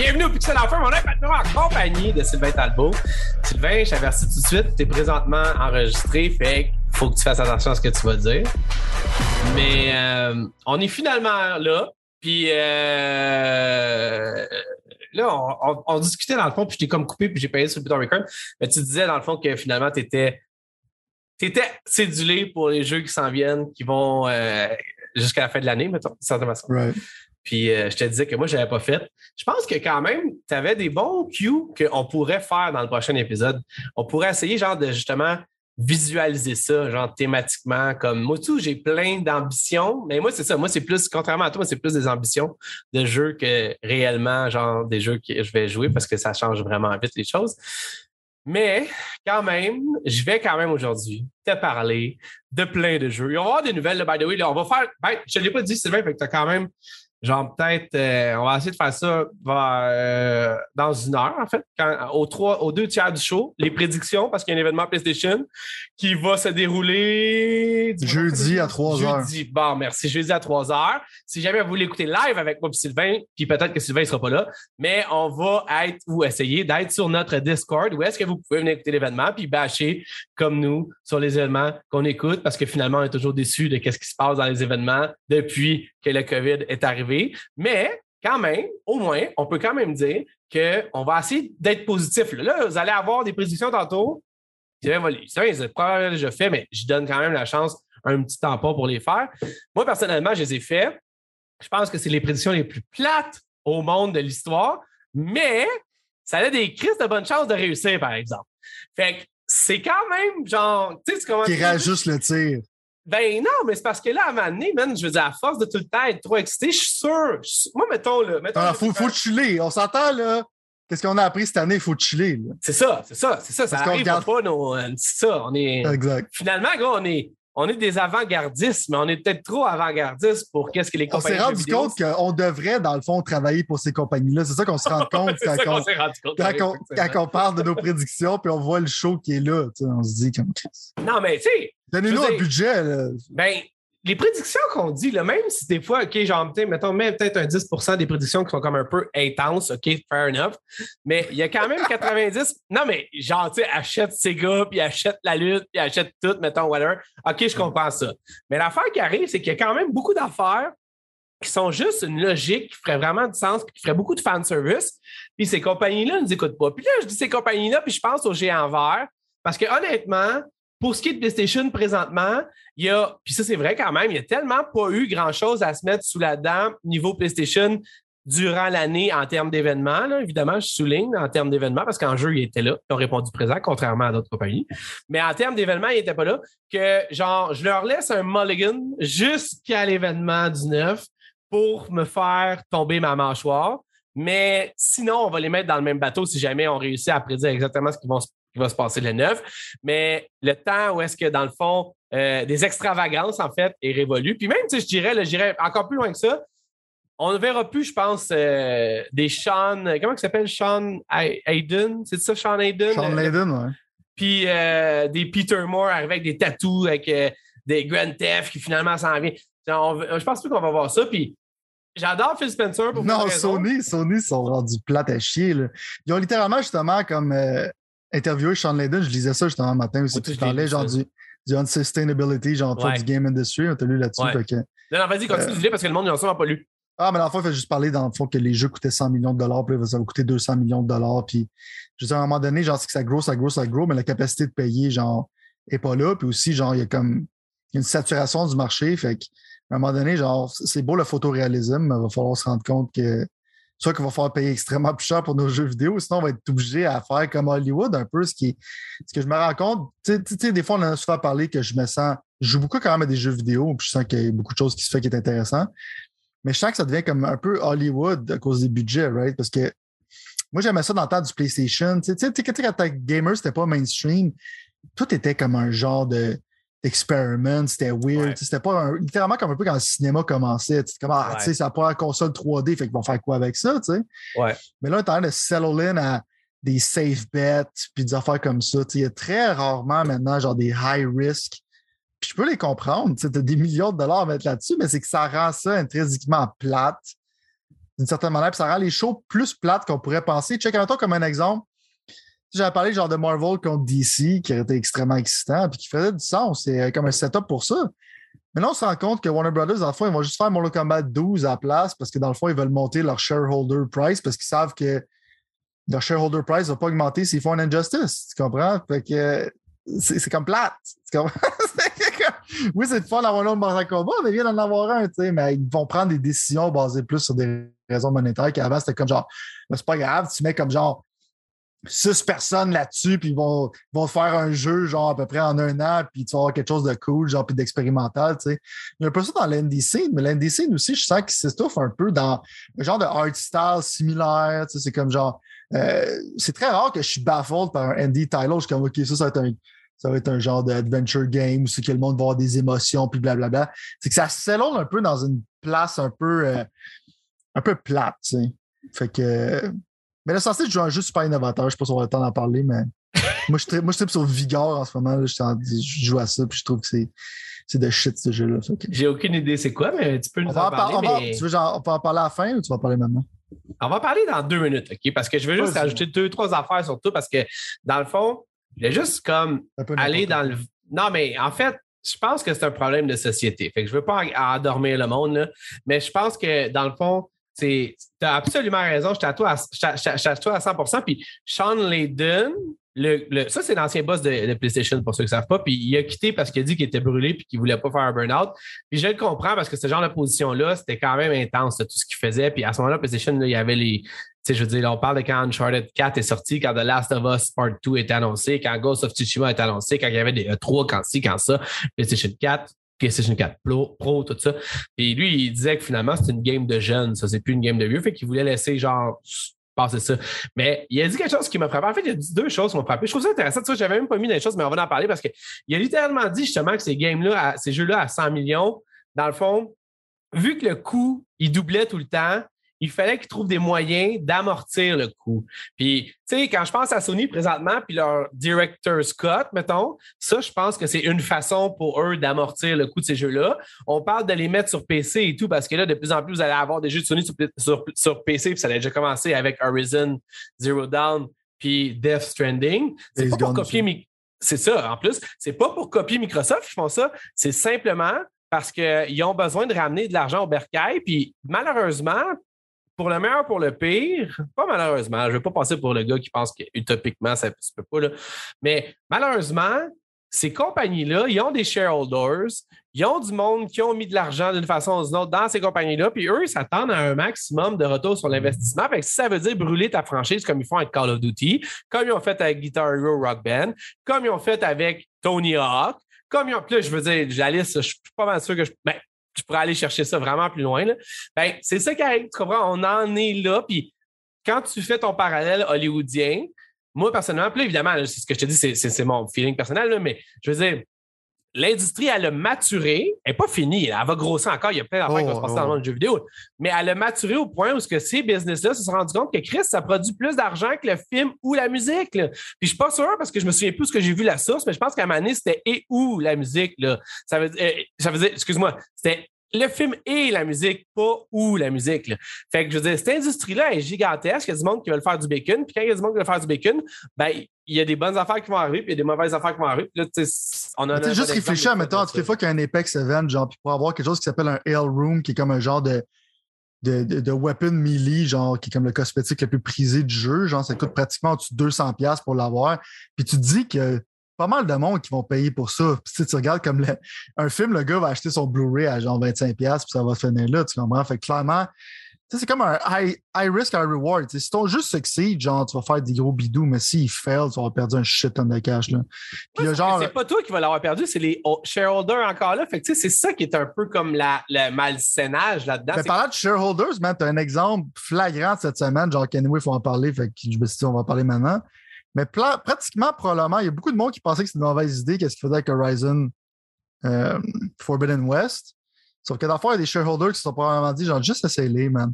Bienvenue au Pixel Enfer, on est maintenant en compagnie de Sylvain Talbot. Sylvain, je t'avertis tout de suite, tu es présentement enregistré, fait faut que tu fasses attention à ce que tu vas dire. Mais euh, on est finalement là, puis euh, là, on, discutait dans le fond, puis je t'ai comme coupé, puis j'ai payé sur le bouton record. Mais tu disais dans le fond que finalement, tu étais, étais cédulé pour les jeux qui s'en viennent, qui vont euh, jusqu'à la fin de l'année, mettons, certainement. Right. Puis euh, je te disais que moi, je n'avais pas fait. Je pense que quand même, tu avais des bons cues qu'on pourrait faire dans le prochain épisode. On pourrait essayer, genre, de justement visualiser ça, genre thématiquement. Comme moi, tout, j'ai plein d'ambitions. Mais moi, c'est ça. Moi, c'est plus, contrairement à toi, c'est plus des ambitions de jeux que réellement, genre, des jeux que je vais jouer parce que ça change vraiment vite les choses. Mais quand même, je vais quand même aujourd'hui te parler de plein de jeux. Il y avoir des nouvelles, by the way. Là, on va faire. Ben, je ne l'ai pas dit, Sylvain, fait que tu as quand même genre peut-être, euh, on va essayer de faire ça euh, dans une heure, en fait, quand, aux, trois, aux deux tiers du show, les prédictions, parce qu'il y a un événement PlayStation qui va se dérouler jeudi à 3 heures. Jeudi, bon, merci, jeudi à 3 heures. Si jamais vous voulez écouter live avec moi et Sylvain, puis peut-être que Sylvain ne sera pas là, mais on va être ou essayer d'être sur notre Discord où est-ce que vous pouvez venir écouter l'événement puis bâcher comme nous sur les événements qu'on écoute parce que finalement, on est toujours déçu de ce qui se passe dans les événements depuis que le COVID est arrivé. Mais quand même, au moins, on peut quand même dire qu'on va essayer d'être positif. Là, vous allez avoir des prédictions tantôt. C'est probablement déjà fait, mais je donne quand même la chance un petit tampon pour les faire. Moi, personnellement, je les ai faits. Je pense que c'est les prédictions les plus plates au monde de l'histoire, mais ça a des crises de bonne chance de réussir, par exemple. Fait que c'est quand même genre. Tu sais, comment. Qui juste le tir. Ben non, mais c'est parce que là, à un moment donné, man, je veux dire, à force de tout le temps être trop excité, je suis sûr. Moi, mettons, là. Mettons, ah, faut, faut chiller. On s'entend, là. Qu'est-ce qu'on a appris cette année? Il faut chiller. C'est ça, c'est ça, c'est ça. Ça arrive regarde... pas nos. Euh, c'est ça. On est. Exact. Finalement, gars, on est, on est des avant-gardistes, mais on est peut-être trop avant-gardistes pour qu'est-ce que les compagnies. On s'est rendu compte qu'on devrait, dans le fond, travailler pour ces compagnies-là. C'est ça qu'on se rend compte quand, on, quand, on, quand on, parle de nos prédictions, puis on voit le show qui est là. On se dit comme. Non, mais tu sais. Donnez-nous un budget. Là. Ben, les prédictions qu'on dit, là, même si des fois, OK, genre, mettons, même peut-être un 10 des prédictions qui sont comme un peu intenses, OK, fair enough, mais il y a quand même 90. non, mais genre, tu sais, achète Sega, puis achète la lutte, puis achète tout, mettons, whatever. OK, je comprends ça. Mais l'affaire qui arrive, c'est qu'il y a quand même beaucoup d'affaires qui sont juste une logique qui ferait vraiment du sens, puis qui ferait beaucoup de fanservice. Puis ces compagnies-là ne nous écoutent pas. Puis là, je dis ces compagnies-là, puis je pense aux géants verts, parce que honnêtement, pour ce qui est de PlayStation présentement, il y a, puis ça c'est vrai quand même, il n'y a tellement pas eu grand-chose à se mettre sous la dent niveau PlayStation durant l'année en termes d'événements. Évidemment, je souligne en termes d'événements parce qu'en jeu, il était là. Ils ont répondu présent, contrairement à d'autres compagnies. Mais en termes d'événements, il n'était pas là. Que, genre, je leur laisse un mulligan jusqu'à l'événement du 9 pour me faire tomber ma mâchoire. Mais sinon, on va les mettre dans le même bateau si jamais on réussit à prédire exactement ce qu'ils vont se qui va se passer le 9. Mais le temps où est-ce que, dans le fond, euh, des extravagances, en fait, est révolu. Puis même, tu sais, je dirais, je dirais encore plus loin que ça, on ne verra plus, je pense, euh, des Sean, comment il s'appelle? Sean Hayden? C'est ça, Sean Hayden? Sean Hayden, oui. Puis euh, des Peter Moore avec des tattoos, avec des Grand Theft qui finalement s'en vient. je pense plus qu'on va voir ça. Puis J'adore Phil Spencer pour Non, Sony, Sony sont rendus plates à chier. Là. Ils ont littéralement justement comme interviewé Sean Layden, je lisais ça justement un matin aussi. tu parlais genre du, du unsustainability, genre du game industry. On t'a lu là-dessus. Non, non, vas-y, continue de lire parce que le monde n'a sûrement pas lu. Ah, mais dans le fond, il fait juste parler dans le fond que les jeux coûtaient 100 millions de dollars, puis ça va coûter 200 millions de dollars. Puis, je veux à un moment donné, genre, c'est que ça grosse, ça grosse, ça grosse, mais la capacité de payer, genre, est pas là. Puis aussi, genre, il y a comme une saturation du marché. Fait qu'à un moment donné, genre, c'est beau le photoréalisme, mais il va falloir se rendre compte que soit qu'il va falloir payer extrêmement plus cher pour nos jeux vidéo, sinon on va être obligé à faire comme Hollywood un peu, ce qui ce que je me rends compte. Des fois, on en a souvent parlé que je me sens, je joue beaucoup quand même à des jeux vidéo, puis je sens qu'il y a beaucoup de choses qui se font qui est intéressant. Mais je sens que ça devient comme un peu Hollywood à cause des budgets, right? Parce que moi, j'aimais ça dans le temps du PlayStation. Tu sais, quand t'es gamer, c'était pas mainstream. Tout était comme un genre de experiment, c'était weird. C'était pas littéralement comme un peu quand le cinéma commençait. C'était comme, ah, tu sais, ça pas la console 3D, fait qu'ils vont faire quoi avec ça, tu sais? Ouais. Mais là, on est en train de settle in à des safe bets, puis des affaires comme ça. Il y a très rarement maintenant, genre des high risk. Puis je peux les comprendre, tu as des millions de dollars à mettre là-dessus, mais c'est que ça rend ça intrinsèquement plate. d'une certaine manière. Puis ça rend les shows plus plates qu'on pourrait penser. Check toi comme un exemple. J'avais parlé genre de Marvel contre DC, qui était extrêmement excitant, puis qui faisait du sens. C'est euh, comme un setup pour ça. Mais là, on se rend compte que Warner Brothers, dans le fond, ils vont juste faire Mortal Kombat 12 à la place parce que dans le fond, ils veulent monter leur shareholder price parce qu'ils savent que leur shareholder price ne va pas augmenter s'ils font un injustice. Tu comprends? Fait que c'est comme plate. oui, c'est fun d'avoir un autre Mortal Kombat, mais viens d'en avoir un, tu sais, mais ils vont prendre des décisions basées plus sur des raisons monétaires qu'avant, c'était comme genre, c'est pas grave, tu mets comme genre six personnes là-dessus, puis ils vont, vont faire un jeu, genre à peu près en un an, puis tu vas avoir quelque chose de cool, genre, puis d'expérimental, tu sais. Il y a un peu ça dans scene, mais scene aussi, je sens qu'il s'étouffe un peu dans un genre de art style similaire, tu sais, c'est comme genre, euh, c'est très rare que je suis baffled par un indie title, je suis comme, OK, ça, ça va être un, ça va être un genre d'adventure game où c'est que le monde va avoir des émotions, puis blablabla. C'est que ça s'élonge un peu dans une place un peu, euh, un peu plate, tu sais. Fait que mais l'essentiel, je joue un jeu super innovateur. Je ne sais pas si on a le temps d'en parler, mais moi, je suis moi, je sur Vigor en ce moment. Je, je, joue à ça, puis je trouve que c'est. C'est de shit ce jeu-là. J'ai aucune idée c'est quoi, mais tu peux nous en, parler. On, mais... tu veux, genre, on peut en parler à la fin ou tu vas en parler maintenant? On va en parler dans deux minutes, OK? Parce que je veux juste ajouter deux, trois affaires sur tout parce que dans le fond, je vais juste comme aller dans le. Non, mais en fait, je pense que c'est un problème de société. Fait que je veux pas endormir le monde, là, mais je pense que dans le fond, tu as absolument raison. Je suis à à, 100% Puis Sean Layden, ça, c'est l'ancien boss de, PlayStation, pour ceux qui ne savent pas. Puis il a quitté parce qu'il a dit qu'il était brûlé puis qu'il ne voulait pas faire un burn-out. Puis je le comprends parce que ce genre de position-là, c'était quand même intense, tout ce qu'il faisait. Puis à ce moment-là, PlayStation, il y avait les. Tu sais, je veux dire, on parle de quand Uncharted 4 est sorti, quand The Last of Us Part 2 est annoncé, quand Ghost of Tsushima est annoncé, quand il y avait des E3, quand ci, quand ça, PlayStation 4, PlayStation 4 Pro, tout ça. Et lui, il disait que finalement, c'est une game de jeunes, ça, c'est plus une game de vieux. Fait qu'il voulait laisser genre passer ça. Mais il a dit quelque chose qui m'a frappé. En fait, il a dit deux choses qui m'ont frappé. Je trouve ça intéressant. Tu vois, j'avais même pas mis les choses, mais on va en parler parce qu'il a littéralement dit justement que ces games-là, ces jeux-là à 100 millions, dans le fond, vu que le coût, il doublait tout le temps, il fallait qu'ils trouvent des moyens d'amortir le coût. Puis, tu sais, quand je pense à Sony présentement, puis leur director Scott, mettons, ça, je pense que c'est une façon pour eux d'amortir le coût de ces jeux-là. On parle de les mettre sur PC et tout, parce que là, de plus en plus, vous allez avoir des jeux de Sony sur, PC, puis ça a déjà commencé avec Horizon Zero Dawn, puis Death Stranding. C'est pas pour copier... C'est ça, en plus. C'est pas pour copier Microsoft qui font ça. C'est simplement parce qu'ils ont besoin de ramener de l'argent au bercail. Puis malheureusement, pour le meilleur, pour le pire, pas malheureusement, je ne vais pas passer pour le gars qui pense qu'utopiquement, ça ne peut pas, mais malheureusement, ces compagnies-là, ils ont des shareholders, ils ont du monde qui ont mis de l'argent d'une façon ou d'une autre dans ces compagnies-là, puis eux, ils s'attendent à un maximum de retour sur l'investissement. Fait si ça veut dire brûler ta franchise comme ils font avec Call of Duty, comme ils ont fait avec Guitar Hero Rock Band, comme ils ont fait avec Tony Hawk, comme ils ont. Plus, je veux dire, la liste, je suis pas mal sûr que je. Ben, je pourrais aller chercher ça vraiment plus loin. Ben, c'est ça qui arrive, tu comprends? On en est là. Puis quand tu fais ton parallèle hollywoodien, moi, personnellement, puis évidemment, c'est ce que je te dis, c'est mon feeling personnel, mais je veux dire, l'industrie, elle a maturé. Elle n'est pas finie. Elle va grossir encore. Il y a plein d'affaires qui vont se passer dans le oh, monde du jeu vidéo. Mais elle a maturé au point où ce que ces business-là se sont rendus compte que Chris, ça produit plus d'argent que le film ou la musique. Puis je suis pas sûr parce que je me souviens plus ce que j'ai vu la source, mais je pense qu'à donné, c'était et ou la musique. Là. Ça veut, euh, ça veut dire, excuse-moi, c'était le film et la musique, pas ou la musique. Fait que je veux dire, cette industrie-là est gigantesque. Il y a du monde qui veut faire du bacon. Puis quand il y a du monde qui veut faire du bacon, ben, il y a des bonnes affaires qui vont arriver, puis il y a des mauvaises affaires qui vont arriver. Puis là, on a, a juste réfléchir, mettons, toutes les fois qu'il y a un Apex Event, genre, puis pour avoir quelque chose qui s'appelle un Hell Room, qui est comme un genre de, de, de, weapon melee, genre, qui est comme le cosmétique le plus prisé du jeu. Genre, ça coûte pratiquement au-dessus de 200$ pour l'avoir. Puis tu te dis que pas mal de monde qui vont payer pour ça. Puis, tu regardes comme un film, le gars va acheter son Blu-ray à genre 25$, puis ça va finir là, tu comprends? Fait que clairement, c'est comme un high, risk, high reward. si ton juste succès, genre, tu vas faire des gros bidous, mais s'il fail, tu vas avoir perdu un shit ton de cash. Là. C'est pas toi qui vas l'avoir perdu, c'est les shareholders encore là. Fait que c'est ça qui est un peu comme la, le malsainage là-dedans. Mais parlant de shareholders, man, tu as un exemple flagrant cette semaine. Genre, Kenway, il faut en parler. Fait que je me suis dit, on va en parler maintenant. Mais pratiquement, probablement, il y a beaucoup de monde qui pensait que c'était une mauvaise idée, qu'est-ce qu'il faisait avec Horizon euh, Forbidden West. Sauf que dans il y a des shareholders qui se sont probablement dit, genre, juste essayer man.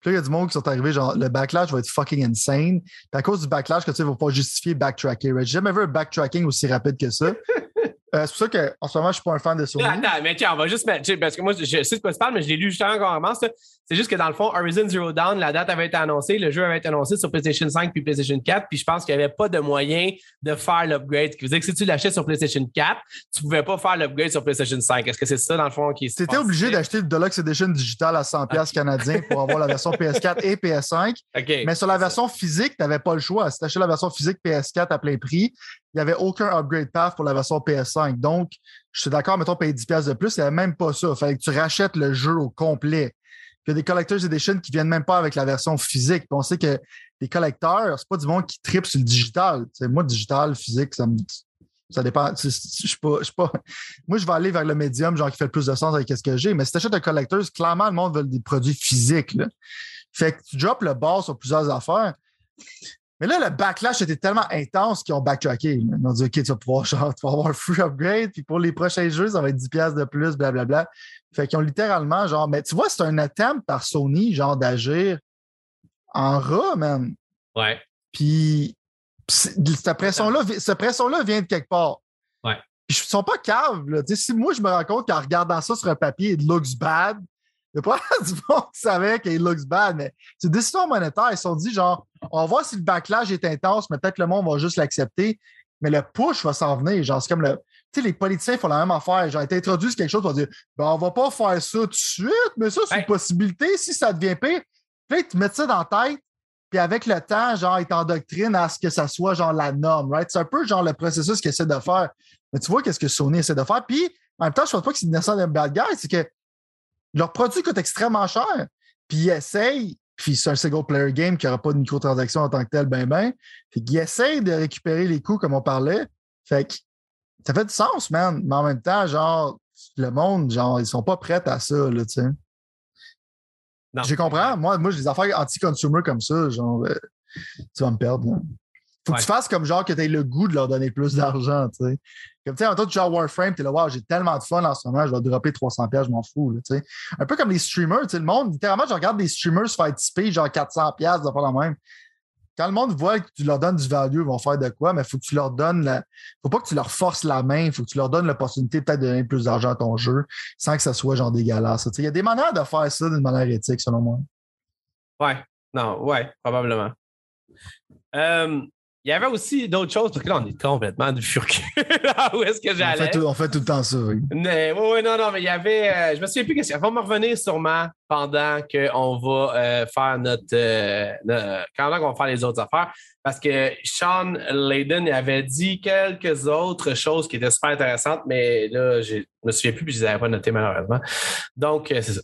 Puis là, il y a du monde qui sont arrivés, genre, le backlash va être fucking insane. Puis à cause du backlash, que tu sais, il ne va pas justifier backtracking. J'ai jamais vu un backtracking aussi rapide que ça. Euh, c'est pour ça qu'en ce moment, je suis pas un fan de Sony. Attends, mais tiens, on va juste mettre. Parce que moi, je sais de quoi tu parles, mais je l'ai lu encore avant. ça. C'est juste que dans le fond, Horizon Zero Dawn, la date avait été annoncée, le jeu avait été annoncé sur PlayStation 5 puis PlayStation 4, puis je pense qu'il n'y avait pas de moyen de faire l'upgrade. Ce qui veut dire que si tu l'achetais sur PlayStation 4, tu pouvais pas faire l'upgrade sur PlayStation 5. Est-ce que c'est ça, dans le fond, qui se Tu étais obligé d'acheter le Deluxe Edition digital à 100$ canadiens pour avoir la version PS4 et PS5. OK. Mais sur la version physique, tu n'avais pas le choix. Si tu achetais la version physique PS4 à plein prix, il n'y avait aucun upgrade path pour la version PS5. Donc, je suis d'accord, mettons, payer 10$ de plus, il n'y avait même pas ça. Il fallait que tu rachètes le jeu au complet. Il y a des Collector's Edition qui viennent même pas avec la version physique. Puis on sait que les collecteurs, c'est pas du monde qui tripe sur le digital. C'est moi, digital, physique, ça me. Ça dépend. Je suis pas, pas. Moi, je vais aller vers le médium, genre qui fait le plus de sens avec ce que j'ai. Mais si tu achètes un collecteur, clairement, le monde veut des produits physiques. Là. Fait que tu drops le bar sur plusieurs affaires. Mais là, le backlash était tellement intense qu'ils ont backtracké. Ils ont dit OK, tu vas pouvoir genre, tu vas avoir un free upgrade, puis pour les prochains jeux, ça va être 10$ de plus, blablabla. Fait qu'ils ont littéralement, genre, mais tu vois, c'est un attempt par Sony, genre, d'agir en rat, man. Ouais. Puis cette pression-là, pression-là vient de quelque part. Ouais. Puis ils sont pas caves. Là. Tu sais, Si moi, je me rends compte qu'en regardant ça sur un papier, it looks bad, a pas du monde savait qu'il looks bad, mais c'est des décisions monétaires. Ils se sont dit, genre, on va voir si le backlash est intense, mais peut-être le monde va juste l'accepter. Mais le push va s'en venir. Genre, c'est comme le. Tu sais, les politiciens font la même affaire. Genre, ils t'introduisent quelque chose, ils vont dire, ben, on va pas faire ça tout de suite, mais ça, c'est Hey. une possibilité si ça devient pire. Puis là, ils te mettent ça dans la tête. Puis avec le temps, genre, ils t'endoctrinent à ce que ça soit genre la norme, right? C'est un peu genre le processus qu'ils essaient de faire. Mais tu vois qu'est-ce que Sony essaie de faire. Puis, en même temps, je pense pas que c'est nécessairement un bad guy, c'est que leur produit coûte extrêmement cher. Puis ils essayent, puis c'est un single player game qui n'aura pas de microtransactions en tant que tel, ben ben. Fait qu'ils essayent de récupérer les coûts comme on parlait. Fait que ça fait du sens, man. Mais en même temps, genre, le monde, genre, ils sont pas prêts à ça, là, tu sais. Je comprends. Moi, moi, j'ai des affaires anti-consumer comme ça, genre, euh, tu vas me perdre. là. Faut que tu fasses comme genre que tu aies le goût de leur donner plus d'argent, tu sais. Comme tu sais, en toi, tu joues à Warframe, tu es là, wow, j'ai tellement de fun en ce moment, je vais dropper 300 pièces, je m'en fous. Un peu comme les streamers, le monde, littéralement, je regarde des streamers se faire tiper genre 400 pièces, pas la même. Quand le monde voit que tu leur donnes du value, ils vont faire de quoi, mais il faut que tu leur donnes la... faut pas que tu leur forces la main, il faut que tu leur donnes l'opportunité peut-être de donner plus d'argent à ton jeu sans que ça soit genre dégueulasse. Il y a des manières de faire ça d'une manière éthique, selon moi. Ouais. Non, ouais, probablement. Euh, il y avait aussi d'autres choses, parce que là, on est complètement du furcu. Où est-ce que On fait, j'allais? tout, on fait tout le temps ça. oui. Mais, ouais, ouais, non, non, mais il y avait. euh, je me souviens plus qu'est-ce qu'il y a. On va me revenir sûrement pendant qu'on va euh, faire notre. euh, le- pendant qu'on va faire les autres affaires. Parce que Sean Layden avait dit quelques autres choses qui étaient super intéressantes, mais là, je me souviens plus, puis je les avais pas notées malheureusement. Donc, c'est ça.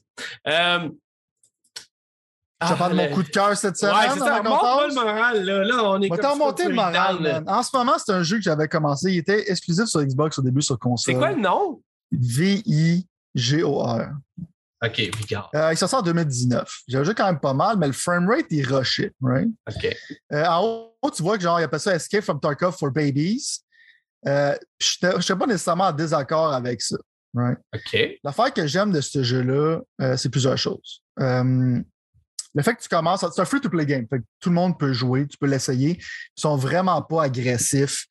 Je te parle de mon coup de cœur cette semaine. Ouais, c'est ça. le moral, là. Là, on est va comme monter le moral, man. En ce moment, c'est un jeu que j'avais commencé. Il était exclusif sur Xbox au début sur console. C'est quoi le nom? V-I-G-O-R. OK, Vigard. Euh, il sort en 2019. J'ai un jeu quand même pas mal, mais le framerate, il rushait. Right? OK. Euh, en haut, tu vois que genre, il appelle ça Escape from Tarkov for Babies. Euh, Je n'étais pas nécessairement en désaccord avec ça. Right? OK. L'affaire que j'aime de ce jeu-là, euh, c'est plusieurs choses. Le fait que tu commences, c'est un free-to-play game. Fait que tout le monde peut jouer, tu peux l'essayer. Ils sont vraiment pas agressifs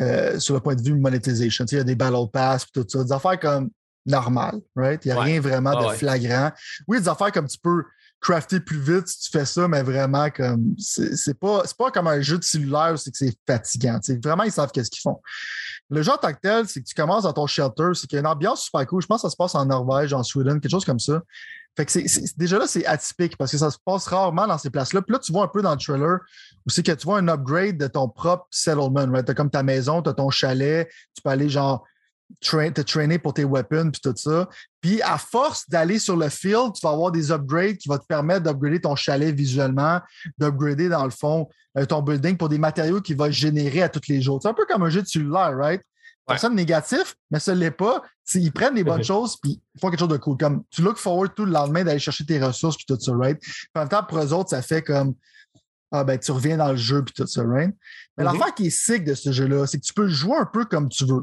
euh, sur le point de vue monétisation. Tu sais, il y a des battle pass et tout ça, des affaires comme normales, right? Il n'y a Ouais. rien vraiment Ah de ouais. flagrant. Oui, des affaires comme tu peux crafter plus vite si tu fais ça, mais vraiment comme c'est pas, pas comme un jeu de cellulaire c'est que c'est fatigant. Tu sais, vraiment, ils savent qu'est-ce qu'ils font. Le jeu en tant que tel, c'est que tu commences dans ton shelter, c'est qu'il y a une ambiance super cool. Je pense que ça se passe en Norvège, en Sweden, quelque chose comme ça. Fait que c'est, déjà là, c'est atypique parce que ça se passe rarement dans ces places-là. Puis là, tu vois un peu dans le trailer c'est que tu vois un upgrade de ton propre settlement. Right? Tu as comme ta maison, tu as ton chalet, tu peux aller genre te trainer pour tes weapons puis tout ça. Puis à force d'aller sur le field, tu vas avoir des upgrades qui vont te permettre d'upgrader ton chalet visuellement, d'upgrader dans le fond euh, ton building pour des matériaux qui va générer à tous les jours. C'est un peu comme un jeu de cellulaire, right? Personne négatif, mais ce l'est pas. Ils prennent les bonnes choses puis ils font quelque chose de cool. Comme tu look forward tout le lendemain d'aller chercher tes ressources puis tout ça, right? Puis en même temps, pour eux autres, ça fait comme Ah ben tu reviens dans le jeu puis tout ça, right? Mais Mhm. l'affaire qui est sick de ce jeu-là, c'est que tu peux jouer un peu comme tu veux.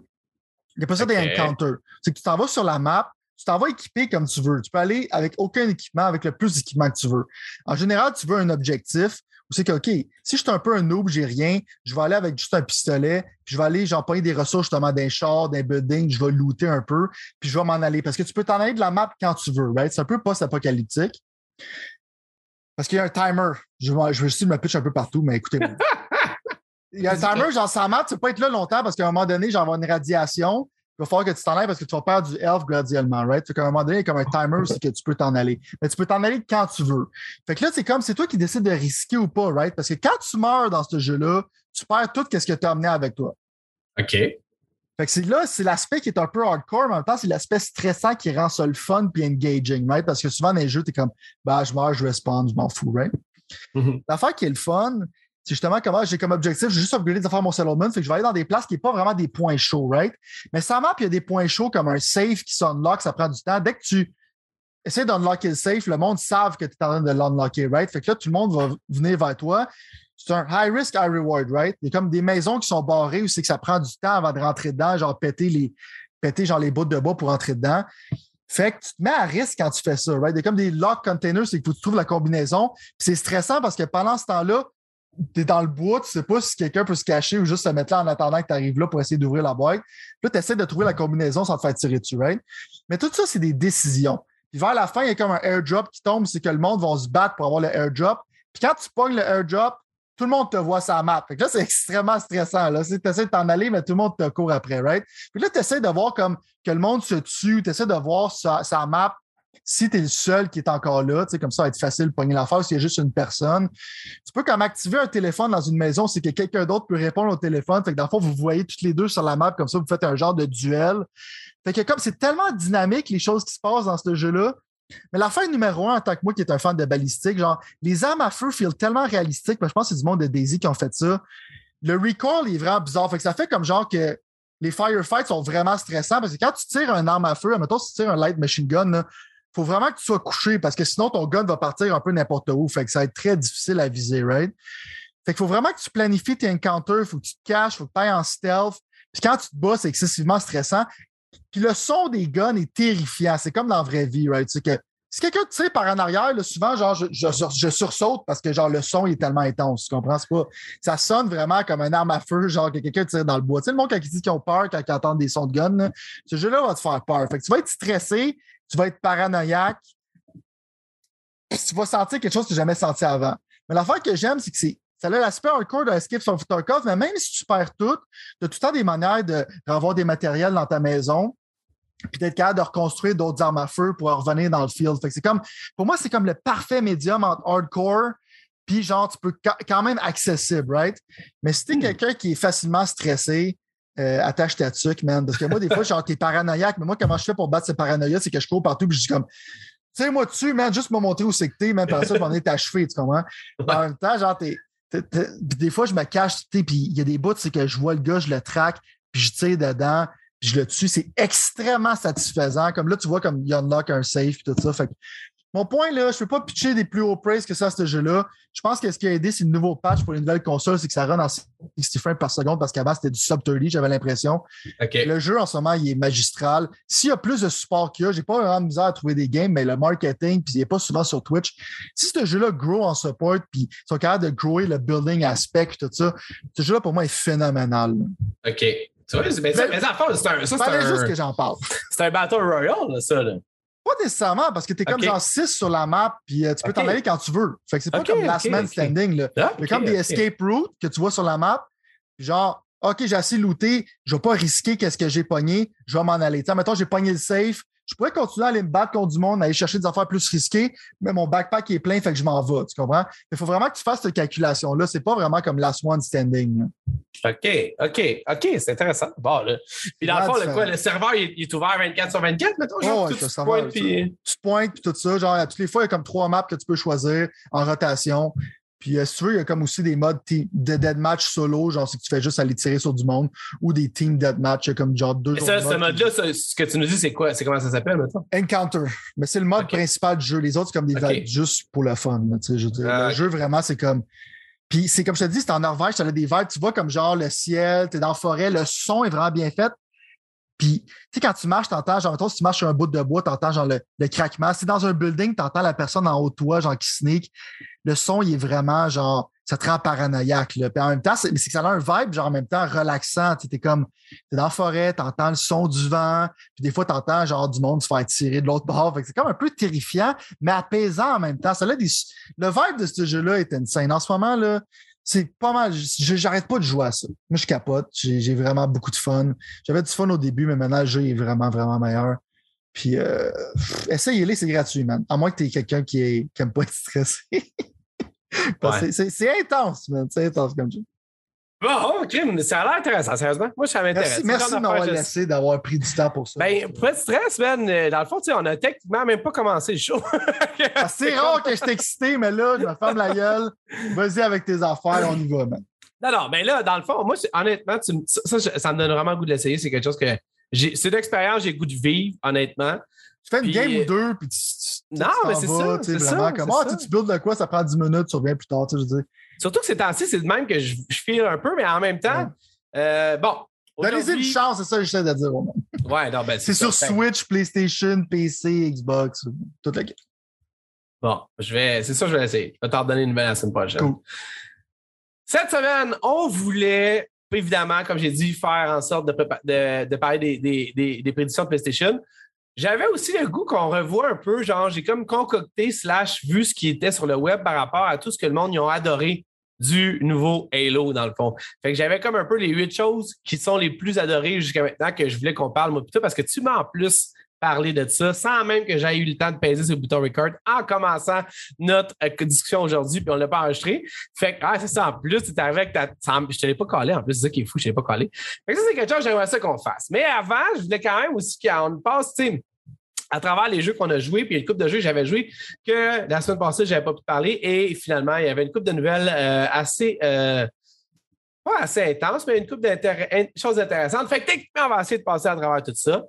Il n'y a pas ça Ok. des encounters. C'est que tu t'en vas sur la map, tu t'en vas équiper comme tu veux. Tu peux aller avec aucun équipement, avec le plus d'équipement que tu veux. En général, tu veux un objectif où c'est que, OK, si je suis un peu un noob, j'ai rien, je vais aller avec juste un pistolet, puis je vais aller, j'en des ressources justement d'un char, d'un building, je vais looter un peu, puis je vais m'en aller. Parce que tu peux t'en aller de la map quand tu veux, right? C'est un peu post-apocalyptique. Parce qu'il y a un timer. Je, je vais juste me pitch un peu partout, mais écoutez-moi. Il y a un timer, genre, sans map, tu peux pas être là longtemps parce qu'à un moment donné, j'en une radiation. Il va falloir que tu t'en ailles parce que tu vas perdre du health graduellement, right? Fait qu'à un moment donné, comme un timer aussi que tu peux t'en aller. Mais tu peux t'en aller quand tu veux. Fait que là, c'est comme, c'est toi qui décides de risquer ou pas, right? Parce que quand tu meurs dans ce jeu-là, tu perds tout ce que tu as amené avec toi. OK. Fait que c'est là, c'est l'aspect qui est un peu hardcore, mais en même temps, c'est l'aspect stressant qui rend ça le fun puis engaging, right? Parce que souvent dans les jeux, t'es comme, bah, je meurs, je respawn, je m'en fous, right? Mm-hmm. L'affaire qui est le fun, c'est justement comment j'ai comme objectif, j'ai juste upgradé de faire mon settlement, fait que je vais aller dans des places qui n'est pas vraiment des points chauds, right? Mais ça map, il y a des points chauds comme un safe qui s'unlock, ça prend du temps. Dès que tu essaies d'unlocker le safe, le monde savent que tu es en train de l'unlocker, right? Fait que là, tout le monde va venir vers toi. C'est un high risk, high reward, right? Il y a comme des maisons qui sont barrées où c'est que ça prend du temps avant de rentrer dedans, genre péter les, péter genre les bouts de bois pour rentrer dedans. Fait que tu te mets à risque quand tu fais ça, right? Il y a comme des lock containers, c'est que tu trouves la combinaison. c'est stressant parce que pendant ce temps-là, tu es dans le bois, tu sais pas si quelqu'un peut se cacher ou juste se mettre là en attendant que tu arrives là pour essayer d'ouvrir la boîte. Là, tu essaies de trouver la combinaison sans te faire tirer dessus, right? Mais tout ça, c'est des décisions. Puis vers la fin, il y a comme un airdrop qui tombe, c'est que le monde va se battre pour avoir le airdrop. Puis quand tu pognes le airdrop, tout le monde te voit sa map. Fait que là, c'est extrêmement stressant. Tu essaies de t'en aller, mais tout le monde te court après, right? Puis là, tu essaies de voir comme que le monde se tue, tu essaies de voir sa map si tu es le seul qui est encore là, comme ça, va être facile de pogner l'affaire s'il y a juste une personne. Tu peux comme activer un téléphone dans une maison, c'est que quelqu'un d'autre peut répondre au téléphone. Fait que dans le fond, vous voyez toutes les deux sur la map, comme ça, vous faites un genre de duel. Fait que comme c'est tellement dynamique, les choses qui se passent dans ce jeu-là. Mais l'affaire numéro un, en tant que moi qui est un fan de balistique, genre, les armes à feu feel tellement réalistiques. je pense que c'est du monde de Daisy qui ont fait ça. Le recoil est vraiment bizarre. Fait que ça fait comme genre que les firefights sont vraiment stressants parce que quand tu tires un arme à feu, mettons, si tu tires un light machine gun, là, faut vraiment que tu sois couché parce que sinon ton gun va partir un peu n'importe où. Fait que ça va être très difficile à viser, right? Fait qu'il faut vraiment que tu planifies tes encounters, faut que tu te caches, faut que tu ailles en stealth. Puis quand tu te bats, c'est excessivement stressant. Puis le son des guns est terrifiant. C'est comme dans la vraie vie, right? C'est que si quelqu'un tire par en arrière, là, souvent, genre, je, sursaute parce que genre le son est tellement intense. Tu comprends? pas. Ça sonne vraiment comme un arme à feu, genre que quelqu'un tire dans le bois. Tu sais, le monde quand ils disent qu'ils ont peur, quand ils entendent des sons de gun, ce jeu-là va te faire peur. Fait que tu vas être stressé, tu vas être paranoïaque, tu vas sentir quelque chose que tu n'as jamais senti avant. Mais l'affaire que j'aime, c'est que c'est ça a l'aspect hardcore d'un Skip sur Tarkov, mais même si tu perds tout, tu as tout le temps des manières de revoir des matériels dans ta maison, puis d'être capable de reconstruire d'autres armes à feu pour revenir dans le field. c'est comme, pour moi, c'est comme le parfait médium entre hardcore puis genre, tu peux quand même accessible, right? Mais si tu es hmm. quelqu'un qui est facilement stressé, euh, attache ta tuque, man. Parce que moi, des fois, genre, t'es paranoïaque, mais moi, comment je fais pour battre ces paranoïas, c'est que je cours partout, puis je dis comme, tu sais, moi dessus, man, juste me montrer où c'est que t'es, man, par ça, m'en ai achevé, tu comprends? En même temps, genre, t'es. des fois, je me cache, tu puis il y a des bouts, c'est que je vois le gars, je le traque, puis je tire dedans, puis je le tue. C'est extrêmement satisfaisant. Comme là, tu vois, comme il unlock un safe, puis tout ça. Fait que mon point, là, je ne peux pas pitcher des plus hauts praise que ça, ce jeu-là. Je pense que ce qui a aidé, c'est le nouveau patch pour les nouvelles consoles, c'est que ça run en 60 frames par seconde parce qu'avant, c'était du sub 30, j'avais l'impression. Le jeu, en ce moment, il est magistral. S'il y a plus de support qu'il y a, j'ai pas vraiment de misère à trouver des games, mais le marketing, puis il n'est pas souvent sur Twitch. Si ce jeu-là grow en support, puis ils sont capables de grower le building aspect, tout ça, ce jeu-là, pour moi, est phénoménal. OK. Tu vois, mais, ça, c'est un. Ça, c'est un... juste que j'en parle. C'est un Battle Royale, ça, là. Pas nécessairement, parce que tu es comme genre 6 sur la map, puis euh, tu peux t'en aller quand tu veux. Fait que c'est pas comme Last Man Standing. Là. Il y a comme des escape routes que tu vois sur la map. Genre, OK, j'ai assez looté, je vais pas risquer qu'est-ce que j'ai pogné, je vais m'en aller. Tiens, mettons, j'ai pogné le safe, je pourrais continuer à aller me battre contre du monde, aller chercher des affaires plus risquées, mais mon backpack est plein, fait que je m'en vais. Tu comprends? Il faut vraiment que tu fasses cette calculation-là. C'est pas vraiment comme last one standing. OK, OK, OK, c'est intéressant. Bon, là. Puis dans le fond, le, quoi, le serveur il, est ouvert 24 sur 24, mettons? Genre, tu, te pointes, puis... tu te pointes, puis tout ça. Genre, à toutes les fois, il y a comme trois maps que tu peux choisir en rotation. Puis euh, si tu veux, il y a comme aussi des modes de deathmatch solo, genre c'est que tu fais juste aller tirer sur du monde, ou des team deathmatch, comme genre deux autres. Ça, ce mode-là, ce que tu nous dis, c'est quoi? C'est comment ça s'appelle maintenant? Encounter. Mais c'est le mode principal du jeu. Les autres, c'est comme des okay. juste pour le fun. je veux dire. le jeu, vraiment, c'est comme. Puis c'est comme je te dis, c'est en Norvège, tu as des vibes, tu vois comme genre le ciel, tu es dans la forêt, le son est vraiment bien fait. Puis, tu sais, quand tu marches, t'entends, genre, si tu marches sur un bout de bois, t'entends, genre, le, le craquement. Si dans un building, t'entends la personne en haut de toi, genre, qui sneak, le son, il est vraiment, genre, ça te rend paranoïaque. Puis en même temps, c'est c'est que ça a un vibe, genre, en même temps, relaxant. Tu es comme, t'es dans la forêt, t'entends le son du vent, puis des fois, t'entends, genre, du monde se faire tirer de l'autre bord. Fait que c'est comme un peu terrifiant, mais apaisant en même temps. Ça, là, des... Le vibe de ce jeu-là est insane. En ce moment, là, c'est pas mal. J'arrête pas de jouer à ça. Moi, je capote. J'ai vraiment beaucoup de fun. J'avais du fun au début, mais maintenant, le jeu est vraiment, vraiment meilleur. Puis, euh, essayez-les, c'est gratuit, man. À moins que tu quelqu'un qui, est- qui aime pas être stressé. Ouais. C'est intense, man. C'est intense comme jeu. Oh, crime, ça a l'air intéressant, sérieusement. Moi, ça m'intéresse. Merci, de m'avoir laissé, d'avoir pris du temps pour ça. Ben, pas de stress, Ben. Euh, Dans le fond, on a techniquement même pas commencé le show. Ah, c'est rare que je t'ai excité, mais là, je me ferme la gueule. Vas-y avec tes affaires, on y va, man. Non, non, mais là, dans le fond, moi, honnêtement, tu ça, ça, ça me donne vraiment le goût de l'essayer. C'est quelque chose que j'ai. C'est une expérience, j'ai le goût de vivre, honnêtement. Tu fais une Puis, game euh, ou deux, puis tu. Non, mais c'est ça, c'est vraiment ça, comme, ah, tu ça. sais, tu builds de quoi, ça prend 10 minutes, tu reviens plus tard, tu sais, je veux dire. Surtout que ces temps-ci, c'est de même que je, je file un peu, mais en même temps, euh, bon. Donnez-y une chance, c'est ça que j'essaie de dire au monde. Ouais, non, ben, C'est sur Ben, Switch, PlayStation, PC, Xbox, toute la gamme. Bon, je vais, c'est ça, je vais l'essayer. Je vais t'en donner une nouvelle la semaine prochaine. Cool. Cette semaine, on voulait, évidemment, comme j'ai dit, faire en sorte de, prépa- de, de parler des, des, des, des prédictions de PlayStation. J'avais aussi le goût qu'on revoie un peu, genre, j'ai comme concocté slash vu ce qui était sur le web par rapport à tout ce que le monde y a adoré du nouveau Halo, dans le fond. Fait que j'avais comme un peu les huit choses qui sont les plus adorées jusqu'à maintenant que je voulais qu'on parle, moi, plutôt, parce que tu m'as en plus parlé de ça sans même que j'aie eu le temps de peser sur le bouton record en commençant notre euh, discussion aujourd'hui, puis on ne l'a pas enregistré. Fait que, ah, c'est ça, en plus, arrivé avec ta. Je te l'ai pas collé, en plus, c'est ça qui est fou, je ne l'ai pas collé. Fait que ça, c'est quelque chose que j'aimerais ça qu'on fasse. Mais avant, je voulais quand même aussi qu'on passe, tu à travers les jeux qu'on a joués, puis une coupe de jeux que j'avais joué que la semaine passée, je n'avais pas pu parler. Et finalement, il y avait une coupe de nouvelles euh, assez. euh, pas assez intense, mais une coupe de choses intéressantes. Fait que on va essayer de passer à travers tout ça.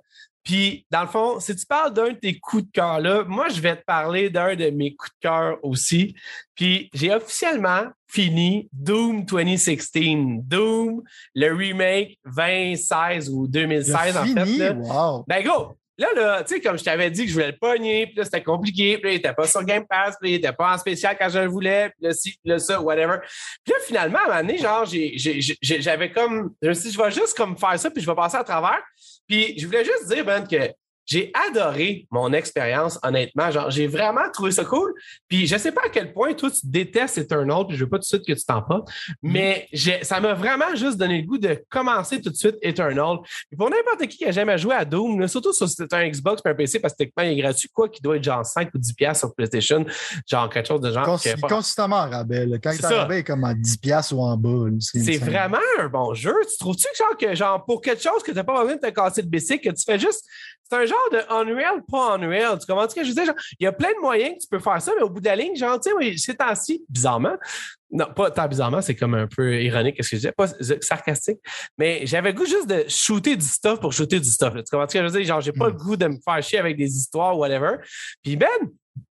Puis, dans le fond, si tu parles d'un de tes coups de cœur là, moi, je vais te parler d'un de mes coups de cœur aussi. Puis, j'ai officiellement fini Doom 2016. Doom, le remake 2016 ou 2016, en fini, fait. Là. wow. Ben, go! Là, là, tu sais, comme je t'avais dit que je voulais le pogner, puis là, c'était compliqué, puis là, il était pas sur Game Pass, puis il était pas en spécial quand je le voulais, puis là, si, là, ça, whatever. Puis là, finalement, à un moment donné, genre, j'avais comme, je me suis dit, je vais juste comme faire ça, puis je vais passer à travers. Puis je voulais juste dire, Ben, que j'ai adoré mon expérience, honnêtement. Genre, j'ai vraiment trouvé ça cool. Puis je sais pas à quel point toi, tu détestes Eternal, puis je veux pas tout de suite que tu t'en pas, mais j'ai- ça m'a vraiment juste donné le goût de commencer tout de suite Eternal. Puis pour n'importe qui qui a jamais joué à Doom, là, surtout si c'est un Xbox puis un PC, parce que techniquement, il est gratuit, quoi, qui doit être genre 5 ou 10$ piastres sur PlayStation, genre quelque chose de genre. Cons- pas- constamment en rabais. Quand il est rabais, comme à 10$ piastres ou en bas. là. C'est vraiment un bon jeu. Tu trouves-tu que genre, que genre pour quelque chose que tu n'as pas besoin de te casser le bicycle, que tu fais juste. C'est un genre de Unreal, pas Unreal. Tu comprends ce que je veux dire? Genre, il y a plein de moyens que tu peux faire ça, mais au bout de la ligne, genre, tu sais, oui, ces temps-ci, bizarrement, non, pas tant bizarrement, c'est comme un peu ironique, ce que je disais, pas sarcastique, mais j'avais le goût juste de shooter du stuff pour shooter du stuff. là. Tu comprends ce que je veux dire? Genre, j'ai pas Mm. le goût de me faire chier avec des histoires, whatever. Puis Ben,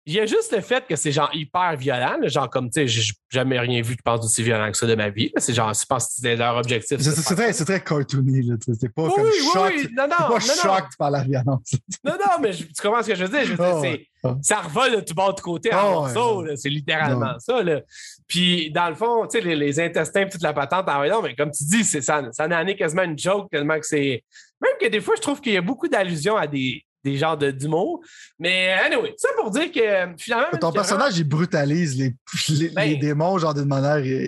il y a juste le fait que c'est genre hyper violent, là, genre comme, tu sais, j'ai jamais rien vu, je pense, d'aussi violent que ça de ma vie. C'est genre, je pense que c'était leur objectif. C'est très, très cartoony. là. C'est pas Oui, comme oui, oui, non, non, pas non, par la violence. Non, non, mais je- tu comprends ce que je veux dire? Je veux dire, Oh. Oh. ça revole de tout bord de côté en Oh, morceaux, c'est littéralement ça. Là. Puis, dans le fond, tu sais, les, les intestins toute la patente, ah non, mais comme tu dis, c'est, ça, ça en est quasiment une joke tellement que c'est. Même que des fois, je trouve qu'il y a beaucoup d'allusions à des, des genres de, d'humour. Mais, anyway, ça pour dire que finalement. Ton personnage, il brutalise les, les, Ben- les démons genre d'une manière euh,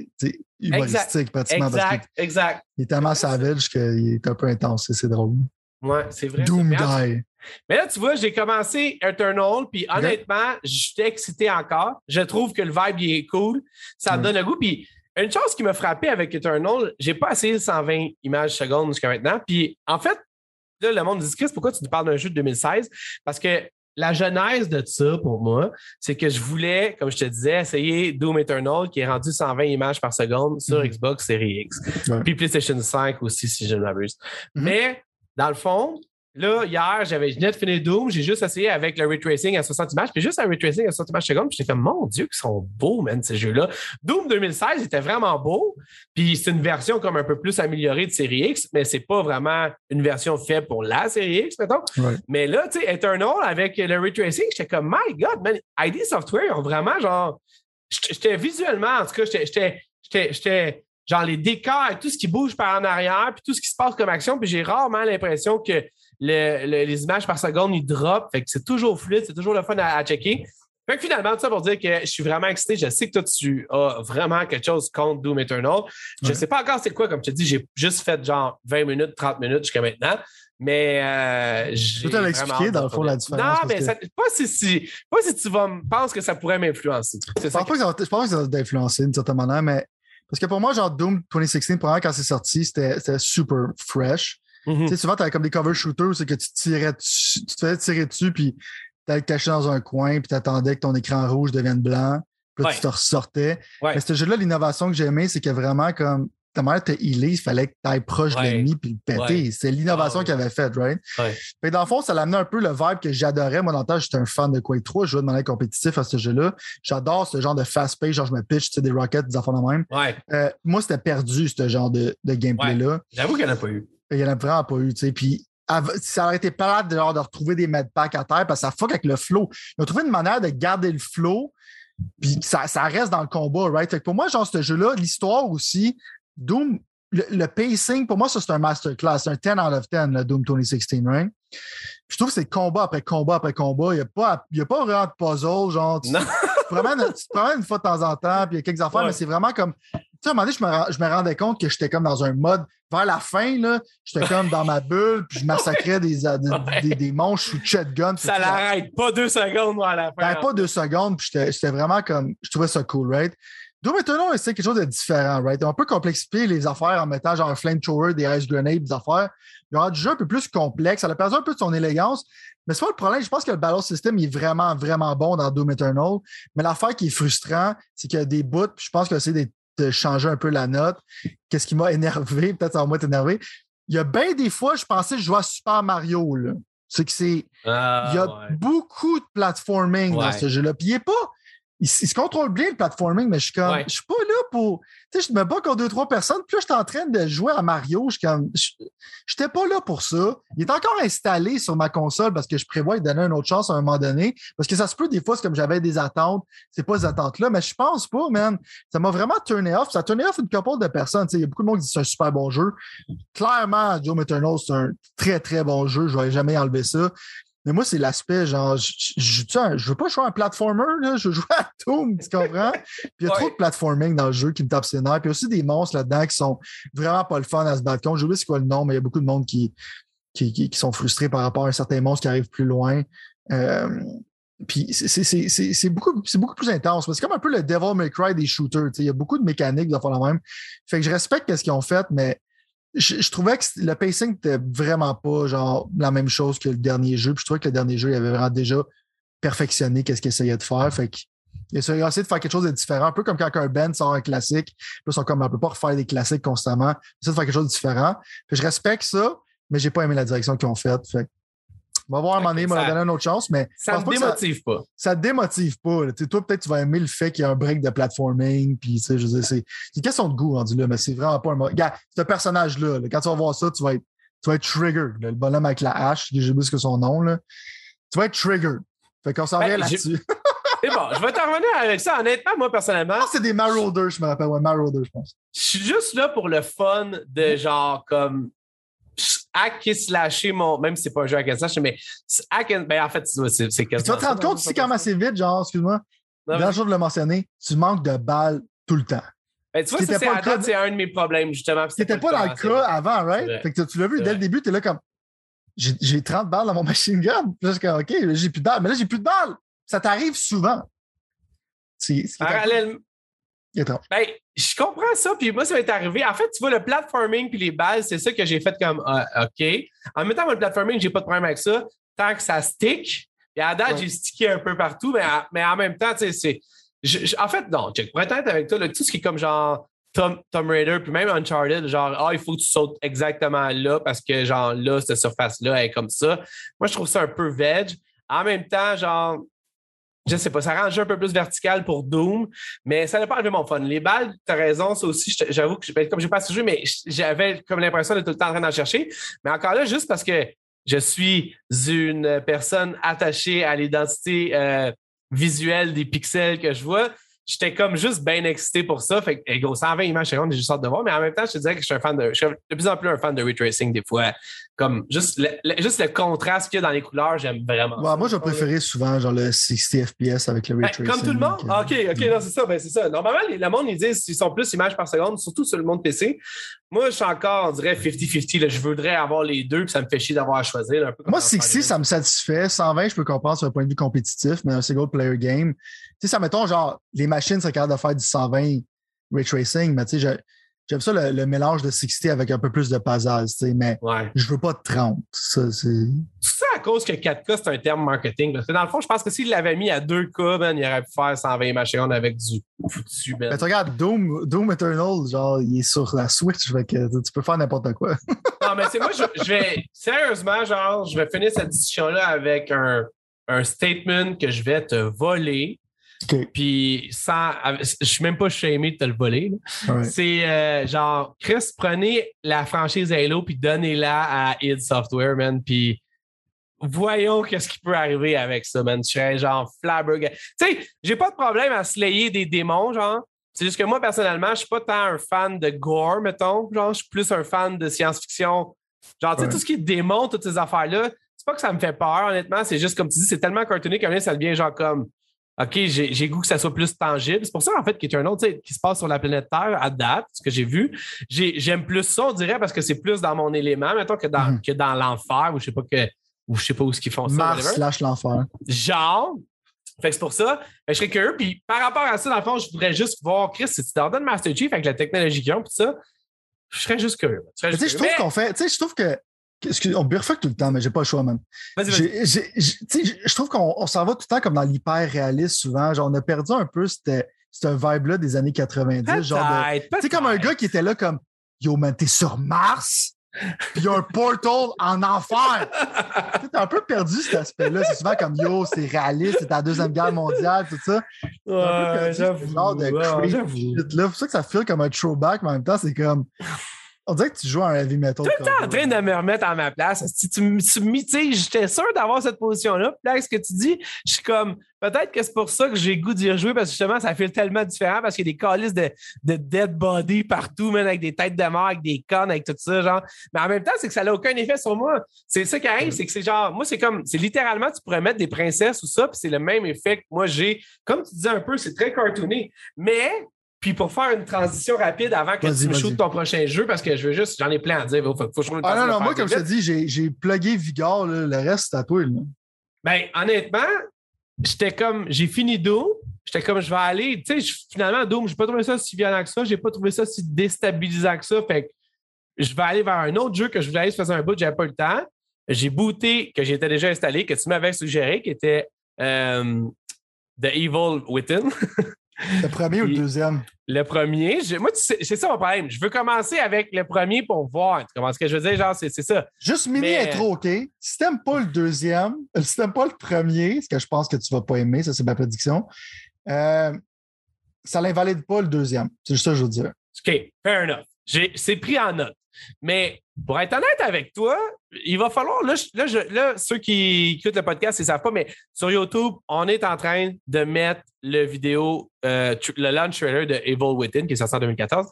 humoristique, pratiquement. Parce Exact, exact. qu'il est tellement savage qu'il est un peu intense. et C'est drôle. Ouais, c'est vrai. Doom Die. Mais là, tu vois, j'ai commencé Eternal, puis honnêtement, j'étais excité encore. Je trouve que le vibe il est cool. Ça me Ouais. donne le goût. Puis une chose qui m'a frappé avec Eternal, j'ai pas essayé le 120 images secondes jusqu'à maintenant. Puis en fait, là, le monde dit Chris, pourquoi tu nous parles d'un jeu de 2016? Parce que la genèse de ça, pour moi, c'est que je voulais, comme je te disais, essayer Doom Eternal, qui est rendu 120 images par seconde sur Mhm. Xbox Series X. Ouais. Puis PlayStation 5 aussi, si je ne m'abuse. Mhm. Mais, dans le fond, Là, hier, j'avais, venais de finir Doom, j'ai juste essayé avec le ray tracing à 60 images, puis juste un ray tracing à 60 images secondes, puis j'étais comme, mon Dieu, qu'ils sont beaux, man, ces jeux-là. Doom 2016 était vraiment beau, puis c'est une version comme un peu plus améliorée de série X, mais c'est pas vraiment une version faite pour la série X, mettons. Mais là, tu sais, Eternal avec le ray tracing, j'étais comme, my God, man, ID Software ils ont vraiment genre, j'étais visuellement, en tout cas, j'étais, j'étais, genre les décors et tout ce qui bouge par en arrière, puis tout ce qui se passe comme action, puis j'ai rarement l'impression que les images par seconde, ils drop. Fait que c'est toujours fluide, c'est toujours le fun à, checker. Fait que finalement, tout ça pour dire que je suis vraiment excité. Je sais que toi, tu as vraiment quelque chose contre Doom Eternal. Je ne sais pas encore c'est quoi, comme tu te dis, j'ai juste fait genre 20 minutes, 30 minutes jusqu'à maintenant. Mais euh, je peux l'expliquer dans le fond la différence. Non, mais pas, si, pas si tu vas penses que ça pourrait m'influencer. Je pense, que... que ça va t'influencer d'une certaine manière, mais parce que pour moi, genre Doom 2016, quand c'est sorti, c'était super fresh. Mm-hmm. Tu sais, souvent, comme des cover shooters, c'est que tu tirais tu te faisais tirer dessus, puis tu allais te cacher dans un coin, puis tu attendais que ton écran rouge devienne blanc, puis là, tu te ressortais. Mais ce jeu-là, l'innovation que j'ai aimé, c'est que vraiment, comme ta mère te healé, il fallait que tu ailles proche de l'ennemi puis le péter. C'est l'innovation ah, qu'il avait faite, right? Mais dans le fond, ça l'amenait un peu le vibe que j'adorais. Moi, dans le temps, j'étais un fan de Quake 3. Je jouais de manière compétitive à ce jeu-là. J'adore ce genre de fast pace, genre je me pitch, tu sais, des rockets, des enfants de même. Euh, moi, c'était perdu, ce genre de, de gameplay-là. J'avoue qu'il n'y en a pas eu. Il n'y en a vraiment pas eu, tu sais. Puis ça aurait été plate de, de retrouver des medpacks à terre parce que ça fuck avec le flow. Ils ont trouvé une manière de garder le flow, puis ça, ça reste dans le combat, right? Fait que pour moi, genre, ce jeu-là, l'histoire aussi, Doom, le, pacing, pour moi, ça, c'est un masterclass. C'est un 10 out of 10, le Doom 2016, right? je trouve que c'est combat après combat après combat. Il n'y a, pas, a pas vraiment de puzzle, genre. Tu te promènes une fois de temps en temps, puis il y a quelques affaires, mais c'est vraiment comme sais, à un moment donné, je me, je me rendais compte que j'étais comme dans un mode, vers la fin, là, j'étais comme dans ma bulle, puis je massacrais des, des, des, des monstres sous shotgun. Ça l'arrête pas deux secondes à la fin. Ben, pas deux secondes, puis j'étais vraiment comme, je trouvais ça cool, right? Doom Eternal, c'est quelque chose de différent, right? On peut complexifier les affaires en mettant genre un flamethrower, des ice grenades, des affaires. Il y aura du jeu un peu plus complexe. Ça a perdu un peu de son élégance. Mais c'est pas le problème. Je pense que le battle system est vraiment, vraiment bon dans Doom Eternal. Mais l'affaire qui est frustrant, c'est qu'il y a des bouts, je pense que c'est des de changer un peu la note. Qu'est-ce qui m'a énervé? Peut-être ça va m'énerver. Il y a bien des fois, je pensais que je jouais à Super Mario. C'est que c'est. Ah, il y a beaucoup de platforming dans ce jeu-là. Puis il n'est pas il, se contrôle bien le platforming, mais je suis comme, je suis pas là pour, tu sais, je me bats contre deux, trois personnes, puis là, je suis en train de jouer à Mario, je suis comme, j'étais pas là pour ça. Il est encore installé sur ma console parce que je prévois de donner une autre chance à un moment donné, parce que ça se peut, des fois, c'est comme j'avais des attentes, c'est pas ces attentes-là, mais je pense pas, man. Ça m'a vraiment turné off. Ça a turné off une couple de personnes, tu sais, il y a beaucoup de monde qui dit que c'est un super bon jeu. Clairement, Joe Eternal, c'est un très, très bon jeu, je vais jamais enlever ça. Mais moi, c'est l'aspect, genre, je, je, je, veux pas jouer un platformer, là, je veux jouer à Doom, tu comprends? Puis il y a trop de platforming dans le jeu qui me tape ses nerfs. Puis aussi des monstres là-dedans qui sont vraiment pas le fun à se battre contre. Je oublié c'est quoi le nom, mais il y a beaucoup de monde qui, qui, qui, sont frustrés par rapport à un certain monstre qui arrive plus loin. Euh, puis c'est beaucoup, beaucoup plus intense. C'est comme un peu le Devil May Cry des shooters. Il y a beaucoup de mécaniques de faire la même. Fait que je respecte ce qu'ils ont fait, mais je, trouvais que le pacing n'était vraiment pas genre la même chose que le dernier jeu. Puis je trouvais que le dernier jeu, il avait vraiment déjà perfectionné qu'est-ce qu'il essayait de faire. Fait il a essayé de faire quelque chose de différent, un peu comme quand un band sort un classique. Puis ils sont comme, on peut pas refaire des classiques constamment. Il essaie de faire quelque chose de différent. je respecte ça, mais j'ai pas aimé la direction qu'ils ont faite. Fait on va voir un moment donné, il m'a donné une autre chance, mais. Ça ne démotive pas. Ça ne démotive pas. Toi, peut-être, tu vas aimer le fait qu'il y a un break de platforming, puis, tu sais, je veux c'est une question de goût rendu là, mais c'est vraiment pas un. Regarde, ce personnage-là, quand tu vas voir ça, tu vas être, tu vas être triggered. le bonhomme avec la hache, j'ai oublié ce que son nom, là. Tu vas être triggered. Fait qu'on s'en ben, vient là-dessus. C'est bon, je vais t'en revenir avec ça. Honnêtement, moi, personnellement. Ah, c'est des Marauders, je me rappelle. Ouais, Marauders, je pense. Je suis juste là pour le fun de genre, comme, hack et slasher mon. Même si c'est pas un jeu hack and slash, mais hack and... Ben, en fait, c'est Tu vas te rendre compte ici quand même assez vite, genre, excuse-moi. Dans jour de le mentionner, tu manques de balles tout le temps. Ben, tu vois, ça, c'est, c'est un de mes problèmes, justement. C'était pas, pas dans le cas avant, right? Fait que tu l'as vu dès le début, t'es là comme. J'ai 30 balles dans mon machine gun. Puis là, OK, j'ai plus de balles. Mais là, j'ai plus de balles. Ça t'arrive souvent. C'est, Ben, je comprends ça, puis moi, ça va être arrivé. En fait, tu vois, le platforming puis les balles, c'est ça que j'ai fait comme ah, OK. En même temps, le platforming, j'ai pas de problème avec ça. Tant que ça stick. Et à date, j'ai stické un peu partout, mais, mais en même temps, tu sais, c'est. en fait, non, check. Pour être avec toi, tout ce qui est comme genre Tom, Tom Raider, puis même Uncharted, genre, ah, il faut que tu sautes exactement là parce que, genre, là, cette surface-là est comme ça. Moi, je trouve ça un peu veg. En même temps, genre, je sais pas, ça rend le jeu un peu plus vertical pour Doom, mais ça n'a pas enlevé mon fun. Les balles, tu as raison, ça aussi, j'avoue que ben, comme j'ai pas ce jeu, mais j'avais comme l'impression d'être tout le temps en train d'en chercher. Mais encore là, juste parce que je suis une personne attachée à l'identité euh, visuelle des pixels que je vois, j'étais comme juste bien excité pour ça. Fait que, gros, 120 images secondes, j'ai juste hâte de voir. Mais en même temps, je te disais que je suis un fan de. Je suis de plus en plus un fan de retracing des fois. Comme juste le, juste le contraste qu'il y a dans les couleurs, j'aime vraiment. moi, je préférais souvent genre le 60 FPS avec le retracing. comme tout le monde? Ah, OK, OK, non, c'est ça. Ben, c'est ça. Normalement, le monde, ils disent qu'ils sont plus images par seconde, surtout sur le monde PC. Moi, je suis encore, on dirait 50-50. Je voudrais avoir les deux, puis ça me fait chier d'avoir à choisir. Un peu moi, 60, ça me satisfait. 120, je peux comprendre sur un point de vue compétitif, mais un single player game, tu sais, ça mettons, genre, les machines sont capables de faire du 120 ray tracing, mais tu sais, j'aime ça le, mélange de 60 avec un peu plus de puzzle, tu sais, mais je veux pas de 30. Ça, c'est. ça à cause que 4K, c'est un terme marketing. Dans le fond, je pense que s'il l'avait mis à 2K, ben, il aurait pu faire 120 machines avec du foutu, ben. Mais tu regardes, Doom, Doom Eternal, genre, il est sur la Switch, fait que tu peux faire n'importe quoi. non, mais c'est moi, je, vais, sérieusement, genre, je vais finir cette discussion-là avec un, un statement que je vais te voler puis sans. Je suis même pas shamé de te le voler. C'est euh, genre, Chris, prenez la franchise Halo puis donnez-la à id Software, man. Puis voyons qu'est-ce qui peut arriver avec ça, man. Je serais genre flabbergasté. Tu sais, j'ai pas de problème à slayer des démons, genre. C'est juste que moi, personnellement, je suis pas tant un fan de gore, mettons. Genre, je suis plus un fan de science-fiction. Genre, tu sais, tout ce qui est démon, toutes ces affaires-là, c'est pas que ça me fait peur, honnêtement. C'est juste, comme tu dis, c'est tellement cartonné que ça devient genre comme OK, j'ai goût que ça soit plus tangible. C'est pour ça, en fait, qu'il y a un autre qui se passe sur la planète Terre à date, ce que j'ai vu. J'aime plus ça, on dirait, parce que c'est plus dans mon élément, mettons, que dans, mhm. dans l'enfer, ou je sais pas que. Ou je sais pas où ce qu'ils font ça. Mars slash l'enfer. Genre. Fait que c'est pour ça. je serais curieux. Puis par rapport à ça, dans le fond, je voudrais juste voir, Chris, si tu t'en donnes Master Chief avec la technologie qu'ils ont, tout ça, je serais juste curieux. Tu sais, je trouve qu'on fait. Tu sais, je trouve que on bifurque tout le temps, mais j'ai pas le choix, même. Je trouve qu'on s'en va tout le temps comme dans l'hyper-réaliste souvent. Genre, on a perdu un peu cette, vibe-là des années 90. Genre tu sais, comme un gars qui était là comme Yo, man, t'es sur Mars, puis il y a un portal en enfer. T'as un peu perdu cet aspect-là. C'est souvent comme Yo, c'est réaliste, c'est la Deuxième Guerre mondiale, tout ça. Ouais, j'avoue. genre de C'est pour ça que ça file comme un throwback, mais en même temps, c'est comme on dirait que tu joues à un heavy metal. Tout le temps en train de me remettre à ma place. Si tu, tu j'étais sûr d'avoir cette position-là. Puis là, ce que tu dis, je suis comme, peut-être que c'est pour ça que j'ai goût d'y rejouer parce que justement, ça fait tellement différent parce qu'il y a des calices de, de dead body partout, même avec des têtes de mort, avec des connes, avec tout ça, genre. Mais en même temps, c'est que ça n'a aucun effet sur moi. C'est ça qui arrive, c'est que c'est genre, moi, c'est comme, c'est littéralement, tu pourrais mettre des princesses ou ça, puis c'est le même effet que moi j'ai. Comme tu disais un peu, c'est très cartoonné. Mais puis pour faire une transition rapide avant que tu me shootes ton prochain jeu, parce que je veux juste, j'en ai plein à dire. Faut, faut, faut ah non, non, moi, comme je te dis, j'ai plugué Vigor, le reste, c'est à toi. Là. Ben, honnêtement, j'étais comme, j'ai fini Doom, j'étais comme, je vais aller, tu sais, finalement, Doom, j'ai pas trouvé ça si violent que ça, j'ai pas trouvé ça si déstabilisant que ça, fait que je vais aller vers un autre jeu que je voulais aller, se faire un bout, j'avais pas le temps. J'ai booté, que j'étais déjà installé, que tu m'avais suggéré, qui était euh, The Evil Within. Le premier ou le deuxième? Le premier. moi, c'est ça mon problème. Je veux commencer avec le premier pour voir. Tu comprends ce que je veux dire? Genre, c'est ça. Juste mini intro, OK? Si t'aimes pas le deuxième, si t'aimes pas le premier, ce que je pense que tu vas pas aimer, ça c'est ma prédiction, euh, ça l'invalide pas le deuxième. C'est juste ça que je veux dire. OK, fair enough. C'est pris en note. Mais pour être honnête avec toi, il va falloir, là, ceux qui écoutent le podcast, ils ne savent pas, mais sur YouTube, on est en train de mettre le vidéo, euh, le launch trailer de Evil Within qui est sorti en 2014.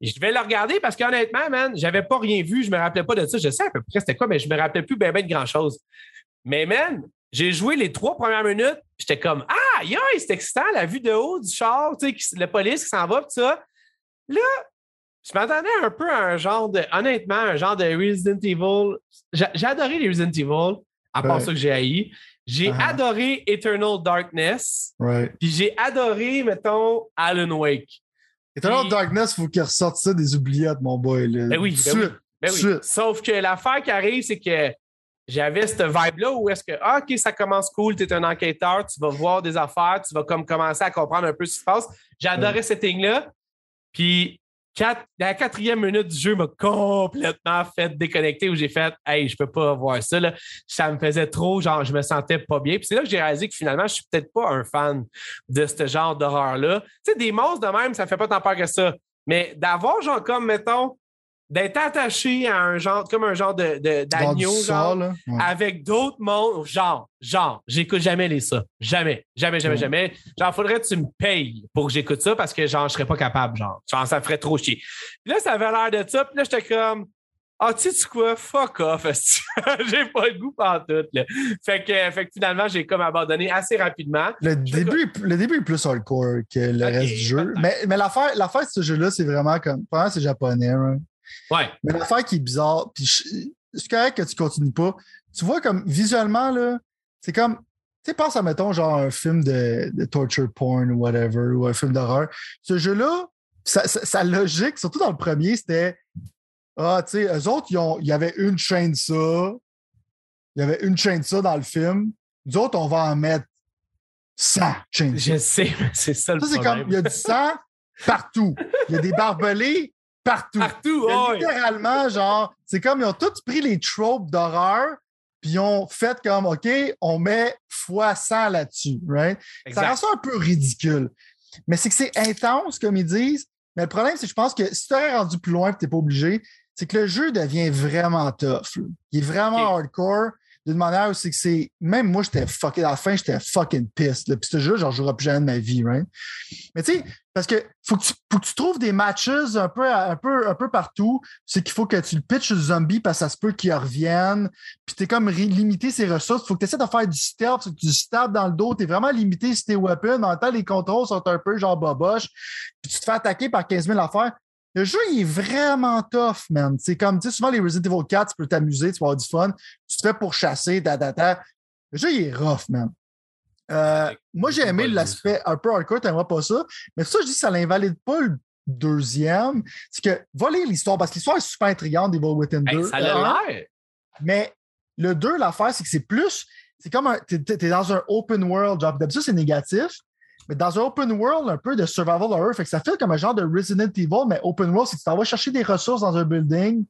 je vais le regarder parce qu'honnêtement, man, j'avais pas rien vu, je me rappelais pas de ça. Je sais à peu près c'était quoi, mais je me rappelais plus bien, de grand chose. Mais man, j'ai joué les trois premières minutes, j'étais comme Ah, yeah, c'est excitant, la vue de haut du char, tu sais, la police qui s'en va, tout ça. Là, je m'attendais un peu à un genre de, honnêtement, un genre de Resident Evil. J'ai adoré les Resident Evil, à part ça que j'ai haï. J'ai uh-huh. adoré Eternal Darkness. Puis j'ai adoré, mettons, Alan Wake. Eternal Darkness, il faut qu'il ressorte ça des oubliettes, mon boy. Là. Ben oui, ben ben oui. Sauf que l'affaire qui arrive, c'est que j'avais cette vibe-là où est-ce que, ah, OK, ça commence cool, tu es un enquêteur, tu vas voir des affaires, tu vas comme commencer à comprendre un peu ce qui se passe. J'adorais cette thing-là. Puis la quatrième minute du jeu m'a complètement fait déconnecter où j'ai fait Hey, je peux pas voir ça. Là. Ça me faisait trop, genre, je me sentais pas bien. Puis c'est là que j'ai réalisé que finalement, je suis peut-être pas un fan de ce genre d'horreur-là. Tu sais, des monstres de même, ça fait pas tant peur que ça. Mais d'avoir, genre, comme, mettons, d'être attaché à un genre, comme un genre de, d'agneau, genre, avec d'autres mondes, genre, genre, j'écoute jamais les ça. Jamais, jamais, jamais, jamais. Genre, faudrait que tu me payes pour que j'écoute ça parce que, genre, je serais pas capable, genre. Genre, ça ferait trop chier. Puis là, ça avait l'air de ça. Puis là, j'étais comme, ah, tu sais quoi, fuck off, j'ai pas le goût par tout. Là. Fait, que, fait que finalement, j'ai comme abandonné assez rapidement. Le début, le début est plus hardcore que le reste du jeu. Mais, mais l'affaire, l'affaire de ce jeu-là, c'est vraiment comme. Premièrement, c'est japonais. Hein. Ouais. Mais l'affaire qui est bizarre, puis c'est correct que tu continues pas. Tu vois, comme visuellement, là, c'est comme. Tu sais, pense à, mettons, genre un film de, de torture porn ou whatever, ou un film d'horreur. Ce jeu-là, sa, logique, surtout dans le premier, c'était Ah, tu sais, eux autres, il y avait une chaîne de ça. Il y avait une chaîne de ça dans le film. Nous autres, on va en mettre 100 chaînes Je sais, mais c'est ça le ça, c'est comme, il y a du sang partout. Il y a des barbelés partout. Partout, Littéralement, genre, c'est comme ils ont tous pris les tropes d'horreur, puis ils ont fait comme, OK, on met fois 100 là-dessus, right? Ça rend ça un peu ridicule. Mais c'est que c'est intense, comme ils disent. Mais le problème, c'est que je pense que si tu aurais rendu plus loin et tu n'es pas obligé, c'est que le jeu devient vraiment tough. Il est vraiment hardcore d'une manière où c'est que c'est. Même moi, j'étais fucking. À la fin, j'étais fucking pissed. Puis ce jeu, genre, je jouerai plus jamais de ma vie, right? Mais tu sais, parce que faut que, tu, trouves des matches un peu, un peu, un peu partout. C'est qu'il faut que tu le pitches le zombie parce que ça se peut qu'il revienne. Puis t'es comme limité ses ressources. Faut que tu essaies de faire du stealth, que tu stabs dans le dos. T'es vraiment limité si tes weapons. En même temps, les contrôles sont un peu genre boboche. Puis tu te fais attaquer par 15 000 affaires. Le jeu, il est vraiment tough, man. C'est comme, tu sais, souvent les Resident Evil 4, tu peux t'amuser, tu vas avoir du fun. Tu te fais pour chasser, ta, ta, ta. Le jeu, il est rough, man. Euh, moi, j'ai aimé l'aspect un peu hardcore, t'aimerais pas ça. Mais ça, je dis que ça l'invalide pas le deuxième. C'est que, va lire l'histoire, parce que l'histoire est super intrigante Evil Within 2. ça a l'air. Mais le 2, l'affaire, c'est que c'est plus. C'est comme un. T'es es dans un open world. Genre, d'habitude, c'est négatif. Mais dans un open world, un peu de survival horror, fait que ça fait comme un genre de Resident Evil, mais open world, c'est que tu t'en vas chercher des ressources dans un building,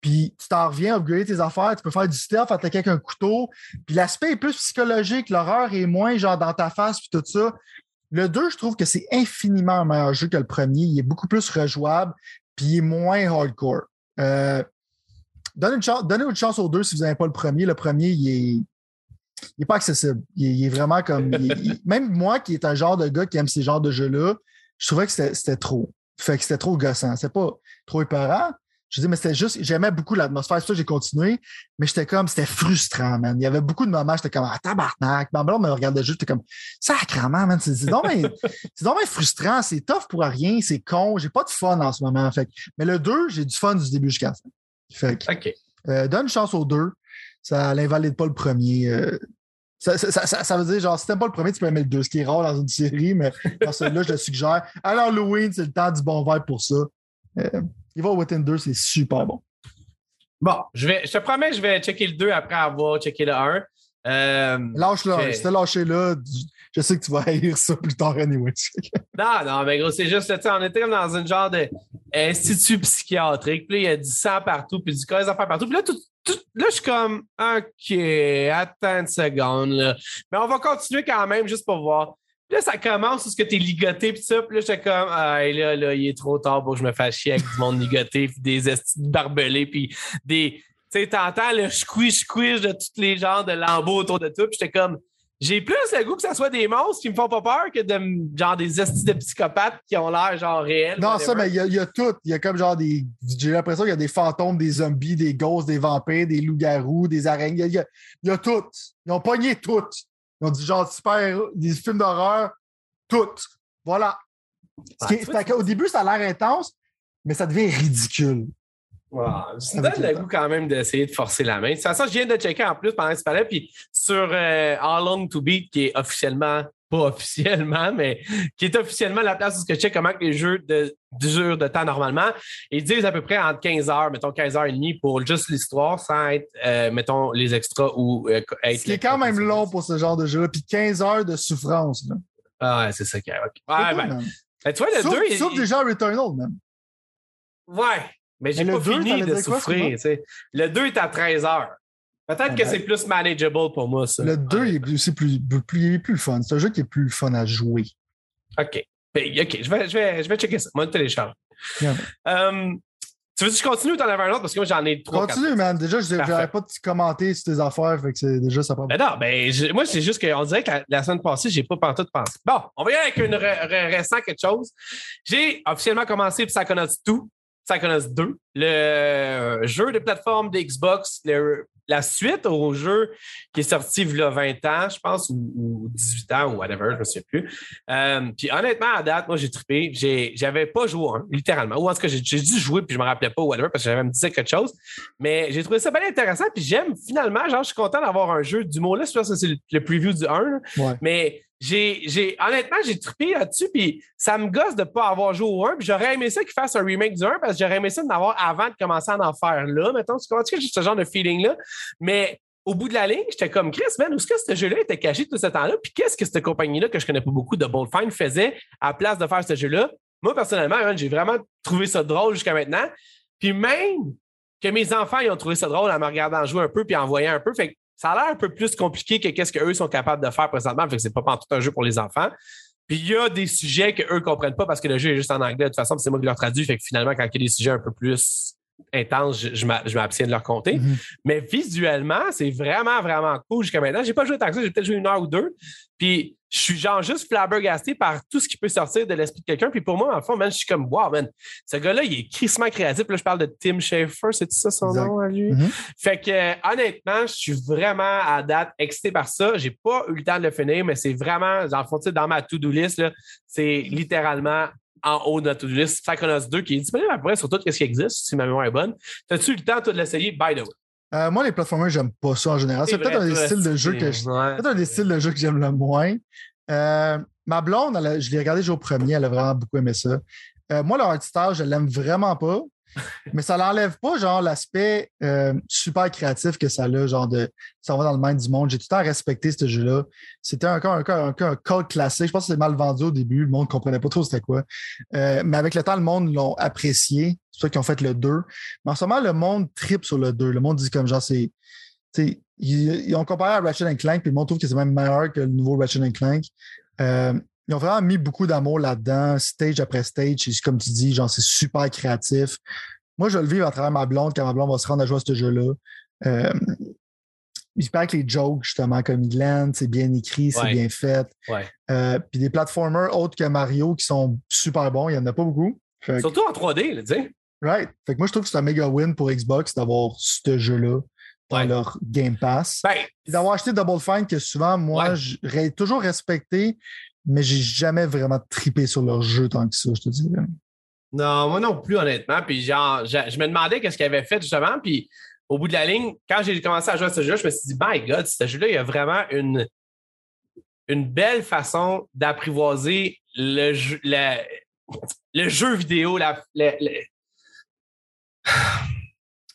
puis tu t'en reviens upgrader tes affaires, tu peux faire du stealth, attaquer avec un couteau. Puis l'aspect est plus psychologique, l'horreur est moins genre dans ta face, puis tout ça. Le 2, je trouve que c'est infiniment un meilleur jeu que le premier. Il est beaucoup plus rejouable, puis il est moins hardcore. Euh, donnez, une chance, donnez une chance aux deux si vous n'avez pas le premier. Le premier, il est, il n'est pas accessible. Il, est vraiment comme. même moi, qui est un genre de gars qui aime ces genres de jeux-là, je trouvais que c'était trop. Fait que c'était trop gossant. C'est pas trop épeurant. Je dis, mais c'était juste, j'aimais beaucoup l'atmosphère, c'est ça j'ai continué, mais j'étais comme, c'était frustrant, man. Il y avait beaucoup de moments, j'étais comme, ah, tabarnak. Ma on me regardait juste, j'étais comme, sacrement, man. C'est donc c'est frustrant, c'est tough pour rien, c'est con, j'ai pas de fun en ce moment. Fait mais le 2, j'ai du fun du début jusqu'à la fin. Fait que, OK. Euh, donne une chance au 2 ça n'invalide pas le premier. Euh, ça, veut dire, genre, si t'aimes pas le premier, tu peux aimer le 2, ce qui est rare dans une série, mais dans celui-là, je le suggère. Alors, Halloween, c'est le temps du bon verre pour ça. Euh, Evil Within 2, c'est super bon. Bon, je, vais, je te promets, je vais checker le 2 après avoir checké le 1. Euh, Lâche-le. Si t'as lâché là, je sais que tu vas haïr ça plus tard anyway. non, non, mais gros, c'est juste, tu sais, on était comme dans une genre d'institut psychiatrique. Puis là, il y a du sang partout, puis du corps des affaires partout. Puis là, tout, là, je suis comme, OK, attends une seconde. Là. Mais on va continuer quand même, juste pour voir. Puis là, ça commence, est-ce que tu es ligoté, puis ça. Puis là, j'étais comme, ah, là, là, il est trop tard pour que je me fasse chier avec du monde ligoté, puis des barbelés, puis des. Tu sais, t'entends le squish squish de tous les genres de lambeaux autour de tout. Puis j'étais comme, j'ai plus le goût que ce soit des monstres qui me font pas peur que de, genre des estis de psychopathes qui ont l'air genre réels. Non, ça, mais il y, a tout. Il y a comme genre des. J'ai l'impression qu'il y a des fantômes, des zombies, des ghosts, des vampires, des loups-garous, des araignées. Il y, a, tout. Ils ont pogné tout. Ils ont dit genre super. des films d'horreur, toutes. Voilà. Au début, ça a l'air intense, mais ça devient ridicule. Wow. Ça donne le goût quand même d'essayer de forcer la main. De toute façon, je viens de checker en plus pendant que tu parlais, puis sur euh, All On to Beat, qui est officiellement, pas officiellement, mais qui est officiellement la place où je check comment les jeux de, durent de temps normalement, ils disent à peu près entre 15 heures, mettons 15 heures et demie pour juste l'histoire sans être, euh, mettons, les extras ou euh, être. Ce qui est quand même long pour ce genre de jeu-là, puis 15 heures de souffrance. Ah ouais, c'est ça qui est. Ouais, ben, ben, tu vois, le sauf, 2. Sauf déjà Returnal, même. Ouais, mais j'ai pas deux, fini de quoi, souffrir. Le 2 est à 13 heures. Peut-être Ah que ben. c'est plus manageable pour moi, ça. Le 2 il est plus, plus, fun. C'est un jeu qui est plus fun à jouer. OK. Ben, OK, je vais, je, vais, je vais checker ça. Moi, le télécharge. Yeah. Euh, tu veux que je continue ou t'en avais un autre? Parce que moi, j'en ai trois. Continue, man. Déjà, je n'avais pas de commenter sur tes affaires. Fait que c'est déjà, ça prend. Ben non, ben, je- moi, c'est juste qu'on dirait que la, la semaine passée, j'ai pas pantoute pensé. Bon, on va y aller avec une ré- ré- récent quelque chose. J'ai officiellement commencé Psychonauts 2, Psychonauts 2, le euh, jeu de plateforme de Xbox, le- la suite au jeu qui est sorti il y a 20 ans, je pense, ou, ou 18 ans, ou whatever, je ne me souviens plus. Euh, puis honnêtement, à date, moi, j'ai trippé. J'avais pas joué un, littéralement. Ou en tout cas, j'ai dû jouer, puis je me rappelais pas, ou whatever, parce que j'avais me disait quelque chose. Mais j'ai trouvé ça bien intéressant, puis j'aime finalement, genre, je suis content d'avoir un jeu du mot là. Je pense que c'est le, le preview du 1. là. Ouais. Mais j'ai, honnêtement, j'ai trippé là-dessus, puis ça me gosse de ne pas avoir joué au 1. Puis j'aurais aimé ça qu'il fasse un remake du 1 parce que j'aurais aimé ça d'en avoir avant de commencer à en faire là. Mettons, tu comprends que j'ai ce genre de feeling-là? Mais au bout de la ligne, j'étais comme Chris, man, où est-ce que ce jeu-là était caché tout ce temps-là? Puis qu'est-ce que cette compagnie-là, que je connais pas beaucoup, de Bold faisait à la place de faire ce jeu-là? Moi, personnellement, j'ai vraiment trouvé ça drôle jusqu'à maintenant. Puis même que mes enfants ils ont trouvé ça drôle en me regardant jouer un peu puis en voyant un peu. Fait que ça a l'air un peu plus compliqué que qu'est-ce qu'eux sont capables de faire présentement. Fait que c'est pas tout un jeu pour les enfants. Puis il y a des sujets qu'eux ne comprennent pas parce que le jeu est juste en anglais. De toute façon, c'est moi qui leur traduis. Fait que finalement, quand il y a des sujets un peu plus intenses, je, je m'a- je m'abstiens de leur compter. Mhm. Mais visuellement, c'est vraiment, vraiment cool jusqu'à maintenant. J'ai pas joué tant que ça, j'ai peut-être joué une heure ou deux. Puis je suis genre juste flabbergasté par tout ce qui peut sortir de l'esprit de quelqu'un. Puis pour moi, en fond, man, je suis comme, wow, man, ce gars-là, il est crissement créatif. Là, je parle de Tim Schafer, c'est ça son Exact. nom à lui? Mhm. Fait que euh, honnêtement, je suis vraiment à date excité par ça. J'ai pas eu le temps de le finir, mais c'est vraiment, dans le fond, dans ma to-do list, c'est littéralement en haut de notre to-do list. Psychonauts 2 qui est disponible à peu près sur tout ce qui existe, si ma mémoire est bonne. T'as-tu eu le temps, toi, de l'essayer, by the way? Euh, moi, les plateformers, j'aime pas ça en général. C'est peut-être un des styles de jeu que peut-être un des styles de jeu que j'aime le moins. Euh, ma blonde, elle je l'ai regardé jouer au premier, elle a vraiment beaucoup aimé ça. Euh, moi, le art style, je l'aime vraiment pas. mais ça l'enlève pas, genre, l'aspect euh, super créatif que ça a, genre, de ça va dans le mind du monde. J'ai tout le temps respecté ce jeu-là. C'était un, un, un, un, code classique. Je pense que c'était mal vendu au début. Le monde ne comprenait pas trop c'était quoi. Euh, mais avec le temps, le monde l'ont apprécié. C'est ça qu'ils ont fait le 2. Mais en ce moment, le monde tripe sur le 2. Le monde dit comme genre, c'est. Ils, ils ont comparé à Ratchet Clank, puis le monde trouve que c'est même meilleur que le nouveau Ratchet Clank. Euh, ils ont vraiment mis beaucoup d'amour là-dedans, stage après stage. Et comme tu dis, genre, c'est super créatif. Moi, je vais le vivre à travers ma blonde quand ma blonde va se rendre à jouer à ce jeu-là. Euh, il paraît que les jokes, justement, comme landent, c'est bien écrit, c'est Ouais. bien fait. Ouais. Euh, puis des platformers autres que Mario qui sont super bons, il n'y en a pas beaucoup. Fait que- Surtout en 3D, là, tu sais. Right. Fait que moi, je trouve que c'est un méga win pour Xbox d'avoir ce jeu-là dans Ouais. leur Game Pass. Ben, d'avoir acheté Double Fine que souvent, moi, Ouais. j'ai toujours respecté, mais j'ai jamais vraiment tripé sur leur jeu tant que ça, je te dirais. Non, moi non plus, honnêtement. Puis genre, je, je me demandais qu'est-ce qu'il avait fait justement. Puis au bout de la ligne, quand j'ai commencé à jouer à ce jeu-là, je me suis dit, my God, ce jeu-là, il y a vraiment une, une belle façon d'apprivoiser le jeu, le, le jeu vidéo. La,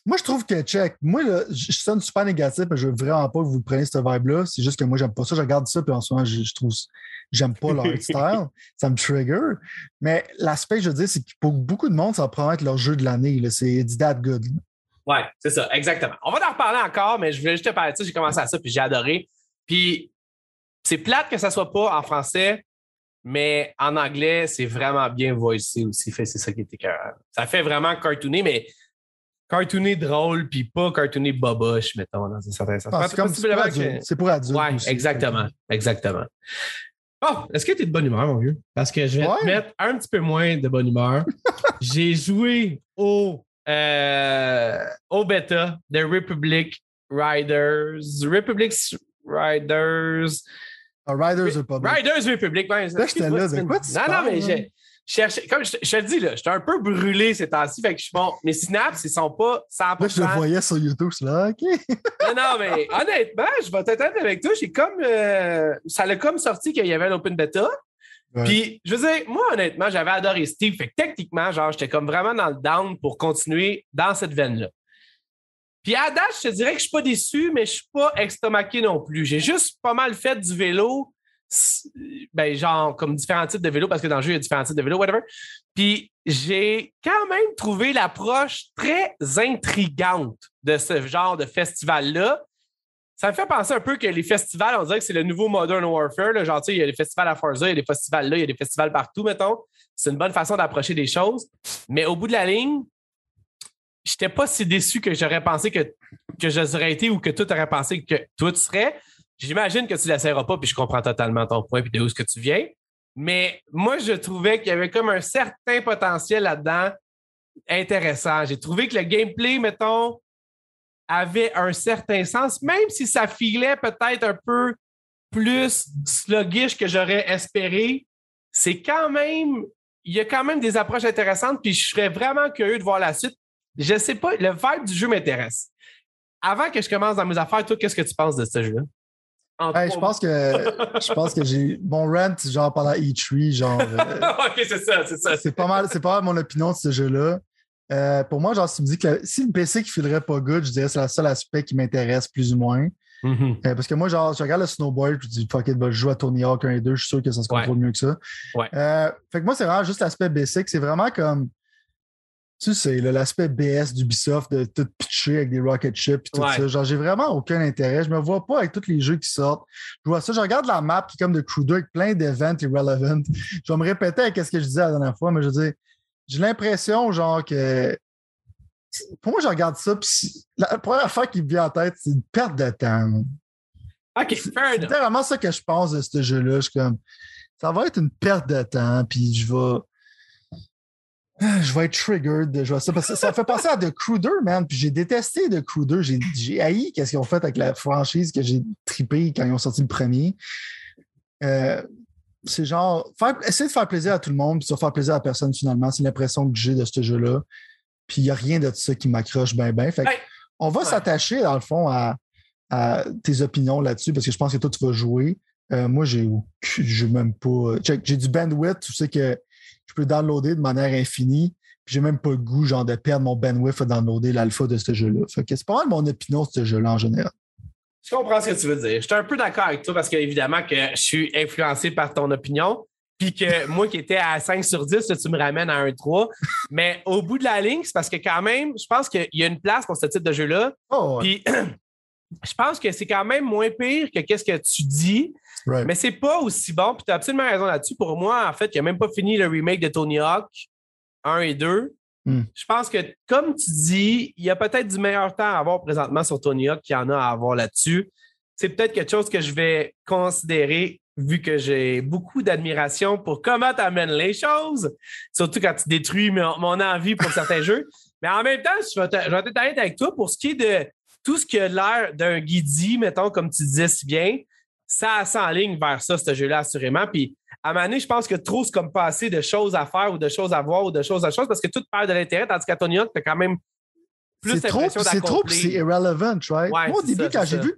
Moi, je trouve que, check, moi, là, je sonne super négatif, mais je veux vraiment pas que vous preniez cette vibe-là. C'est juste que moi, j'aime pas ça. Je regarde ça, puis en ce moment, je, je trouve, j'aime pas leur style. Ça me trigger. Mais l'aspect, je veux dire, c'est que pour beaucoup de monde, ça va probablement être leur jeu de l'année. C'est It's That Good. Ouais, c'est ça, exactement. On va en reparler encore, mais je voulais juste te parler de ça. J'ai commencé à ça, puis j'ai adoré. Puis c'est plate que ça soit pas en français, mais en anglais, c'est vraiment bien voicé aussi. Fait, c'est ça qui était écœurant. Ça fait vraiment cartoony, mais cartoony drôle, puis pas cartoony boboche, mettons, dans un certain sens. Ah, c'est comme c'est pour Possiblement adultes. C'est pour adultes. Ouais, aussi. exactement. Exactement. Oh, est-ce que tu es de bonne humeur, mon vieux? Parce que je vais Ouais. te mettre un petit peu moins de bonne humeur. J'ai joué au, euh, au bêta de Republic Riders. Republic Riders. Ah, Riders Republic. Riders Republic. Ouais, Là, de quoi tu Non, non, mais hein? Comme je, te- je te dis, là, j'étais un peu brûlé ces temps-ci. Fait que je suis bon. Mes synapses, ils sont pas 100%. Là, je le voyais sur YouTube, c'est là, OK. Non, non, mais honnêtement, je vais être honnête avec toi. J'ai comme. euh, ça l'a comme sorti qu'il y avait l'open beta. Ouais. Puis, je veux dire, moi, honnêtement, j'avais adoré Steve. Fait que techniquement, genre, j'étais comme vraiment dans le down pour continuer dans cette veine-là. Puis à date, je te dirais que je suis pas déçu, mais je suis pas estomaqué non plus. J'ai juste pas mal fait du vélo ben, genre, comme différents types de vélos, parce que dans le jeu, il y a différents types de vélos, whatever. Puis j'ai quand même trouvé l'approche très intrigante de ce genre de festival-là. Ça me fait penser un peu que les festivals, on dirait que c'est le nouveau Modern Warfare. Là. Genre, tu sais, il y a des festivals à Forza, il y a des festivals là, il y a des festivals partout, mettons. C'est une bonne façon d'approcher des choses. Mais au bout de la ligne, je n'étais pas si déçu que j'aurais pensé que, que je serais été ou que tout aurait pensé que tout serait. J'imagine que tu ne l'essaieras pas, puis je comprends totalement ton point puis de où ce que tu viens. Mais moi, je trouvais qu'il y avait comme un certain potentiel là-dedans intéressant. J'ai trouvé que le gameplay, mettons, avait un certain sens, même si ça filait peut-être un peu plus sluggish que j'aurais espéré. C'est quand même, il y a quand même des approches intéressantes, puis je serais vraiment curieux de voir la suite. Je sais pas, le vibe du jeu m'intéresse. Avant que je commence dans mes affaires, toi, qu'est-ce que tu penses de ce jeu-là? Je pense que je pense que j'ai mon rent genre pendant E3 genre euh, OK, c'est ça, c'est ça. C'est pas mal, c'est pas mal mon opinion de ce jeu-là. Euh, pour moi, genre, si tu me dis que si le PC qui filerait pas good, je dirais que c'est le seul aspect qui m'intéresse plus ou moins. Mm-hmm. Euh, parce que moi, genre, je regarde le snowboard, je dis fuck it, je joue à Tony Hawk 1 et 2, je suis sûr que ça se contrôle mieux que ça. Ouais. fait que moi, c'est vraiment juste l'aspect basic. C'est vraiment comme tu sais, l'aspect BS d'Ubisoft de tout pitcher avec des rocket ships et tout ça. Genre, j'ai vraiment aucun intérêt. Je me vois pas avec tous les jeux qui sortent. Je vois ça, je regarde la map qui est comme de Crew 2 avec plein d'événements irrelevant. Je vais me répéter avec ce que je disais la dernière fois, mais je veux dire, j'ai l'impression, genre, que. Pour moi, je regarde ça, puis la première affaire qui me vient en tête, c'est une perte de temps. OK, C'est vraiment ça que je pense de ce jeu-là. Je suis comme, ça va être une perte de temps, puis je vais je vais être triggered de jouer ça. Parce que ça fait penser à The Crew 2, man. Puis j'ai détesté The Crew 2. J'ai haï qu'est-ce qu'ils ont fait avec la franchise que j'ai trippé quand ils ont sorti le premier. Euh, c'est genre, faire, essayer de faire plaisir à tout le monde, puis de faire plaisir à personne finalement. C'est l'impression que j'ai de ce jeu-là. Puis il n'y a rien de ça qui m'accroche bien, bien. Fait on va s'attacher, dans le fond, à, tes opinions là-dessus, parce que je pense que toi, tu vas jouer. Euh, moi, j'ai même pas. J'ai du bandwidth, tu sais que peux downloader de manière infinie. Puis j'ai même pas le goût genre, de perdre mon bandwidth à downloader l'alpha de ce jeu-là. c'est pas mal mon opinion de ce jeu-là en général. Je comprends ce que tu veux dire. Je suis un peu d'accord avec toi parce qu'évidemment que je suis influencé par ton opinion. Puis que moi qui étais à 5 sur 10, tu me ramènes à un 3. Mais au bout de la ligne, c'est parce que quand même, je pense qu'il y a une place pour ce type de jeu-là. Oh, Puis je pense que c'est quand même moins pire que qu'est-ce que tu dis. Mais c'est pas aussi bon. Puis tu as absolument raison là-dessus. Pour moi, en fait, il n'a même pas fini le remake de Tony Hawk 1 et 2. Hmm. Je pense que, comme tu dis, il y a peut-être du meilleur temps à avoir présentement sur Tony Hawk qu'il y en a à avoir là-dessus. C'est peut-être quelque chose que je vais considérer vu que j'ai beaucoup d'admiration pour comment tu amènes les choses, surtout quand tu détruis mon, envie pour certains jeux. Mais en même temps, je vais, t'arrêter avec toi pour ce qui est de tout ce qui a l'air d'un guidi, mettons, comme tu disais si bien ça s'enligne vers ça, ce jeu-là, assurément. Puis à donné, je pense que trop, c'est comme pas assez de choses à faire ou de choses à voir ou de choses à chose parce que tout perd de l'intérêt, tandis qu'à Tony Hawk, t'as quand même plus d'impression C'est trop, c'est irrelevant, right? Moi, au début, quand j'ai vu,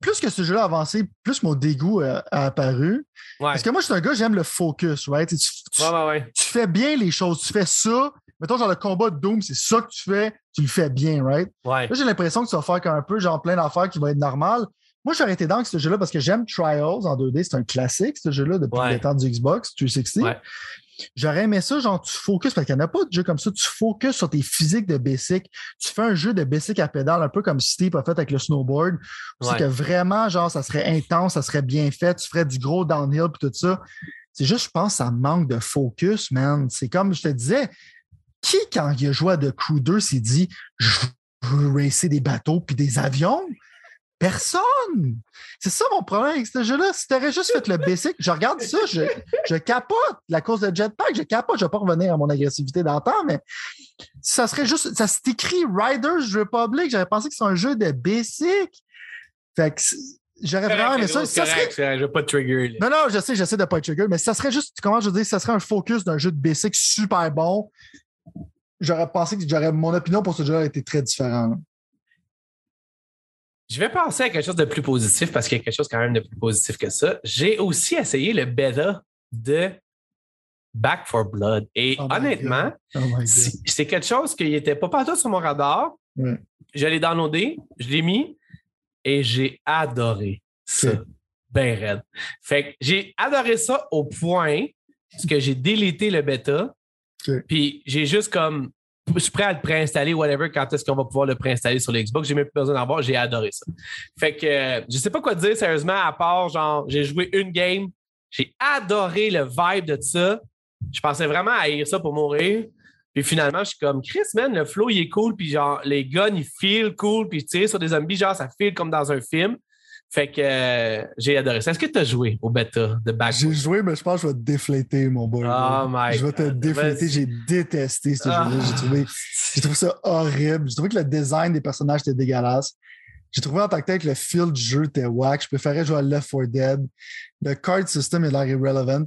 plus que ce jeu-là a avancé, plus mon dégoût a, apparu. Parce que moi, je suis un gars, j'aime le focus, right? Tu, tu, fais bien les choses, tu fais ça. Mettons, genre le combat de Doom, c'est ça que tu fais, tu le fais bien, right? Là, j'ai l'impression que ça va faire un peu, genre plein d'affaires qui vont être normales. Moi, j'aurais été dans ce jeu-là parce que j'aime Trials en 2D. C'est un classique, ce jeu-là, depuis le temps du Xbox 360. J'aurais aimé ça, genre, tu focuses, parce qu'il n'y en a pas de jeu comme ça, tu focuses sur tes physiques de basic. Tu fais un jeu de basic à pédale, un peu comme Steve a fait avec le snowboard. C'est que vraiment, genre, ça serait intense, ça serait bien fait, tu ferais du gros downhill et tout ça. C'est juste, je pense, ça manque de focus, man. C'est comme je te disais, qui, quand il a joué à The Crew 2, s'est dit, je veux racer des bateaux puis des avions? Personne! C'est ça mon problème avec ce jeu-là. Si tu aurais juste fait le basic, je regarde ça, je, je capote la course de jetpack, je capote, je vais pas revenir à mon agressivité d'antan, mais ça serait juste, ça s'est écrit Riders Republic, j'avais pensé que c'est un jeu de basic. Fait que j'aurais vraiment aimé ça. ça serait... Je vais pas trigger. Non, non, je sais, j'essaie de pas trigger, mais ça serait juste, comment je veux dire, ça serait un focus d'un jeu de basic super bon. J'aurais pensé que j'aurais, mon opinion pour ce jeu-là été très différente. Je vais penser à quelque chose de plus positif parce qu'il y a quelque chose quand même de plus positif que ça. J'ai aussi essayé le beta de Back for Blood. Et oh honnêtement, oh c'est quelque chose qui n'était pas partout sur mon radar. Je l'ai downloadé, je l'ai mis et j'ai adoré ça. ben raide. Fait que j'ai adoré ça au point que j'ai délité le bêta. Puis j'ai juste comme. Je suis prêt à le préinstaller, whatever, quand est-ce qu'on va pouvoir le préinstaller sur l'Xbox. J'ai même plus besoin d'en voir, j'ai adoré ça. Fait que euh, je sais pas quoi dire sérieusement, à part genre, j'ai joué une game, j'ai adoré le vibe de ça. Je pensais vraiment à haïr ça pour mourir. Puis finalement, je suis comme Chris, man, le flow il est cool, puis genre les guns ils feel cool, puis tirer sur des zombies, genre ça feel comme dans un film. Fait que euh, j'ai adoré ça. Est-ce que tu as joué au bêta de Back? J'ai joué, mais je pense que je vais te déflater, mon boy. Oh my Je vais te déflater. J'ai détesté ce jeu-là. J'ai trouvé, j'ai trouvé ça horrible. J'ai trouvé que le design des personnages était dégueulasse. J'ai trouvé en tant que tel que le feel du jeu était wack. Je préférais jouer à Left 4 Dead. Le card system est l'air irrelevant.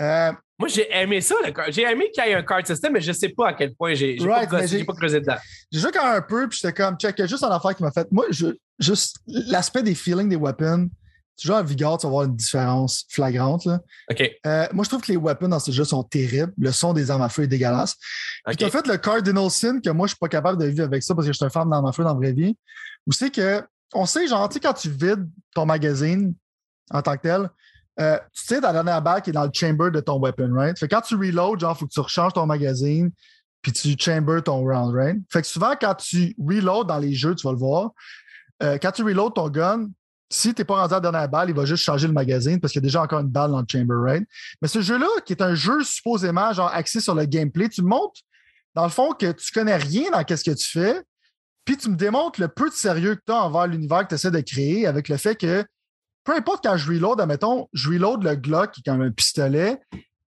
Euh, moi, j'ai aimé ça, le J'ai aimé qu'il y ait un card system, mais je ne sais pas à quel point j'ai right, pas, pas, creusé dedans. J'ai joué quand même un peu, puis j'étais comme, check, juste un affaire qui m'a fait. Moi, je, juste l'aspect des feelings des weapons, tu joues à Vigor, tu vas voir une différence flagrante. Là. OK. Euh, moi, je trouve que les weapons dans ce jeu sont terribles. Le son des armes à feu est dégueulasse. Puis tu as fait le Cardinal Sin, que moi, je ne suis pas capable de vivre avec ça parce que je suis un fan d'armes à feu dans la vraie vie. Où c'est que, on sait, genre, tu sais, quand tu vides ton magazine en tant que tel, euh, tu sais, ta dernière balle qui est dans le chamber de ton weapon, right? Fait quand tu reload, genre, faut que tu rechanges ton magazine, puis tu chamber ton round, right? Fait que souvent, quand tu reload dans les jeux, tu vas le voir, euh, quand tu reload ton gun, si tu n'es pas rendu à la dernière balle, il va juste changer le magazine parce qu'il y a déjà encore une balle dans le chamber, right? Mais ce jeu-là, qui est un jeu supposément genre axé sur le gameplay, tu montres, dans le fond, que tu connais rien dans ce que tu fais, puis tu me démontres le peu de sérieux que tu as envers l'univers que tu essaies de créer avec le fait que peu importe quand je reload, admettons, je reload le Glock qui est comme un pistolet,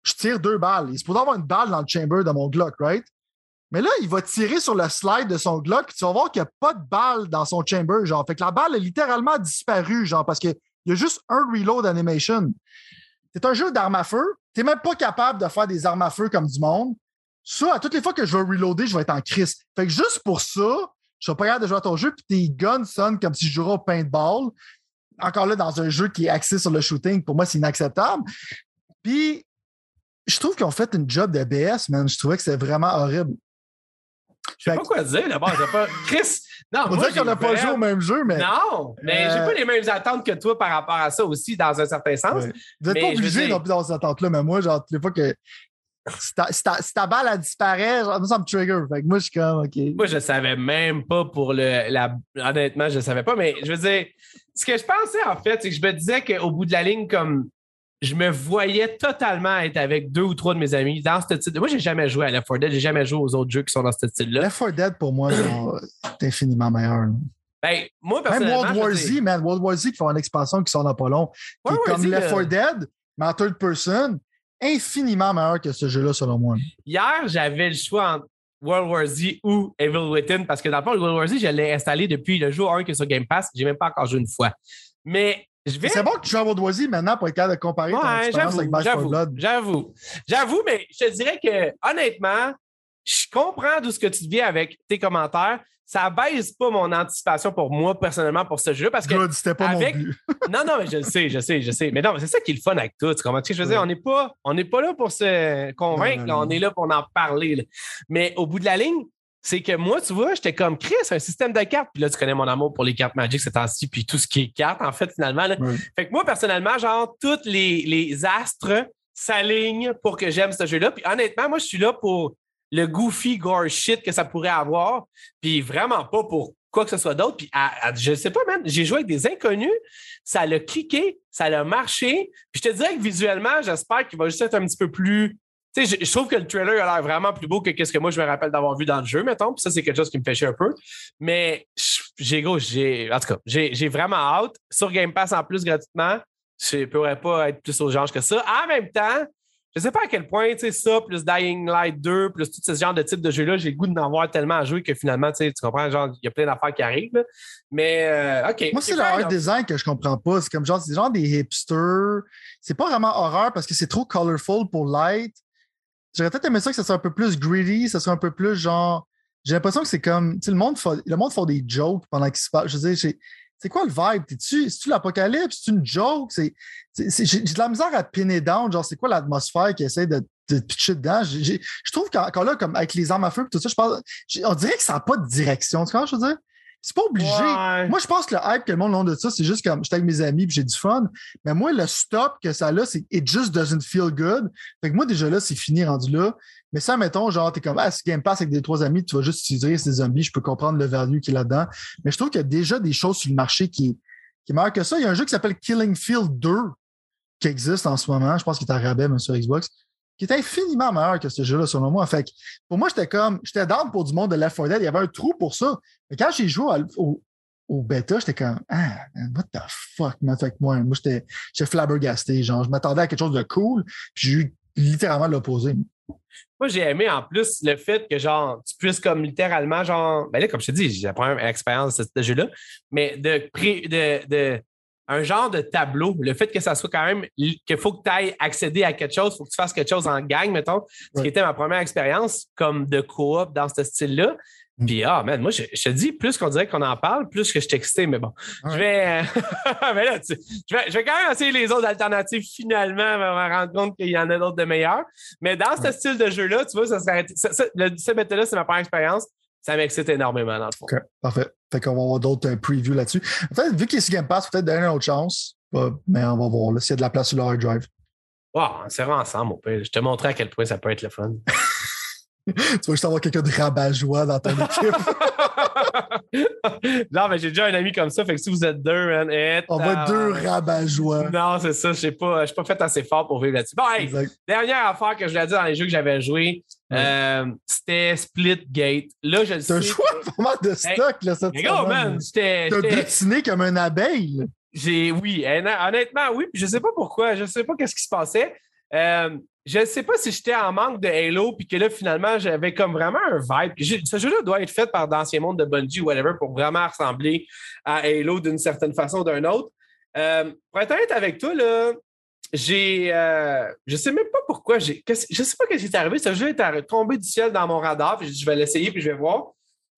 je tire deux balles. Il se peut avoir une balle dans le chamber de mon Glock, right? Mais là, il va tirer sur le slide de son Glock, tu vas voir qu'il n'y a pas de balle dans son chamber, genre. Fait que la balle a littéralement disparu, genre, parce qu'il y a juste un reload animation. C'est un jeu d'armes à feu. Tu n'es même pas capable de faire des armes à feu comme du monde. Ça, à toutes les fois que je vais reloader, je vais être en crise. Fait que juste pour ça, je suis pas capable de jouer à ton jeu, puis tes guns sonnent comme si je jouais au paintball encore là, dans un jeu qui est axé sur le shooting, pour moi, c'est inacceptable. Puis, je trouve qu'ils ont fait une job de BS, man. Je trouvais que c'était vraiment horrible. Je sais pas quoi dire d'abord. Pas... Chris, non, On dirait qu'on n'a pas joué au même jeu, mais. Non, mais j'ai pas les mêmes attentes que toi par rapport à ça aussi, dans un certain sens. Vous n'êtes pas obligé non plus dans ces attentes-là, mais moi, genre, toutes les fois que si ta, balle a disparu, ça me trigger. Fait que moi, je suis comme, OK. Moi, je savais même pas pour le. La... Honnêtement, je savais pas, mais je veux dire, ce que je pensais, en fait, c'est que je me disais qu'au bout de la ligne, comme je me voyais totalement être avec deux ou trois de mes amis dans ce style. Moi, j'ai jamais joué à Left 4 Dead, j'ai jamais joué aux autres jeux qui sont dans ce style-là. Left 4 Dead, pour moi, c'est infiniment meilleur. Ben, moi, Même World War Z, man. World War Z qui font une expansion qui sort dans pas long. Qui est comme Left 4 Dead, mais en third person infiniment meilleur que ce jeu-là, selon moi. Hier, j'avais le choix entre World War Z ou Evil Within parce que dans le fond, World War Z, je l'ai installé depuis le jour 1 qui est sur Game Pass. J'ai même pas encore joué une fois. Mais je vais. C'est bon que tu joues à World War Z maintenant pour être capable de comparer ton expérience avec Bash for Blood. J'avoue. J'avoue, mais je te dirais que honnêtement, je comprends d'où ce que tu viens avec tes commentaires ça baisse pas mon anticipation pour moi personnellement pour ce jeu parce que c'était pas avec... non non mais je le sais je sais je sais. Mais non c'est ça qui est le fun avec tout comment tu sais, je veux dire on n'est pas on n'est pas là pour se convaincre on est là pour en parler mais au bout de la ligne c'est que moi, tu vois, j'étais comme Chris, un système de cartes. Puis là, tu connais mon amour pour les cartes Magic ces temps-ci, puis tout ce qui est cartes, en fait, finalement. Fait que moi, personnellement, genre, tous les, les astres s'alignent pour que j'aime ce jeu-là. Puis honnêtement, moi, je suis là pour le goofy gore shit que ça pourrait avoir, puis vraiment pas pour quoi que ce soit d'autre. Puis je sais pas, man, j'ai joué avec des inconnus, ça l'a cliqué, ça l'a marché. Puis je te dirais que visuellement, j'espère qu'il va juste être un petit peu plus. Tu sais, je, trouve que le trailer a l'air vraiment plus beau que ce que moi je me rappelle d'avoir vu dans le jeu, mettons. Puis ça, c'est quelque chose qui me fait chier un peu. Mais j'ai gros, j'ai. En tout cas, j'ai vraiment hâte. Sur Game Pass en plus gratuitement. Je ne pourrais pas être plus aux gens que ça. En même temps, je sais pas à quel point, tu sais, ça, plus Dying Light 2, plus tout ce genre de type de jeu-là, j'ai le goût d'en voir tellement à jouer que finalement, tu sais, tu comprends, genre, il y a plein d'affaires qui arrivent. Mais, euh, OK. Moi, c'est le art design que je comprends pas. C'est comme genre, c'est genre des hipsters. C'est pas vraiment horreur parce que c'est trop colorful pour light. J'aurais peut-être aimé ça que ça soit un peu plus greedy, ça soit un peu plus genre. J'ai l'impression que c'est comme, tu sais, le monde, fait, le monde fait des jokes pendant qu'il se passe. Je veux dire, c'est quoi le vibe? C'est-tu l'apocalypse? C'est une joke? J'ai de la misère à pinner down. Genre, c'est quoi l'atmosphère qui essaie de, de pitcher dedans? je trouve qu'encore là, comme avec les armes à feu et tout ça, je pense, on dirait que ça n'a pas de direction. Tu vois je veux dire? C'est pas obligé. Ouais. Moi, je pense que le hype que le monde a de ça, c'est juste comme j'étais avec mes amis puis j'ai du fun. Mais moi, le stop que ça a, c'est it just doesn't feel good. Fait que moi, déjà là, c'est fini rendu là. Mais ça, mettons, genre, t'es comme, ah, si Game Pass avec des trois amis, tu vas juste utiliser ces zombies, je peux comprendre le value qui est là-dedans. Mais je trouve qu'il y a déjà des choses sur le marché qui, est meilleur que ça. Il y a un jeu qui s'appelle Killing Field 2 qui existe en ce moment. Je pense qu'il est à rabais, même sur Xbox qui est infiniment meilleur que ce jeu-là, selon moi. Fait que pour moi, j'étais comme, j'étais down pour du monde de Left 4 Dead. Il y avait un trou pour ça. Mais quand j'ai joué au, bêta, j'étais comme, ah, what the fuck, man. Fait que moi, moi, j'étais, j'étais flabbergasté. Genre, je m'attendais à quelque chose de cool. Puis j'ai eu littéralement l'opposé. Moi, j'ai aimé en plus le fait que, genre, tu puisses comme littéralement, genre, ben là, comme je te dis, j'ai la première expérience de ce jeu-là, mais de, de, de un genre de tableau. Le fait que ça soit quand même qu'il faut que tu ailles accéder à quelque chose, il faut que tu fasses quelque chose en gang, mettons, ce qui était ma première expérience comme de coop dans ce style-là. Puis, ah, man, moi, je, je te dis, plus qu'on dirait qu'on en parle, plus que je suis excité, mais bon. Je vais. mais là, tu, je, vais, je vais quand même essayer les autres alternatives finalement, me rendre compte qu'il y en a d'autres de meilleurs. Mais dans ce style de jeu-là, tu vois, ça serait. Ça, ça, le, ce bêta-là, c'est ma première expérience. Ça m'excite énormément, dans le fond. OK, parfait. Fait qu'on va avoir d'autres euh, previews là-dessus. En fait, vu qu'il est sur Game Pass, peut-être donner une autre chance. Bah, mais on va voir s'il y a de la place sur le hard drive. Wow, on s'ira ensemble, mon père. Je te montrerai à quel point ça peut être le fun. tu vas juste avoir quelqu'un de rabat-joie dans ton équipe. non, mais j'ai déjà un ami comme ça. Fait que si vous êtes deux, man, et On va être deux rabat-joie. Non, c'est ça. Je ne suis pas fait assez fort pour vivre là-dessus. Bon, hey, dernière affaire que je voulais dire dans les jeux que j'avais joués, ouais. euh, c'était Splitgate. Là, je le sais. T'as un choix vraiment de stock, hey, là, cette semaine. Man, j'étais. T'as butiné comme un abeille. J'ai, oui, honnêtement, oui. Puis je sais pas pourquoi. Je sais pas qu'est-ce qui se passait. Euh, je ne sais pas si j'étais en manque de Halo, puis que là, finalement, j'avais comme vraiment un vibe. Ce jeu-là doit être fait par d'anciens mondes de Bungie ou whatever pour vraiment ressembler à Halo d'une certaine façon ou d'une autre. Euh, pour être honnête avec toi, là, j'ai. Euh, je sais même pas pourquoi. J'ai, je sais pas ce qui est arrivé. Ce jeu est tombé du ciel dans mon radar, puis je vais l'essayer, puis je vais voir.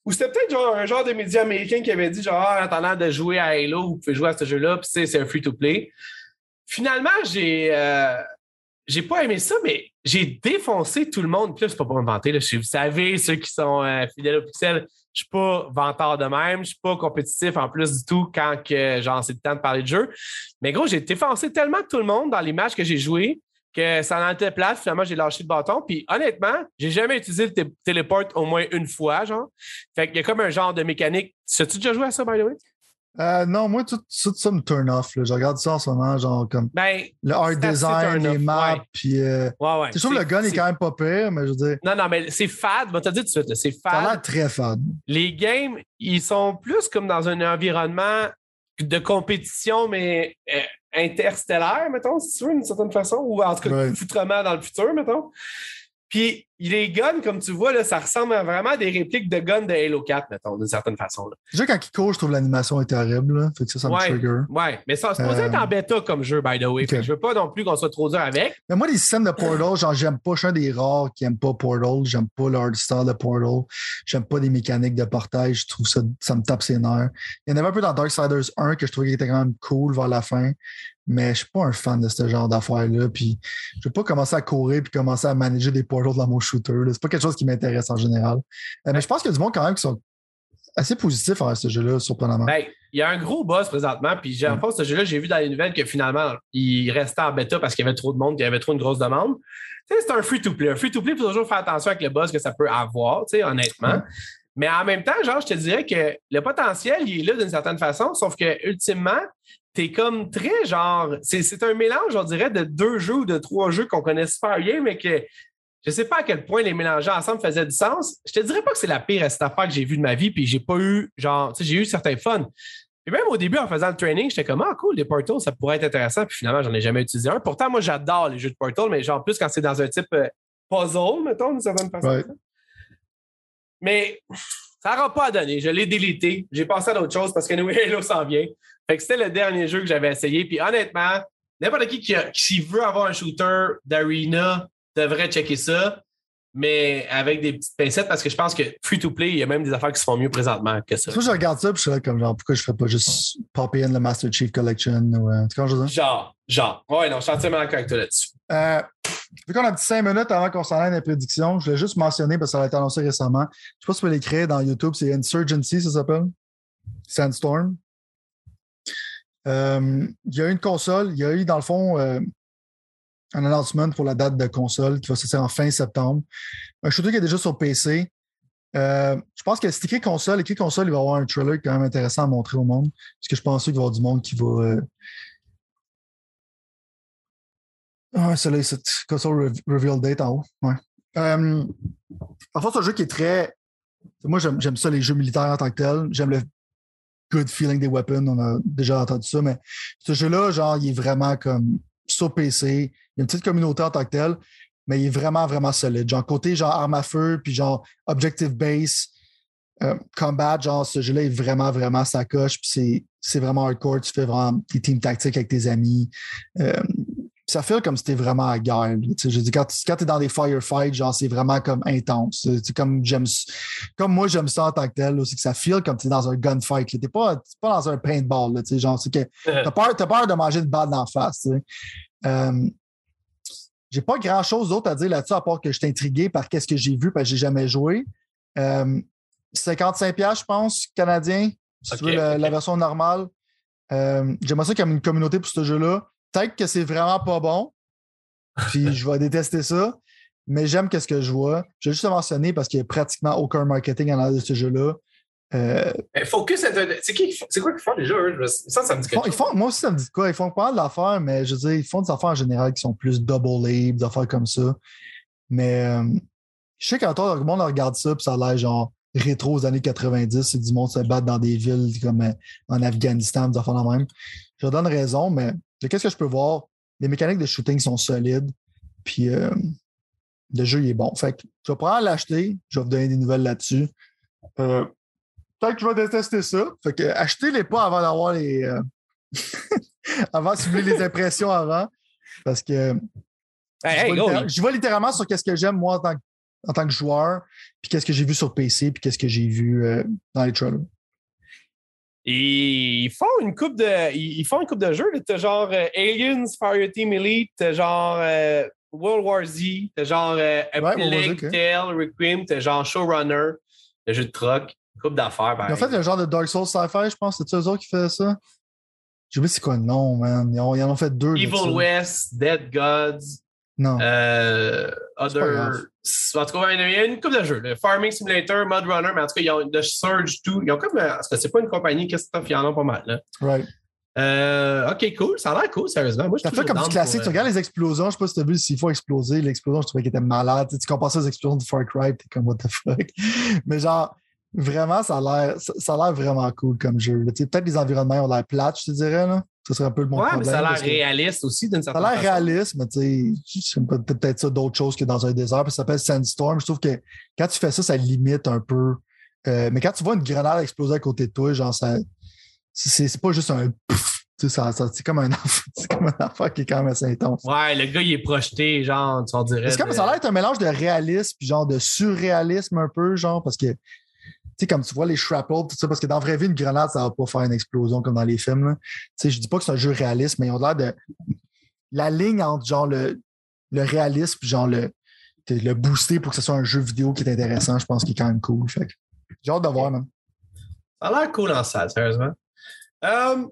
Ou c'était peut-être genre un genre de média américain qui avait dit genre, en attendant de jouer à Halo, vous pouvez jouer à ce jeu-là, puis c'est un free-to-play. Finalement, j'ai. Euh, j'ai pas aimé ça, mais j'ai défoncé tout le monde. Puis là, c'est pas pour me vanter. Là. Vous savez, ceux qui sont euh, fidèles au pixel, je suis pas vanteur de même. Je suis pas compétitif en plus du tout quand que, genre, c'est le temps de parler de jeu. Mais gros, j'ai défoncé tellement tout le monde dans les matchs que j'ai joués que ça en était plate. Finalement, j'ai lâché le bâton. Puis honnêtement, j'ai jamais utilisé le téléport au moins une fois, genre. Fait qu'il y a comme un genre de mécanique. As-tu déjà joué à ça, by the way? Euh, non, moi, tout, tout, ça me turn off. Là. Je regarde ça en ce moment, genre comme ben, le art design, les maps, ouais. puis. Euh, ouais, ouais. C'est sûr que le gun est... est... quand même pas pire, mais je veux dire. Non, non, mais c'est fade. Je te dire tout de suite, c'est fade. Ça a l'air très fade. Les games, ils sont plus comme dans un environnement de compétition, mais euh, interstellaire, mettons, si tu veux, d'une certaine façon, ou en tout cas, foutrement dans le futur, mettons. Puis les guns, comme tu vois, là, ça ressemble à vraiment à des répliques de guns de Halo 4, mettons, d'une certaine façon. Là. Déjà, quand il court, je trouve l'animation est terrible. Là. Fait que ça, ça me trigger. ouais, mais ça se posait être en bêta comme jeu, by the way. Ok. Fait que je veux pas non plus qu'on soit trop dur avec. Mais moi, les systèmes de Portal, genre, j'aime pas. Je suis un des rares qui aime pas Portal. J'aime pas l'art style de Portal. J'aime pas les mécaniques de portage. Je trouve ça, ça me tape ses nerfs. Il y en avait un peu dans Darksiders 1 que je trouvais qu'il était quand même cool vers la fin. Mais je suis pas un fan de ce genre d'affaires-là. Puis je veux pas commencer à courir puis commencer à manager des portals dans mon shooter. C'est pas quelque chose qui m'intéresse en général. Euh, mais je pense qu'il y a du monde quand même qui sont assez positifs à ce jeu-là, surprenamment. Ben, il y a un gros boss présentement, puis j'ai, en fait, ce jeu-là, j'ai vu dans les nouvelles que finalement, il restait en bêta parce qu'il y avait trop de monde, qu'il y avait trop une grosse demande. C'est un free-to-play. Un free-to-play, il faut toujours faire attention avec le boss que ça peut avoir, honnêtement. Ouais. Mais en même temps, genre, je te dirais que le potentiel, il est là d'une certaine façon, sauf que ultimement, t'es comme très genre. C'est, c'est un mélange, on dirait, de deux jeux ou de trois jeux qu'on connaît super bien, mais que je sais pas à quel point les mélanger ensemble faisaient du sens. Je te dirais pas que c'est la pire cette affaire que j'ai vue de ma vie, puis j'ai pas eu, genre, tu sais, j'ai eu certains fun. Puis même au début, en faisant le training, j'étais comme, ah, cool, les portals, ça pourrait être intéressant. Puis finalement, j'en ai jamais utilisé un. Pourtant, moi, j'adore les jeux de portal, mais genre plus quand c'est dans un type euh, puzzle, mettons, d'une certaine façon. Ouais. Mais ça n'aura pas à donner. Je l'ai délité. J'ai passé à d'autres choses parce que nous, Halo s'en vient. Fait que c'était le dernier jeu que j'avais essayé. Puis honnêtement, n'importe qui qui, a- qui veut avoir un shooter d'arena devrait checker ça, mais avec des petites pincettes parce que je pense que free-to-play, il y a même des affaires qui se font mieux présentement que ça. Moi, je regarde ça puis je suis là comme genre, pourquoi je ferais pas juste popper in le Master Chief Collection ou. Euh, tu je? Genre, genre. Ouais, non, je suis entièrement d'accord avec toi là-dessus. Euh, vu qu'on a un petit 5 minutes avant qu'on s'en aille les prédictions, je voulais juste mentionner parce que ça a été annoncé récemment. Je sais pas si tu peux l'écrire dans YouTube, c'est Insurgency, ça s'appelle? Sandstorm. Euh, il y a eu une console, il y a eu dans le fond euh, un announcement pour la date de console qui va sortir en fin septembre. Un shooter qui est déjà sur PC. Euh, je pense que c'est écrit console, écrit console, il va y avoir un trailer quand même intéressant à montrer au monde. Parce que je pense qu'il va y avoir du monde qui va. Ah, c'est c'est console reveal date en haut. Ouais. Euh, en fait, c'est un jeu qui est très. Moi, j'aime ça, les jeux militaires en tant que tel. J'aime le good feeling des weapons. On a déjà entendu ça, mais ce jeu-là, genre, il est vraiment comme sur PC. Il y a une petite communauté en tant que tel, mais il est vraiment, vraiment solide. Genre, côté genre arme à feu, puis genre objective base, euh, combat, genre, ce jeu-là est vraiment, vraiment sa coche, puis c'est vraiment hardcore. Tu fais vraiment des teams tactiques avec tes amis. Euh, ça fait comme si t'es vraiment à guerre. Je dis, quand, quand tu es dans des firefights, genre, c'est vraiment comme intense. C'est comme j'aime comme moi, j'aime ça en tant que tel, aussi que ça feel comme tu es dans un gunfight. T'es pas, pas dans un paintball. Là, genre, c'est que t'as peur, as peur de manger une balle d'en face. Euh, j'ai pas grand chose d'autre à dire là-dessus, à part que je suis intrigué par qu'est-ce que j'ai vu parce que j'ai jamais joué. Euh, 55$, je pense, canadien, si tu veux la, version normale. Euh, J'aimerais ça qu'il y ait une communauté pour ce jeu-là peut-être que c'est vraiment pas bon, puis je vais détester ça, mais j'aime ce que je vois. Je vais juste mentionner parce qu'il n'y a pratiquement aucun marketing en de ce jeu-là. Euh, Focus, c'est quoi qu'ils font déjà, eux? Ça, ça me dit quelque chose. moi aussi, ça me dit quoi? Ils font pas mal d'affaires, mais je veux dire, ils font des affaires en général qui sont plus double A, des affaires comme ça. Mais euh, je sais quand le monde regarde ça, puis ça a l'air genre rétro aux années 90, c'est du monde se battre dans des villes comme euh, en Afghanistan, des affaires la même. Je leur donne raison, mais qu'est-ce que je peux voir? Les mécaniques de shooting sont solides. Puis le jeu il est bon. Fait que je vais probablement l'acheter. Je vais vous donner des nouvelles là-dessus. Euh, peut-être que je vais détester ça. Fait que achetez-les pas avant d'avoir les. Euh, avant de suivre les impressions avant. Parce que. je, vois littéralement sur qu'est-ce que j'aime moi en tant, que, en tant que joueur, puis qu'est-ce que j'ai vu sur PC, puis qu'est-ce que j'ai vu dans les trailers. Et ils font une coupe de. Ils font une coupe de jeux. T'as genre euh, Aliens, Fireteam Elite, t'as genre euh, World War Z, t'as genre euh, A Plague Tale, Requiem, t'as genre Showrunner, le jeu de truck, coupe d'affaires. En fait, un genre de Dark Souls Sci-Fi, je pense. C'est-tu eux autres qui faisaient ça? Je sais pas c'est quoi le nom, man. Ils, en ont fait deux. Evil West, Dead Gods. Non. Euh, other... En tout cas, il y a une couple de jeux. Le Farming Simulator, Mud Runner, mais en tout cas, ils ont The Surge 2. Ils ont comme. Parce que c'est pas une compagnie, Christophe, ils en ont pas mal. Là. Right. Euh, ok, cool. Ça a l'air cool, sérieusement. Moi, ça fait comme du classique. Tu regardes les explosions. Je sais pas si tu as vu s'il faut exploser. L'explosion, je trouvais qu'elle était malade. Tu, compares ça aux explosions de Far Cry, t'es comme what the fuck? Mais genre, vraiment, ça a l'air, ça, a l'air vraiment cool comme jeu. Peut-être les environnements ont l'air plates, je te dirais. Là. Ce serait un peu le bon ouais, problème. mais ça a l'air réaliste aussi d'une certaine façon. Ça a l'air réaliste, mais tu sais, peut-être ça d'autres choses que dans un désert. Puis ça s'appelle Sandstorm. Je trouve que quand tu fais ça, ça limite un peu. Euh, mais quand tu vois une grenade exploser à côté de toi, genre, ça. C'est pas juste un ça, c'est comme un c'est comme un affaire qui est quand même assez intense. Ouais, le gars il est projeté, genre, tu en dirais. C'est comme ça a l'air un mélange de réalisme puis genre de surréalisme un peu, genre, parce que sais, comme tu vois les shrapnel, tout ça, parce que dans la vraie vie, une grenade, ça va pas faire une explosion comme dans les films. Tu sais, je dis pas que c'est un jeu réaliste, mais ils ont l'air de. La ligne entre genre le, le réalisme genre le, le booster pour que ce soit un jeu vidéo qui est intéressant, je pense qu'il est quand même cool. Fait j'ai hâte de voir, man. Ça a l'air cool en salle, sérieusement. Um,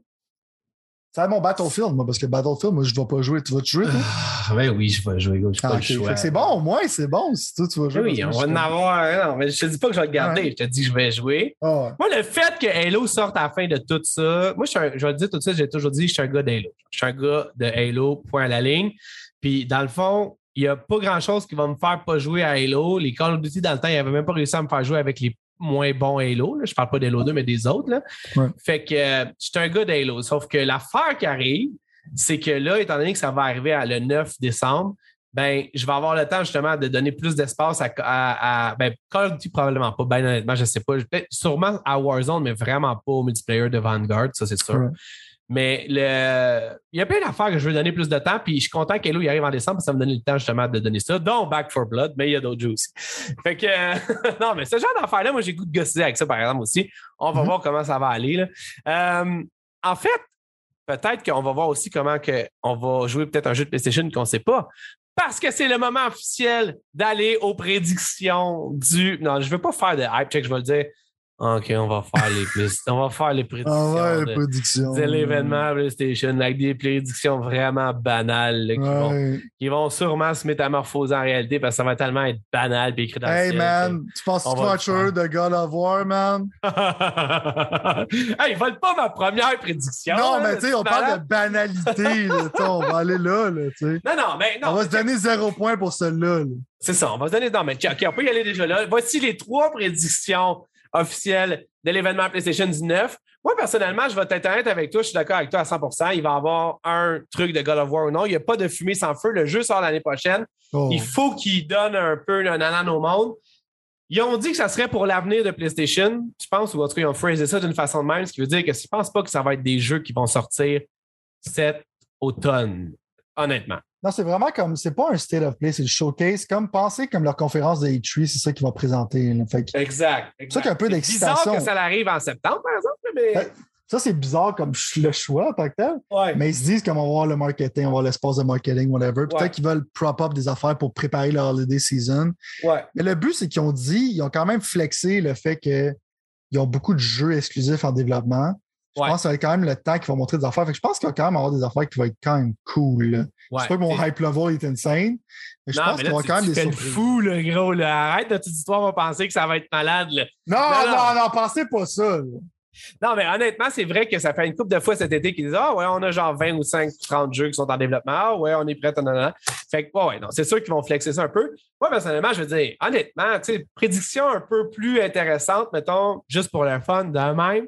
c'est mon Battlefield, moi, parce que Battlefield, moi, je ne vais pas jouer. Tu vas te jouer, toi? Ah, ben oui, je vais jouer. Je ah, C'est bon, au moins, c'est bon si toi, tu vas jouer. Oui, on va en avoir. Non, mais je te dis pas que je vais le garder. Je te dis que je vais jouer. Ah, moi, le fait que Halo sorte à la fin de tout ça, moi, je, suis un, je vais te dire tout ça, j'ai toujours dit, je suis un gars d'Halo. Je suis un gars de Halo, point à la ligne. Puis, dans le fond, il n'y a pas grand-chose qui va me faire pas jouer à Halo. Les Call of Duty, dans le temps, ils n'avaient même pas réussi à me faire jouer avec les moins bon Halo. Là. Je parle pas d'Halo 2, mais des autres. Là. Fait que euh, je suis un gars d'Halo. Sauf que l'affaire qui arrive, c'est que là, étant donné que ça va arriver à le 9 décembre, ben, je vais avoir le temps justement de donner plus d'espace à, à, ben, Call of Duty probablement pas, ben honnêtement, je sais pas. Sûrement à Warzone, mais vraiment pas au multiplayer de Vanguard, ça c'est sûr. Mais le... il y a plein d'affaires que je veux donner plus de temps, puis je suis content qu'Hello y arrive en décembre, ça me donne le temps justement de donner ça, dont Back for Blood, mais il y a d'autres jeux aussi. Fait que, non, mais ce genre d'affaires-là, moi, j'ai goût de gosser avec ça, par exemple, aussi. On va mm-hmm. voir comment ça va aller. Là. Euh, en fait, peut-être qu'on va voir aussi comment que on va jouer peut-être un jeu de PlayStation qu'on ne sait pas. Parce que c'est le moment officiel d'aller aux prédictions du. Non, je ne veux pas faire de hype check, je vais le dire. OK, on va faire les on va faire les prédictions. Ah ouais, de- les prédictions. de l'événement PlayStation avec des prédictions vraiment banales là, qui, vont, qui vont sûrement se métamorphoser en réalité parce que ça va tellement être banal et écrit dans le Hey ciel man, tu penses on que va sûr de God of War, man? hey, vole pas ma première prédiction. non, là, mais tu sais, c'est on parle de banalité, là, on va aller là, là, tu sais. Non, non, mais non. On va se donner zéro point pour celle-là. là. C'est ça, on va se donner. Non, mais OK, on peut y aller déjà là. Voici les trois prédictions officielles de l'événement PlayStation 19. Moi, personnellement, je vais être honnête avec toi. Je suis d'accord avec toi à 100% Il va y avoir un truc de God of War ou non. Il n'y a pas de fumée sans feu. Le jeu sort l'année prochaine. Oh. Il faut qu'il donne un peu un anan au monde. Ils ont dit que ça serait pour l'avenir de PlayStation, je pense, ou en tout cas, ils ont phrasé ça d'une façon de même, ce qui veut dire que je ne pense pas que ça va être des jeux qui vont sortir cet automne, honnêtement. Non, c'est vraiment comme, c'est pas un state of play, c'est le showcase. Comme penser comme leur conférence de E3, c'est ça qu'ils vont présenter. là. Fait que Exact. exact. ça qu'il y a un peu C'est d'excitation. bizarre que ça arrive en septembre, par exemple, mais. Ouais. ça, c'est bizarre comme le choix en tant que tel. Ouais. Mais ils se disent qu'on va voir le marketing, on va voir l'espace de marketing, whatever. Peut-être Ouais. qu'ils veulent prop up des affaires pour préparer leur holiday season. ouais. Mais le but, c'est qu'ils ont dit, ils ont quand même flexé le fait qu'ils ont beaucoup de jeux exclusifs en développement. Je Ouais. pense que ça va être quand même le temps qu'ils vont montrer des affaires. Fait que je pense qu'il va quand même avoir des affaires qui vont être quand même cool. Je sais pas que mon hype level est insane, mais je non, pense qu'il va y quand même des surprises. fou, le gros. Là. Arrête de toute histoire, on va penser que ça va être malade. là. Non, Non, non, non. non, pensez pas ça. là. Non, mais honnêtement, c'est vrai que ça fait une couple de fois cet été qu'ils disent Ah, ouais, on a genre 20 ou 5, 30 jeux qui sont en développement. Ah, ouais, on est prêt. nanana. Fait que, ouais, ouais, non, c'est sûr qu'ils vont flexer ça un peu. Moi, personnellement, je veux dire, honnêtement, tu sais, prédiction un peu plus intéressante, mettons, juste pour le fun de même.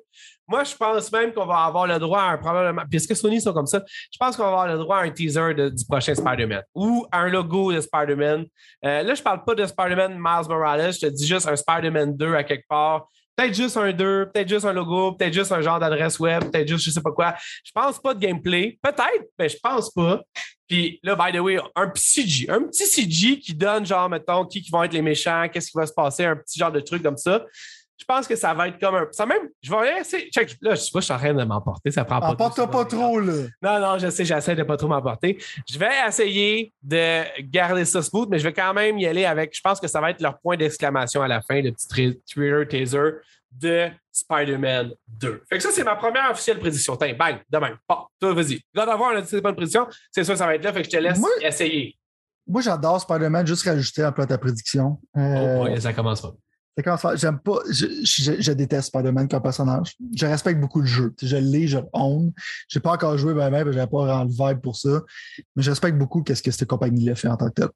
Moi, je pense même qu'on va avoir le droit à un probablement. Puisque Sony sont comme ça, je pense qu'on va avoir le droit à un teaser du prochain Spider-Man ou un logo de Spider-Man. Euh, là, je parle pas de Spider-Man Miles Morales, je te dis juste un Spider-Man 2 à quelque part. Peut-être juste un 2, peut-être juste un logo, peut-être juste un genre d'adresse web, peut-être juste je sais pas quoi. Je pense pas de gameplay. Peut-être, mais je pense pas. Puis là, by the way, un petit CG. Un petit CG qui donne, genre, mettons, qui, qui vont être les méchants, qu'est-ce qui va se passer, un petit genre de truc comme ça. Je pense que ça va être comme un. Ça même. Je vais essayer. Check, là, je sais pas, je suis en train de m'emporter. Ça prend pas. Emporte-toi pas secondes. trop, là. Non, non, je sais, j'essaie de pas trop m'emporter. Je vais essayer de garder ça smooth, mais je vais quand même y aller avec. Je pense que ça va être leur point d'exclamation à la fin, le petit Twitter taser de Spider-Man 2. Fait que ça, c'est ma première officielle prédiction. Tiens, bang, demain. Bon, toi, vas-y. God of War, on a dit c'est pas une prédiction. C'est sûr, ça va être là. Fait que je te laisse Moi- essayer. Moi, j'adore Spider-Man, juste rajouter un peu à ta prédiction. Euh, Oh, ouais, ça commence pas. J'aime pas. Je, je, je déteste Spider-Man comme personnage. Je respecte beaucoup le jeu. Je l'ai, je le own. J'ai pas encore joué ben ben, je n'avais pas vraiment le vibe pour ça. Mais je respecte beaucoup qu'est-ce que cette compagnie-là fait en tant que tel.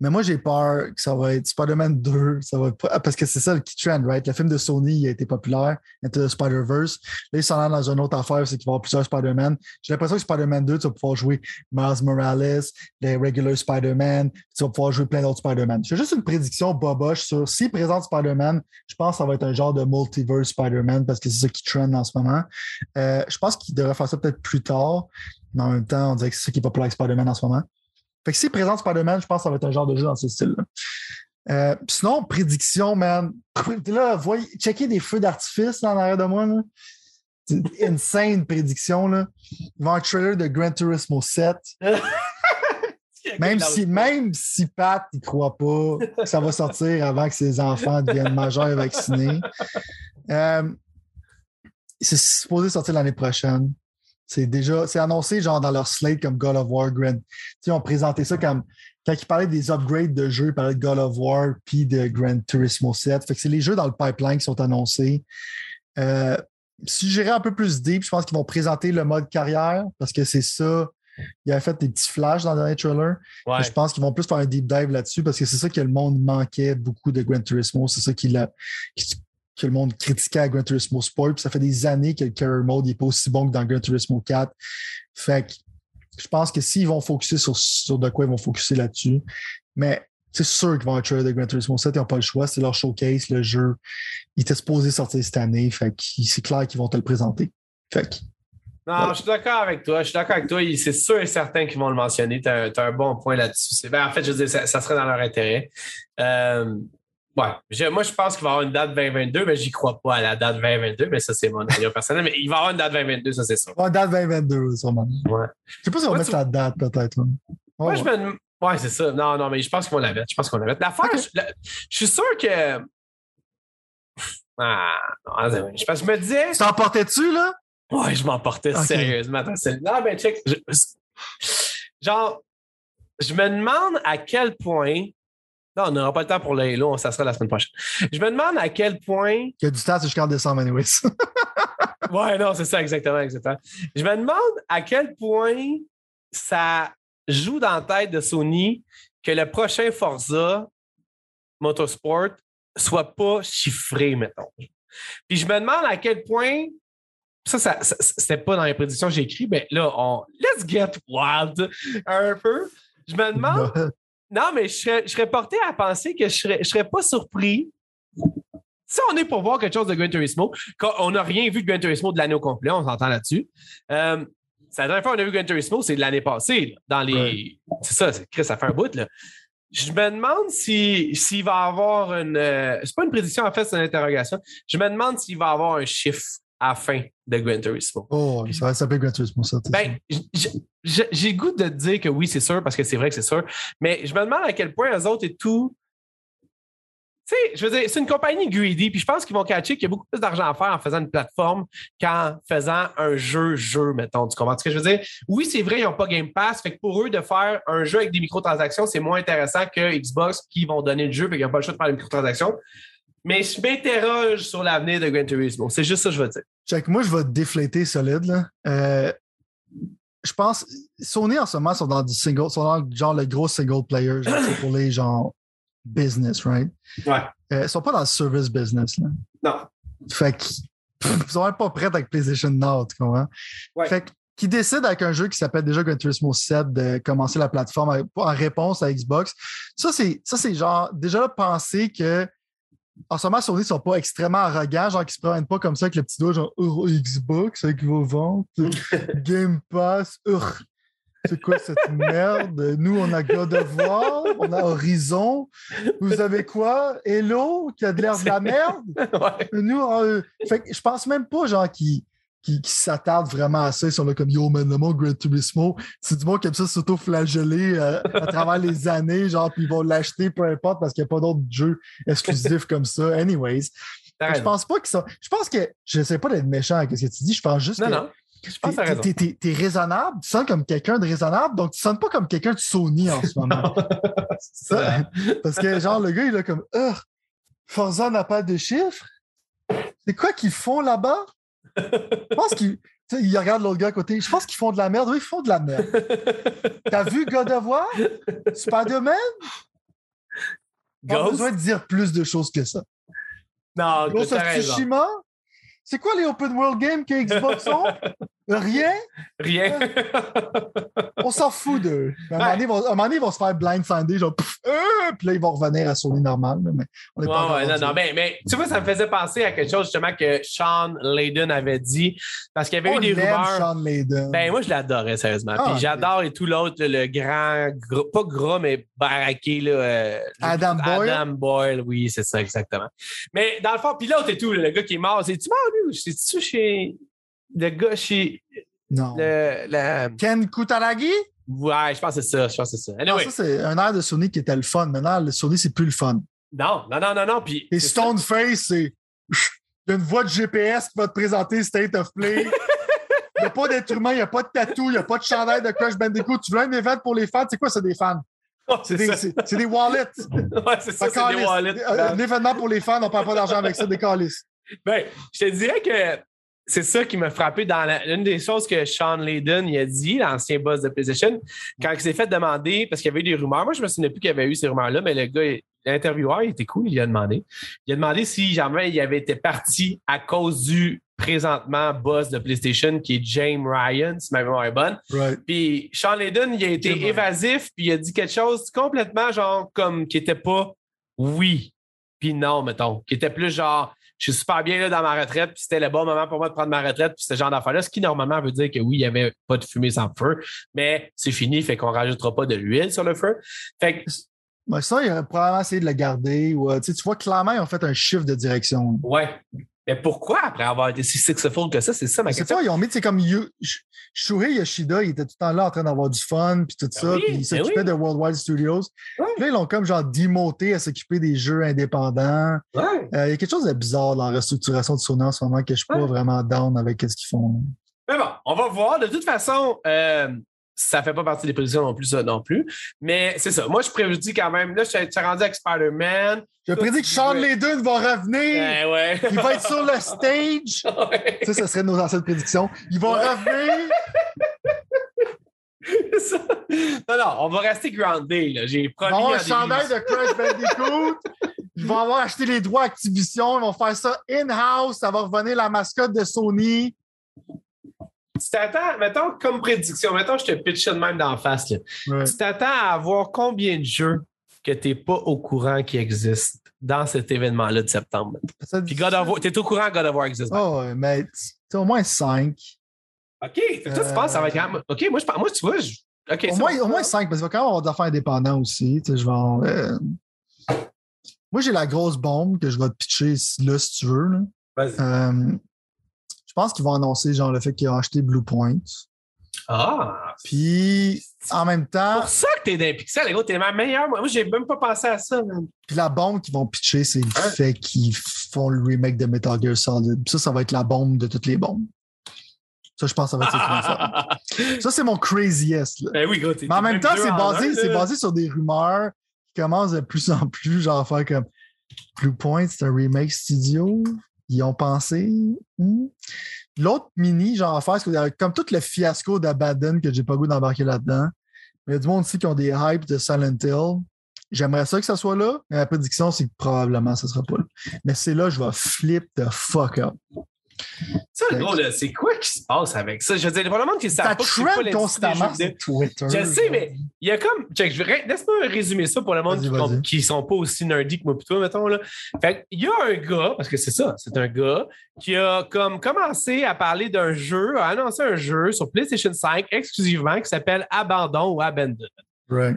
Mais moi, j'ai peur que ça va être Spider-Man 2. Ça va parce que c'est ça le key trend, right? Le film de Sony il a été populaire, Into the Spider-Verse. Là, ils sont allés dans une autre affaire, c'est qu'il va y avoir plusieurs Spider-Man. J'ai l'impression que Spider-Man 2, tu vas pouvoir jouer Miles Morales, les regular Spider-Man, tu vas pouvoir jouer plein d'autres Spider-Man. J'ai juste une prédiction boboche sur s'ils présentent Spider-Man, je pense que ça va être un genre de multiverse Spider-Man parce que c'est ça qui trend en ce moment. Euh, je pense qu'ils devraient faire ça peut-être plus tard, mais en même temps, on dirait que c'est ça qui est populaire avec Spider-Man en ce moment. Fait que s'ils présentent Spider-Man, je pense que ça va être un genre de jeu dans ce style-là. Euh, sinon, prédiction, man. Là, voyez, checker des feux d'artifice en arrière de moi. Là. C'est insane prédiction. Là. Il va y avoir un trailer de Gran Turismo 7. Même si, même si Pat ne croit pas que ça va sortir avant que ses enfants deviennent majeurs et vaccinés. Euh, c'est supposé sortir l'année prochaine. C'est déjà, c'est annoncé genre dans leur slate comme God of War Grand. Ils ont présenté ça comme quand ils parlaient des upgrades de jeux, ils parlaient de God of War puis de Gran Turismo 7. Fait que c'est les jeux dans le pipeline qui sont annoncés. Euh, si j'irais un peu plus deep, je pense qu'ils vont présenter le mode carrière parce que c'est ça. Il avait fait des petits flashs dans le dernier trailer. Ouais. Je pense qu'ils vont plus faire un deep dive là-dessus parce que c'est ça que le monde manquait beaucoup de Gran Turismo. C'est ça qui l'a- qui- que le monde critiquait à Gran Turismo Sport. Puis ça fait des années que le Career Mode n'est pas aussi bon que dans Gran Turismo 4. Fait que je pense que s'ils vont focuser sur, sur de quoi ils vont focuser là-dessus. Mais c'est sûr qu'ils vont trailer de Gran Turismo 7. Ils n'ont pas le choix. C'est leur showcase, le jeu. Il était supposé sortir cette année. Fait c'est clair qu'ils vont te le présenter. Fait que Non, je suis d'accord avec toi. Je suis d'accord avec toi. C'est sûr et certain qu'ils vont le mentionner. Tu as, un bon point là-dessus. En fait, je veux dire, ça, ça serait dans leur intérêt. Euh, ouais. Moi, je pense qu'il va y avoir une date 2022, mais j'y crois pas à la date 2022, mais ça, c'est mon opinion personnelle. Mais il va y avoir une date 2022, ça, c'est sûr. ouais, date 2022, sûrement. Ouais. Je sais pas si on va mettre la date, peut-être. là. Moi, je me. Ouais, c'est ça. Non, non, mais je pense qu'on la mettre. Je pense qu'on la. L'affaire, je, la- je suis sûr que. Ah, non, je, pense que je me disais. Tu t'emportais-tu, là? Ouais, je m'emportais Ok. sérieusement. Non, ben, check. je- Genre, je me demande à quel point. Non, on n'aura pas le temps pour le Halo, ça sera la semaine prochaine. Je me demande à quel point. Il y a du temps jusqu'en décembre, anyways. Ouais, non, c'est ça, exactement, exactement. Je me demande à quel point ça joue dans la tête de Sony que le prochain Forza Motorsport soit pas chiffré, mettons. Puis je me demande à quel point. Ça, ça, ça- c'était pas dans les prédictions que j'ai écrit, mais là, on. Let's get wild un peu. Je me demande. Non, mais je serais, je serais porté à penser que je serais, je serais pas surpris. Si on est pour voir quelque chose de Gran Turismo, quand on n'a rien vu de Gran Turismo de l'année au complet, on s'entend là-dessus. Euh, c'est la dernière fois qu'on a vu Gran Turismo, c'est de l'année passée. là, dans les... C'est ça, c'est- Chris, ça fait un bout. Là. Je me demande si- s'il va y avoir une. euh, c'est pas une prédiction, en fait, c'est une interrogation. Je me demande s'il va y avoir un chiffre à la fin de Gran Turismo. Oh, ça va s'appeler gratuitement, ça. c'est Ben, j'ai goût de te dire que oui, c'est sûr, parce que c'est vrai que c'est sûr, mais je me demande à quel point eux autres et tout. Tu sais, je veux dire, c'est une compagnie greedy, puis je pense qu'ils vont catcher qu'il y a beaucoup plus d'argent à faire en faisant une plateforme qu'en faisant un jeu-jeu, mettons. Tu comprends ce que je veux dire? Oui, c'est vrai, ils n'ont pas Game Pass, fait que pour eux, de faire un jeu avec des microtransactions, c'est moins intéressant que Xbox qui vont donner le jeu, fait qu'ils n'ont pas le choix de faire les microtransactions. Mais je m'interroge sur l'avenir de Gran Turismo. C'est juste ça que je veux dire. Check, moi, je vais te défléter solide. Là. Euh, je pense, Sony en ce moment sont dans du single, sont dans genre le gros single player, genre, c'est pour les gens business, right? Ouais. Euh, ils sont pas dans le service business. Là. Non. Fait qu'ils ils sont même pas prêts avec PlayStation Now, tu comprends? Ouais. Fait qu'ils décident avec un jeu qui s'appelle déjà Gran Turismo 7 de commencer la plateforme en réponse à Xbox. Ça, c'est ça, c'est genre déjà là, penser que en ce moment, Sony ne sont pas extrêmement arrogants, genre qu'ils se prennent pas comme ça avec le petit doigt, genre Xbox avec vos ventes, Game Pass, urgh. C'est quoi cette merde? Nous, on a God of War, on a Horizon. Vous avez quoi? Hello, qui a de l'air de la merde? Ouais. Nous, euh, fait que je pense même pas, genre, qu'ils qui, s'attardent vraiment à ça. Ils sont là comme Yo, man, le monde Gran Turismo. C'est du monde qui aime ça s'auto-flageller euh, à travers les années, genre, puis ils vont l'acheter peu importe parce qu'il n'y a pas d'autres jeux exclusifs comme ça. Anyways, je pense pas qu'ils sont. Je pense que. Je sais pas d'être méchant avec ce que tu dis. Je pense juste Non, que. non. T'es, t'es raisonnable, tu sens comme quelqu'un de raisonnable, donc tu sonnes pas comme quelqu'un de Sony en ce moment. C'est ça. Parce que, genre, le gars, il est comme, Forza n'a pas de chiffres? C'est quoi qu'ils font là-bas? Je pense qu'ils. tu sais, il regarde l'autre gars à côté. Je pense qu'ils font de la merde. Oui, ils font de la merde. T'as vu God of War? Spider-Man? Pas besoin de dire plus de choses que ça. Non, Ghost of. Tsushima? C'est quoi les open world games que Xbox ont? Rien? Rien. On s'en fout d'eux. À, un moment donné, ils vont- à un moment donné, ils vont se faire blindsinder, genre, pff, euh, puis là, ils vont revenir à Sony normal. mais on est Ouais, pas ouais, non, non, mais, mais tu vois, ça me faisait penser à quelque chose justement que Sean Layden avait dit. Parce qu'il y avait On eu des rumeurs. Sean Layden. Ben, moi, je l'adorais, sérieusement. Ah, Puis j'adore et tout l'autre, le, le grand, gros- pas gros, mais baraqué, là. euh, Adam Boyle? Adam Boyle, oui, c'est ça, exactement. Mais dans le fond, puis l'autre et tout, le gars qui est mort, c'est-tu mort, lui? ou C'est-tu chez. Le gars chez. non. Le, la- Ken Kutaragi? Ouais, je pense que c'est ça. Je pense que c'est ça. Non, Anyway. ça, c'est un air de Sony qui était le fun. Maintenant, le Sony, c'est plus le fun. Non, non, non, non, non. Puis. Et. Stoneface, c'est. Il y a une voix de GPS qui va te présenter State of Play. Il n'y a pas d'être humain, il n'y a pas de tatou, il n'y a pas de chandail de Crash Bandicoot. Tu veux un événement pour les fans? C'est quoi, c'est des fans? C'est des, des wallets. Ouais, c'est ça, c'est des wallets. Un, événement pour les fans, on ne parle pas d'argent avec ça, des calices. Ben, je te dirais que c'est ça qui m'a frappé dans la- une des choses que Sean Layden il a dit, l'ancien boss de PlayStation, quand il s'est fait demander, parce qu'il y avait eu des rumeurs. Moi, je me souviens plus qu'il y avait eu ces rumeurs-là, mais le gars, l'intervieweur, il était cool, il a demandé. Il a demandé si jamais il avait été parti à cause du présentement boss de PlayStation, qui est James Ryan, si ma mémoire est bonne. Right. Puis Sean Layden, il a été James évasif, puis il a dit quelque chose complètement genre comme qui était pas oui, puis non, mettons. Qui était plus genre je suis super bien là dans ma retraite, puis c'était le bon moment pour moi de prendre ma retraite, puis ce genre d'affaires-là, ce qui normalement veut dire que oui, il n'y avait pas de fumée sans feu, mais c'est fini, fait qu'on rajoutera pas de l'huile sur le feu. Fait que, ça, il a probablement essayé de le garder. Ou, euh, tu vois, clairement, ils ont fait un chiffre de direction. ouais. Mais pourquoi, après avoir été si successful que ça, c'est ça ma C'est question. pas, ils ont mis, c'est comme Shuhei Yoshida, il était tout le temps là en train d'avoir du fun, puis tout ça, oui, puis il ben s'occupait oui. de Worldwide Studios. Ouais. Puis là, ils l'ont comme genre démoté à s'occuper des jeux indépendants. Ouais. Euh, Il y a quelque chose de bizarre dans la restructuration de Sony en ce moment que je suis pas vraiment down avec ce qu'ils font. Mais bon, on va voir. De toute façon, euh, ça fait pas partie des prédictions non plus, ça non plus. Mais c'est ça. Moi, je prédis quand même. Là, je suis rendu avec Spider-Man. Je prédis que Sean disais- Layden va revenir. Ouais, ouais. Il va être sur le stage. Ouais. Ça, ce serait nos anciennes prédictions. Il va Ouais. revenir. Ça. Non, non, on va rester groundé. J'ai promis. en un chandail de Crash Bandicoot. Ils vont avoir acheté les droits Activision. Ils vont faire ça in-house. Ça va revenir la mascotte de Sony. Tu t'attends, mettons, comme prédiction, mettons, je te pitch ça de même d'en face. là. Ouais. Tu t'attends à avoir combien de jeux que tu n'es pas au courant qui existent dans cet événement-là de septembre? Ça- Puis God of War, t'es au courant que God of War existe. Oh, ouais, mais c'est au moins 5. OK. Que tu penses que ça va être quand même. OK, moi, je moi tu vois, je... OK. Au moins, au moins 5, parce va quand même avoir des affaires indépendantes aussi. Tu sais, je vais en- euh, Moi, j'ai la grosse bombe que je vais te pitcher là, si tu veux. là. Vas-y. Euh, pense qu'ils vont annoncer genre le fait qu'ils ont acheté Blue Point. Ah! Puis en même temps, pour ça que t'es d'un pixel, gros, t'es ma meilleure. Moi, j'ai même pas pensé à ça, man. puis la bombe qu'ils vont pitcher, c'est le Hein? fait qu'ils font le remake de Metal Gear Solid. Puis ça, ça va être la bombe de toutes les bombes. Ça, je pense que ça va être ça. Ça, c'est mon craziest. Là. ben oui, gros. Mais en même temps, c'est basé, c'est basé sur des rumeurs qui commencent de plus en plus, genre à faire comme Blue Point, c'est un remake studio. Ils ont pensé. hmm. L'autre mini, genre faire, que, comme tout le fiasco d'Abaddon que j'ai pas goût d'embarquer là-dedans. Il y a du monde aussi qui ont des hypes de Silent Hill. J'aimerais ça que ça soit là, mais la prédiction, c'est que probablement ça sera pas là. Mais c'est là, je vais flip the fuck up. Ça, gros, là, c'est quoi qui se passe avec ça? Je veux dire, il y a pas le monde qui Ça savent pas que c'est pas trend constamment sur. Twitter. Je sais, mais il y a comme. Check, je vais- Laisse-moi résumer ça pour le monde qui, qui sont pas aussi nerdy que moi, plutôt, mettons. Là. Fait il y a un gars, parce que c'est ça, c'est un gars, qui a comme commencé à parler d'un jeu, a annoncé un jeu sur PlayStation 5 exclusivement qui s'appelle Abandon ou Abandon. Right.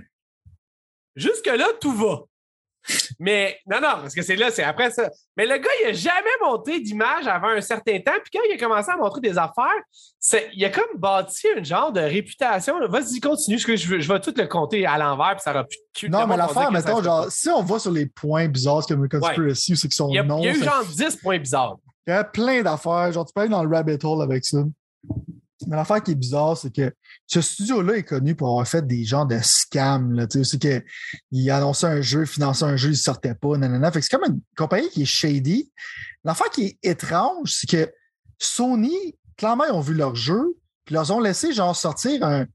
Jusque-là, tout va. Mais non, non, parce que c'est là, c'est après ça. Mais le gars, il a jamais monté d'image avant un certain temps. Puis quand il a commencé à montrer des affaires, c'est- il a comme bâti une genre de réputation. Vas-y, continue, parce que je, je vais tout le compter à l'envers, puis ça aura plus de cul. Non, mais l'affaire, mettons, genre, si on va sur les points bizarres comme conspiracy, c'est que son Il y a, nom. il y a eu ça- genre 10 points bizarres. Il y a plein d'affaires. Genre, tu peux aller dans le rabbit hole avec ça. Mais l'affaire qui est bizarre, c'est que ce studio-là est connu pour avoir fait des genres de scams. C'est que il annonçait un jeu, finançait un jeu, il sortait pas, nanana. Fait que c'est comme une compagnie qui est shady. L'affaire qui est étrange, c'est que Sony, clairement, ils ont vu leur jeu, puis ils ont laissé genre sortir un-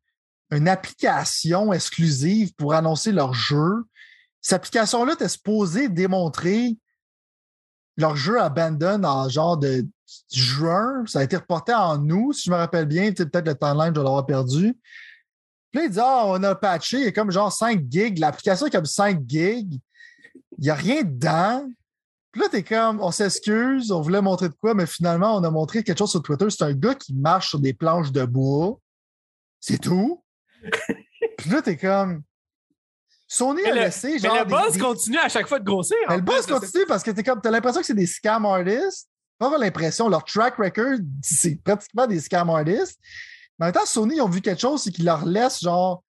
une application exclusive pour annoncer leur jeu. Cette application-là était supposée démontrer leur jeu Abandon en genre de juin. Ça a été reporté en août, si je me rappelle bien. Peut-être le timeline, je dois l'avoir perdu. Puis là, il dit Ah, on a patché, il y a comme genre 5 gigs. L'application est comme 5 gigs. Il n'y a rien dedans. Puis là, t'es comme, on s'excuse, on voulait montrer de quoi, mais finalement, on a montré quelque chose sur Twitter. C'est un gars qui marche sur des planches de bois. C'est tout. Puis là, t'es comme. Sony Mais a le, laissé mais genre. le des- buzz des- continue à chaque fois de grossir. mais le là, continue parce que t'es comme, t'as l'impression que c'est des scam artists. Pas avoir l'impression, leur track record, c'est pratiquement des scam artists. Mais en même temps, Sony, ils ont vu quelque chose, c'est qu'ils leur laissent, genre,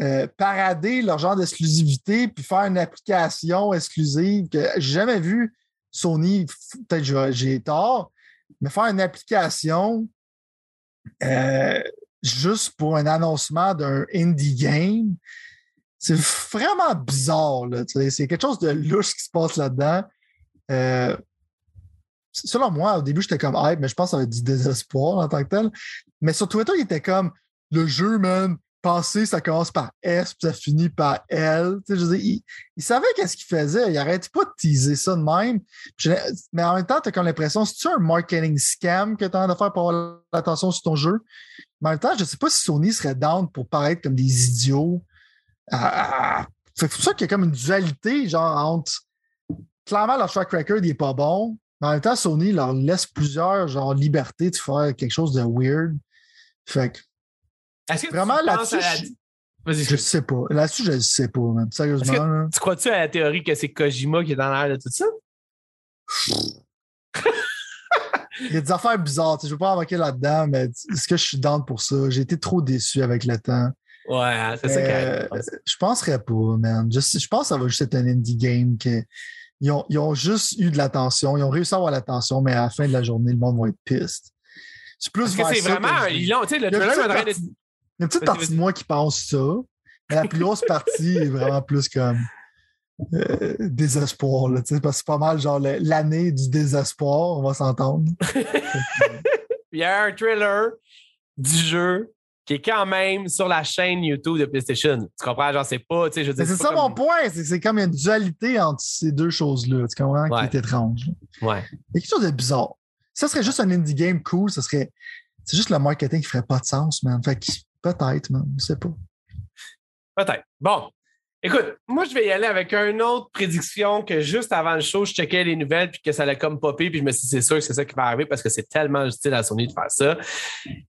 euh, parader leur genre d'exclusivité puis faire une application exclusive que j'ai jamais vu Sony, peut-être j'ai tort, mais faire une application euh, juste pour un annoncement d'un indie game, c'est vraiment bizarre. C'est quelque chose de louche qui se passe là-dedans. Euh, selon moi, au début, j'étais comme hype, mais je pense que ça va être du désespoir en tant que tel. Mais sur Twitter, il était comme le jeu, man, penser, ça commence par S, puis ça finit par L. Tu sais, je il, savait qu'est-ce qu'il faisait. Il arrêtait pas de teaser ça de même. Mais en même temps, tu as comme l'impression, c'est-tu un marketing scam que tu as de faire pour avoir l'attention sur ton jeu? Mais en même temps, je sais pas si Sony serait down pour paraître comme des idiots. Ah, fait que c'est pour ça qu'il y a comme une dualité, genre, entre clairement leur track record il est pas bon, mais en même temps, Sony leur laisse plusieurs genre libertés de faire quelque chose de weird. Fait que Est-ce que tu vraiment penses là-dessus, à la- je, sais pas. Là-dessus, je ne sais pas, man. Sérieusement. Là. Tu crois-tu à la théorie que c'est Kojima qui est dans l'air de tout ça? Il y a des affaires bizarres. Je ne veux pas embarquer là-dedans, mais est-ce que je suis down pour ça? J'ai été trop déçu avec le temps. Ouais, c'est ça Euh, Je penserais pas, man. Je, je pense que ça va juste être un indie game. Que, ils, ont, ils ont juste eu de l'attention. Ils ont réussi à avoir l'attention, mais à la fin de la journée, le monde va être piste. C'est plus Parce que c'est que vraiment. Ils l'ont, tu sais, le Il y a une petite partie- une petite de moi qui pense ça, mais la plus grosse partie est vraiment plus comme euh, désespoir. Là, parce que c'est pas mal genre l'année du désespoir, on va s'entendre. Il y a un trailer du jeu qui est quand même sur la chaîne YouTube de PlayStation. Tu comprends? Genre, c'est pas, tu sais, je c'est ça mon point, c'est que c'est comme une dualité entre ces deux choses-là. Tu comprends? Ouais. Qui est étrange. Ouais. Il y a quelque chose de bizarre. Ça serait juste un indie game cool, ça serait. C'est juste le marketing qui ferait pas de sens, man. Fait que peut-être, man. Je sais pas. Peut-être. Bon. Écoute, moi, je vais y aller avec une autre prédiction que juste avant le show, je checkais les nouvelles puis que ça allait comme popper puis je me suis dit, c'est sûr que c'est ça qui va arriver parce que c'est tellement utile à Sony de faire ça.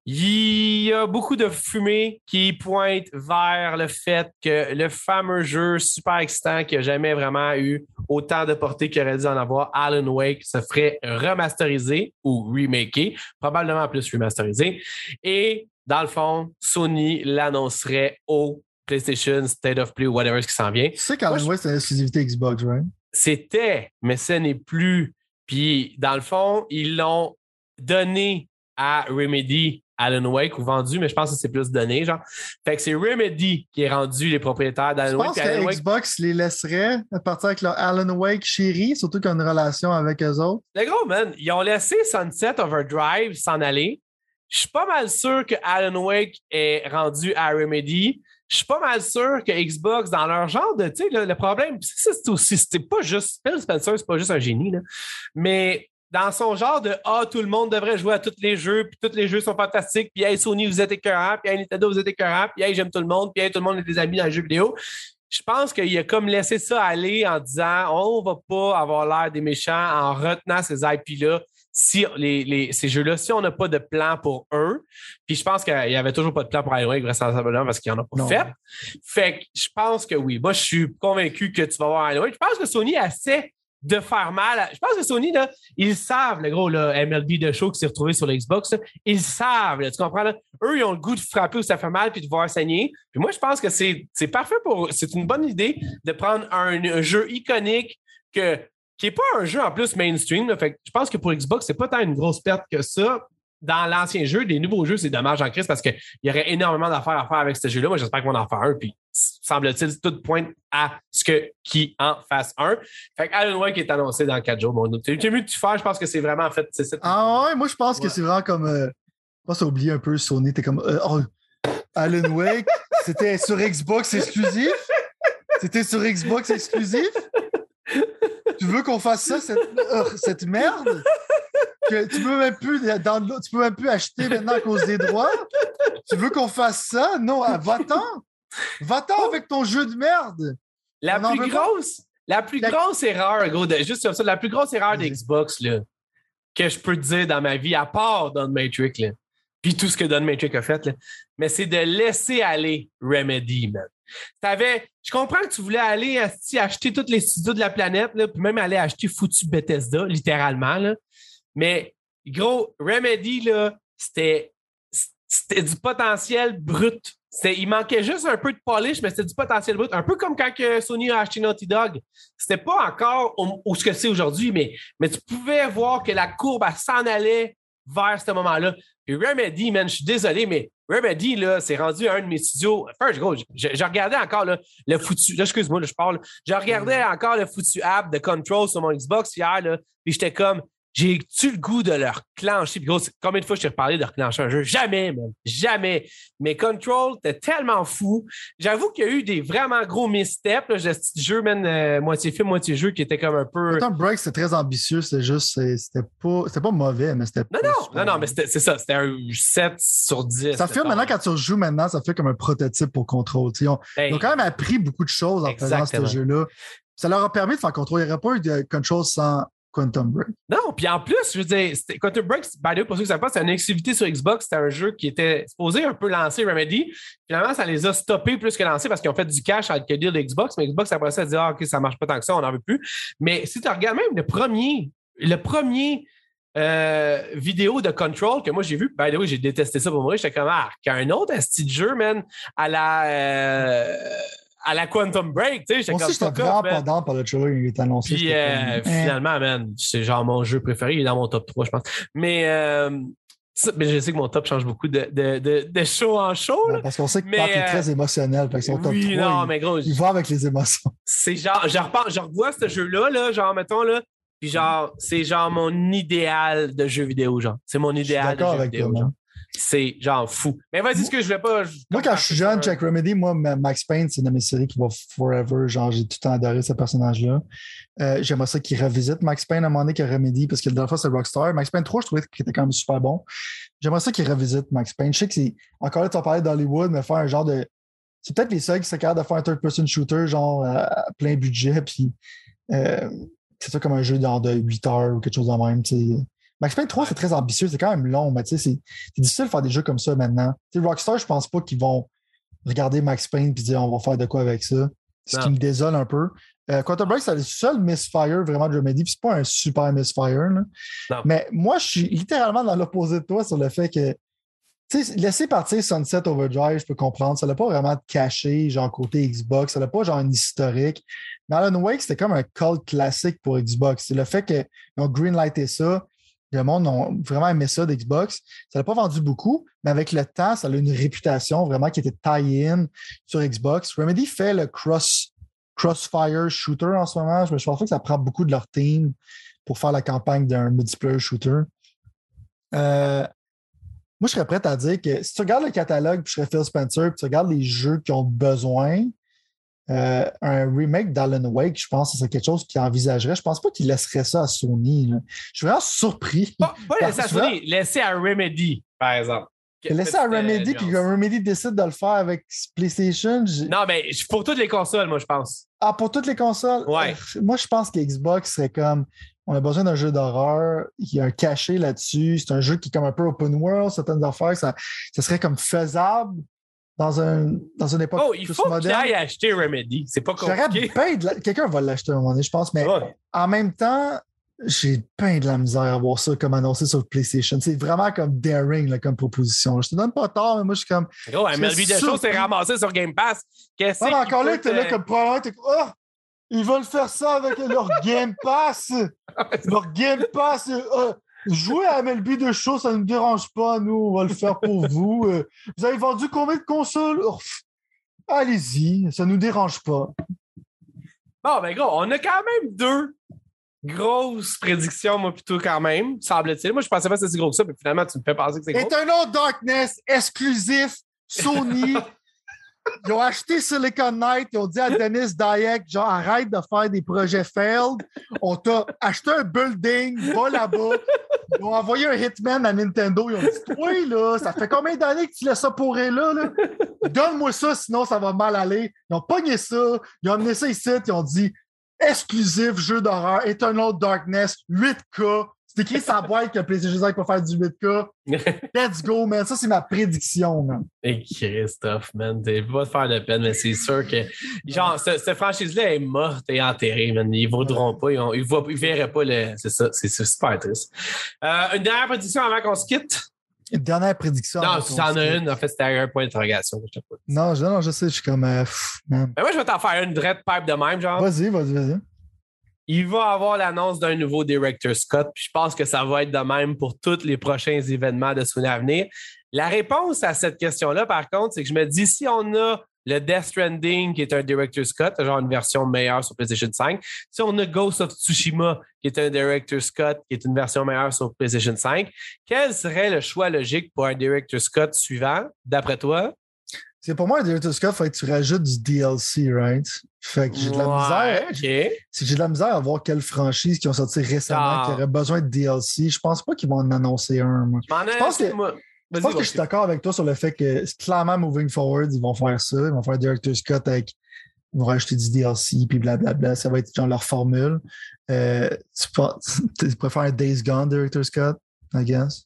Il y a beaucoup de fumée qui pointe vers le fait que le fameux jeu super excitant qui n'a jamais vraiment eu autant de portée qu'il aurait dû en avoir, Alan Wake, se ferait remasteriser ou remaker, probablement plus remasterisé. Et dans le fond, Sony l'annoncerait au PlayStation, State of Play ou whatever ce qui s'en vient. Tu sais je- Wake, c'est une exclusivité Xbox, right? C'était, mais ce n'est plus. Puis, dans le fond, ils l'ont donné à Remedy Alan Wake ou vendu, mais je pense que c'est plus donné, genre. Fait que c'est Remedy qui est rendu les propriétaires Je d'Alan Wake. pense puis Alan que Wake- Xbox les laisserait partir avec leur Alan Wake chéri, surtout qu'ils ont une relation avec eux autres. Le gros, man, ils ont laissé Sunset Overdrive s'en aller. Je suis pas mal sûr que Alan Wake est rendu à Remedy. Je suis pas mal sûr que Xbox, dans leur genre de, tu sais, le, problème, c'est aussi, c'était pas juste, Phil Spencer, c'est pas juste un génie, là. Mais dans son genre de, ah, tout le monde devrait jouer à tous les jeux, puis tous les jeux sont fantastiques, puis hey, Sony, vous êtes écœurant, puis hey, Nintendo, vous êtes écœurant, puis hey, j'aime tout le monde, puis hey, tout le monde est des amis dans les jeux vidéo. Je pense qu'il a comme laissé ça aller en disant, on va pas avoir l'air des méchants en retenant ces IP-là si les, les- ces jeux-là, si on n'a pas de plan pour eux, puis je pense qu'il n'y avait toujours pas de plan pour Wake vraisemblablement parce qu'il n'y en a pas Non. fait. Fait que je pense que oui. Moi, je suis convaincu que tu vas voir Wake. Je pense que Sony essaie de faire mal. à- Je pense que Sony, là, ils savent, le gros là, MLB de show qui s'est retrouvé sur l'Xbox, ils savent, là, tu comprends? Là? Eux, ils ont le goût de frapper où ça fait mal puis de voir saigner. Puis moi, je pense que c'est c'est parfait pour. C'est une bonne idée de prendre un, un jeu iconique que qui n'est pas un jeu en plus mainstream. là. Fait que je pense que pour Xbox, c'est pas tant une grosse perte que ça. Dans l'ancien jeu, des nouveaux jeux, c'est dommage en crise parce qu'il y aurait énormément d'affaires à faire avec ce jeu-là. Moi, j'espère qu'on en fait un. Puis, semble-t-il, tout pointe à ce que qui en fasse un. Fait que Alan Wake est annoncé dans quatre jours. Bon, tu es mieux de tu faire. Je pense que c'est vraiment en fait. Ah ouais, moi je pense que c'est vraiment comme. Euh, je pense oublier un peu Sony. T'es comme. euh, oh, Alan Wake, c'était sur Xbox exclusif? C'était sur Xbox exclusif? Tu veux qu'on fasse ça, cette, euh, cette merde? Que tu peux même plus tu peux même plus acheter maintenant à cause des droits? Tu veux qu'on fasse ça? Non, ah, va-t'en! Va-t'en avec ton jeu de merde! La On plus grosse, la plus La- grosse erreur, gros, de- juste sur ça, la plus grosse erreur de Vas-y. Xbox, là, que je peux te dire dans ma vie, à part Don Matrix, là, puis tout ce que Don Matrix a fait, là, mais c'est de laisser aller Remedy, man. T'avais, je comprends que tu voulais aller acheter tous les studios de la planète, là, puis même aller acheter foutu Bethesda, littéralement, là. mais gros, Remedy, c'était du potentiel brut. Il manquait juste un peu de polish, mais c'était du potentiel brut. Un peu comme quand Sony a acheté Naughty Dog. C'était pas encore où ce que c'est aujourd'hui, mais, mais tu pouvais voir que la courbe s'en allait vers ce moment-là. Puis Remedy, man, je suis désolé, mais Remedy, là, c'est rendu un de mes studios. First, gros, je, je regardais encore là, le foutu. Excuse-moi, je parle. Je regardais encore le foutu app de Control sur mon Xbox hier, là, puis j'étais comme. J'ai-tu le goût de leur clencher? Puis gros, combien de fois je t'ai reparlé de reclencher un jeu? Jamais, man. Jamais. Mais Control, t'es tellement fou. J'avoue qu'il y a eu des vraiment gros missteps. Là, ce petit jeu, man, euh, moitié film, moitié jeu, qui était comme un peu. Autant Break, c'était très ambitieux, c'était juste, c'est- c'était pas, c'était pas mauvais, mais c'était Non, pas non, super non, non, mais c'était- c'est ça. C'était un 7 sur 10. Ça fait maintenant, quand tu rejoues maintenant, ça fait comme un prototype pour Control. Ils ont, Hey, ils ont quand même appris beaucoup de choses en faisant ce jeu-là. Ça leur a permis de faire Control. Il n'y aurait pas eu de Control sans Quantum Break. Non, puis en plus, je veux dire, Quantum Break, by the way, pour ceux qui ne savent pas, c'est une exclusivité sur Xbox. C'était un jeu qui était supposé un peu lancer Remedy. Finalement, ça les a stoppés plus que lancés parce qu'ils ont fait du cash avec le deal de Xbox. Mais Xbox, après ça, a dit Ah, OK, ça marche pas tant que ça, on n'en veut plus. Mais si tu regardes même le premier, le premier euh, vidéo de Control que moi j'ai vu. By the way, j'ai détesté ça pour moi. J'étais comme, ah, un autre style de jeu, man, à la. Euh, à la Quantum Break, tu sais. Moi aussi, j'étais vraiment pas dans par le trailer il est annoncé. Puis euh, finalement, man, c'est genre mon jeu préféré. Il est dans mon top 3, je pense. Mais, euh, mais je sais que mon top change beaucoup de, de, de, de show en show. Là. parce qu'on sait que mais, est très euh, émotionnel. Fait que son top oui, 3, non, il, mais gros, il va avec les émotions. C'est genre, je, revois ce jeu-là, là, genre, mettons, là, puis genre, c'est genre mon idéal de jeu vidéo, genre. C'est mon idéal de jeu vidéo, genre. C'est genre fou. Mais vas-y, ce que je voulais pas. moi, quand je suis jeune, Jack Remedy, moi, Max Payne, c'est une de mes séries qui va forever. Genre, j'ai tout le temps adoré ce personnage-là. Euh, J'aimerais ça qu'il revisite Max Payne à un moment donné que Remedy, parce que la dernière fois, c'est Rockstar. Max Payne 3, je trouvais qu'il était quand même super bon. J'aimerais ça qu'il revisite Max Payne. Je sais que c'est. Encore là, tu vas parler d'Hollywood, mais faire un genre de. C'est peut-être les seuls qui sont capables de faire un third-person shooter, genre à plein budget, puis. Euh, c'est ça comme un jeu genre de 8 heures ou quelque chose de même. Max Payne 3, c'est très ambitieux, c'est quand même long, mais c'est difficile de faire des jeux comme ça maintenant. Rockstar, je pense pas qu'ils vont regarder Max Payne et dire on va faire de quoi avec ça. Ce qui me désole un peu. Euh, Quantum Break, c'est le seul misfire vraiment de Remedy, puis c'est pas un super misfire. Mais moi, je suis littéralement dans l'opposé de toi sur le fait que laisser partir Sunset Overdrive, je peux comprendre. Ça n'a pas vraiment de caché, genre côté Xbox. Ça n'a pas genre un historique. Mais Alan Wake, c'était comme un cult classique pour Xbox. C'est le fait qu'ils ont greenlighté ça. Le monde a vraiment aimé ça d'Xbox. Ça n'a pas vendu beaucoup, mais avec le temps, ça a une réputation vraiment qui était tie-in sur Xbox. Remedy fait le cross, crossfire shooter en ce moment. Je me pense que ça prend beaucoup de leur team pour faire la campagne d'un multiplayer shooter. Euh, moi, je serais prêt à dire que si tu regardes le catalogue, puis je serais Phil Spencer, puis tu regardes les jeux qui ont besoin, euh, un remake d'Alan Wake, je pense que c'est quelque chose qu'il envisagerait. Je pense pas qu'il laisserait ça à Sony. Je suis vraiment surpris. Pas, laisser à Sony, laisser à Remedy, par exemple. Laisser à Remedy, puis que Remedy décide de le faire avec PlayStation. Non, mais pour toutes les consoles, moi, je pense. Ah, pour toutes les consoles? Ouais. Euh, moi, je pense que Xbox serait comme on a besoin d'un jeu d'horreur. Il y a un cachet là-dessus. C'est un jeu qui est comme un peu open world, certaines affaires. Ça, ça serait comme faisable dans, un, dans une époque oh, il faut qu'il aille acheter Remedy. C'est pas compliqué. Quelqu'un va l'acheter à un moment donné, je pense. Mais en même temps, j'ai peint de la misère à voir ça comme annoncé sur PlayStation. C'est vraiment comme daring comme proposition. Je te donne pas tort, mais moi, je suis comme. Oh, MLB de show s'est ramassé sur Game Pass. Qu'est-ce que. encore là, t'es là comme probablement, t'es oh, ils veulent faire ça avec leur Game Pass. leur Game Pass. Euh, jouer à MLB de show, ça ne nous dérange pas. Nous, on va le faire pour vous. Euh, vous avez vendu combien de consoles? Allez-y, ça ne nous dérange pas. Bon, ben gros, on a quand même deux grosses prédictions, moi, plutôt quand même, semble-t-il. Moi, je pensais pas que c'était si gros que ça, mais finalement, tu me fais penser que c'est gros. Eternal Darkness, exclusif, Sony. Ils ont acheté Silicon Knight, ils ont dit à Dennis Dayek, genre, arrête de faire des projets failed. On t'a acheté un building, va là-bas. Ils ont envoyé un Hitman à Nintendo. Ils ont dit, toi, là, ça fait combien d'années que tu laisses ça pourrir là? là? Donne-moi ça, sinon ça va mal aller. Ils ont pogné ça, ils ont amené ça ici, ils ont dit, exclusif jeu d'horreur, Eternal Darkness, 8K, c'est écrit sa boîte que PlayStation 5 peut faire du 8K. Let's go, man. Ça, c'est ma prédiction, man. Et Christophe, man. T'es pas de faire de peine, mais c'est sûr que. Genre, cette, franchise-là est morte et enterrée, man. Ils vaudront pas. Ils, ils, verraient pas le. C'est ça. C'est super triste. Euh, une dernière prédiction avant qu'on se quitte? Une dernière prédiction. Non, si t'en as une, en fait, c'était un point d'interrogation. Non, je, non, je sais, je suis comme. Euh, man. Mais moi, je vais t'en faire une dread pipe de même, genre. Vas-y, vas-y, vas-y il va avoir l'annonce d'un nouveau director Scott. Puis je pense que ça va être de même pour tous les prochains événements de Sony à venir. La réponse à cette question-là, par contre, c'est que je me dis si on a le Death Stranding, qui est un Director Scott, genre une version meilleure sur PlayStation 5. Si on a Ghost of Tsushima, qui est un Director Scott, qui est une version meilleure sur PlayStation 5, quel serait le choix logique pour un Director Scott suivant, d'après toi? C'est pour moi, un Director's Cut, il faut que tu rajoutes du DLC, right? Fait que j'ai de la misère. J'ai de la misère à voir quelles franchises qui ont sorti récemment ah. qui auraient besoin de DLC. Je pense pas qu'ils vont en annoncer un. Moi. Je pense que, je, pense que je suis d'accord avec toi sur le fait que clairement, moving forward, ils vont faire ça. Ils vont faire Director's Cut avec. Ils vont rajouter du DLC, puis blablabla. Ça va être genre leur formule. Euh, tu, tu préfères un Days Gone Director's Cut, I guess?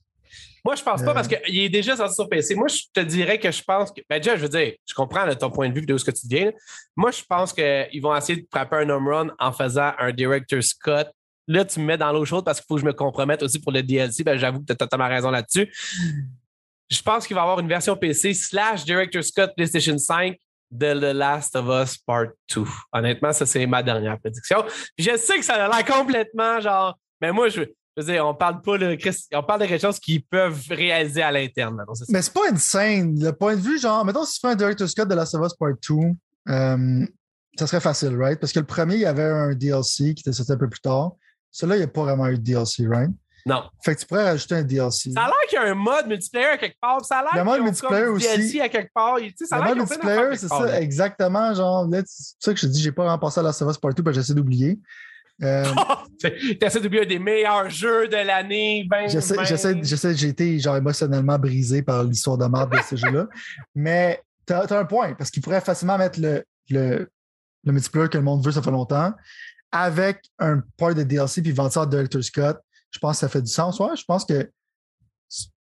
Moi, je pense pas parce euh. qu'il est déjà sorti sur PC. Moi, je te dirais que je pense que. Ben, déjà, je veux dire, je comprends ton point de vue de ce que tu dis. Moi, je pense qu'ils vont essayer de frapper un home run en faisant un director Scott là, tu me mets dans l'eau chaude parce qu'il faut que je me compromette aussi pour le DLC. Ben, j'avoue que tu as totalement raison là-dessus. Je pense qu'il va y avoir une version PC slash Director Scott PlayStation 5 de The Last of Us Part 2. Honnêtement, ça, c'est ma dernière prédiction. Puis je sais que ça a l'air complètement genre. Mais moi, je, je veux dire, on parle pas de, on parle de quelque chose qu'ils peuvent réaliser à l'interne. Mais c'est pas insane. Le point de vue, genre, mettons, si tu fais un Director's Cut de Last of Us Part 2, euh, ça serait facile, right? Parce que le premier, il y avait un DLC qui était sorti un peu plus tard. Celui-là, il n'y a pas vraiment eu de DLC, right? Non. Fait que tu pourrais rajouter un DLC. Ça a l'air qu'il y a un mode multiplayer à quelque part. Ça a l'air Le mode multiplayer aussi. DLC à quelque part. Tu sais, ça a Le mode multiplayer, c'est ça, exactement. Genre, là, c'est ça que je te dis, j'ai pas vraiment pensé à Last of Us Part 2 parce que j'essaie d'oublier. Euh, T'essaies d'oublier un des meilleurs jeux de l'année. Ben, J'essaie, ben. j'essaie, j'essaie, j'ai été genre émotionnellement brisé par l'histoire de merde de ce jeu-là. Mais t'as, as un point, parce qu'il pourrait facilement mettre le, le, le multiplayer que le monde veut, ça fait longtemps, avec un part de DLC puis vendre ça à Director Scott. Je pense que ça fait du sens. Ouais, je pense que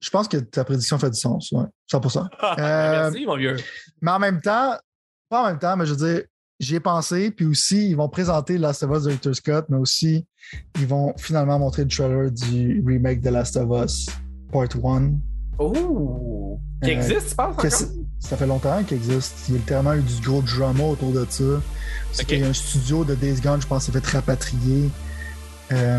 je pense que ta prédiction fait du sens. Ouais, 100%. Euh, Merci, mon vieux. Mais en même temps, pas en même temps, mais je veux dire, j'y ai pensé, puis aussi, ils vont présenter Last of Us Director Scott, mais aussi, ils vont finalement montrer le trailer du remake de Last of Us Part 1. Oh! Qui Euh, existe, tu penses? Encore? ça fait longtemps qu'il existe. Il y a tellement eu du gros drama autour de ça. Qu'il y a un studio de Days Gone, je pense, qui s'est fait rapatrier euh,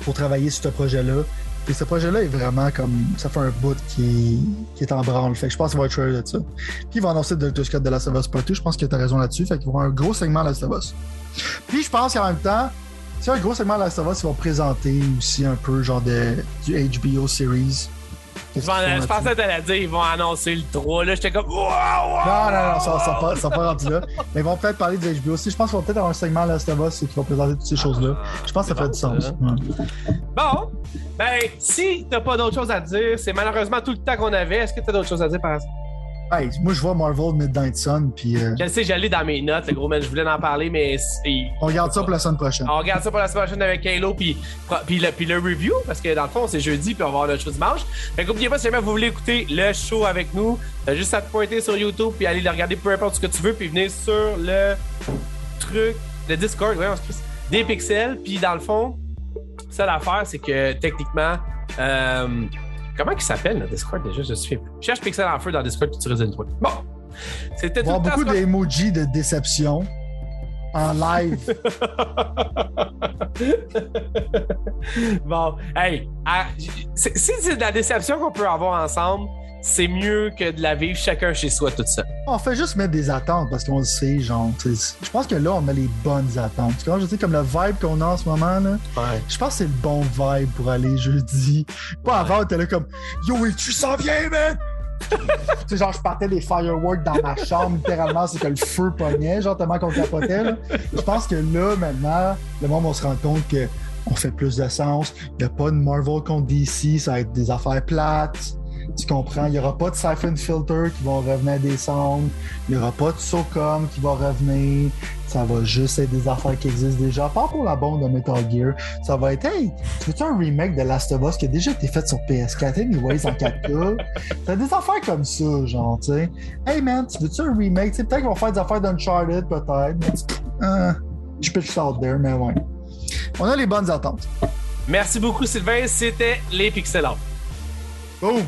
pour travailler sur ce projet-là. Et ce projet-là est vraiment comme. Ça fait un bout qui qui est en branle. Fait que je pense qu'il va être trailer de ça. Puis il va annoncer Director's Scott de Last of Us Part 2. Je pense que tu as raison là-dessus. Fait qu'il va y avoir un gros segment Last of Us. Puis je pense qu'en même temps, c'est un gros segment Last of Us, ils vont présenter aussi un peu genre de, du HBO series. Je, je pensais que t'allais dire ils vont annoncer le 3. Là, j'étais comme. Wow, wow! Non, non, non, ça ça pas, ça pas rendu là. Mais ils vont peut-être parler du HBO aussi. Je pense qu'ils vont peut-être avoir un segment Last of Us qui va présenter toutes ces choses-là. Je pense que ça fait bon, du sens. Ouais. Bon, ben, si t'as pas d'autre chose à dire, c'est malheureusement tout le temps qu'on avait. Est-ce que t'as d'autres choses à dire par exemple? Hey, moi, je vois Marvel Midnight Sun, puis euh, Je le sais, j'allais dans mes notes, le gros man, je voulais en parler, mais c'est- on regarde ça pour la semaine prochaine. on regarde ça pour la semaine prochaine avec Halo, puis, puis, le, puis le review, parce que dans le fond, c'est jeudi, puis on va avoir notre show dimanche. Fait qu'oubliez pas, si jamais vous voulez écouter le show avec nous, t'as juste à te pointer sur YouTube, puis aller le regarder peu importe ce que tu veux, puis venir sur le truc, le Discord, ouais, on se des pixels, puis dans le fond, ça l'affaire, c'est que techniquement, euh, comment il s'appelle le Discord déjà? Je suis Cherche Pixel en feu dans Discord, tu résumes toi. Bon, c'était tout temps beaucoup d'emojis de déception en live. bon, hey, à- c'est- si c'est de la déception qu'on peut avoir ensemble, c'est mieux que de la vivre chacun chez soi tout ça. on fait juste mettre des attentes parce qu'on le sait, genre. Je pense que là, on met les bonnes attentes. Tu vois, je sais, comme le vibe qu'on a en ce moment, là. Ouais. Je pense que c'est le bon vibe pour aller jeudi. Pas avant, t'es là comme Yo, et tu s'en viens, man! tu sais, genre, je partais des fireworks dans ma chambre, littéralement, c'est que le feu pognait, genre, tellement qu'on capotait, là. Je pense que là, maintenant, le monde va se rendre compte que on fait plus de sens. Il n'y a pas de Marvel contre DC, ça va être des affaires plates. Tu comprends? Il n'y aura pas de Siphon Filter qui vont revenir des sondes. Il n'y aura pas de SOCOM qui va revenir. Ça va juste être des affaires qui existent déjà. Pas pour la bande de Metal Gear. Ça va être, hey, tu veux-tu un remake de Last of Us qui a déjà été fait sur PS4, anyways, en 4K? T'as des affaires comme ça, genre, tu sais. Hey man, tu veux-tu un remake? Tu sais, peut-être qu'ils vont faire des affaires d'Uncharted, peut-être. Euh, je peux juste out there, mais ouais. On a les bonnes attentes. Merci beaucoup, Sylvain. C'était les Pixel Art. Boom!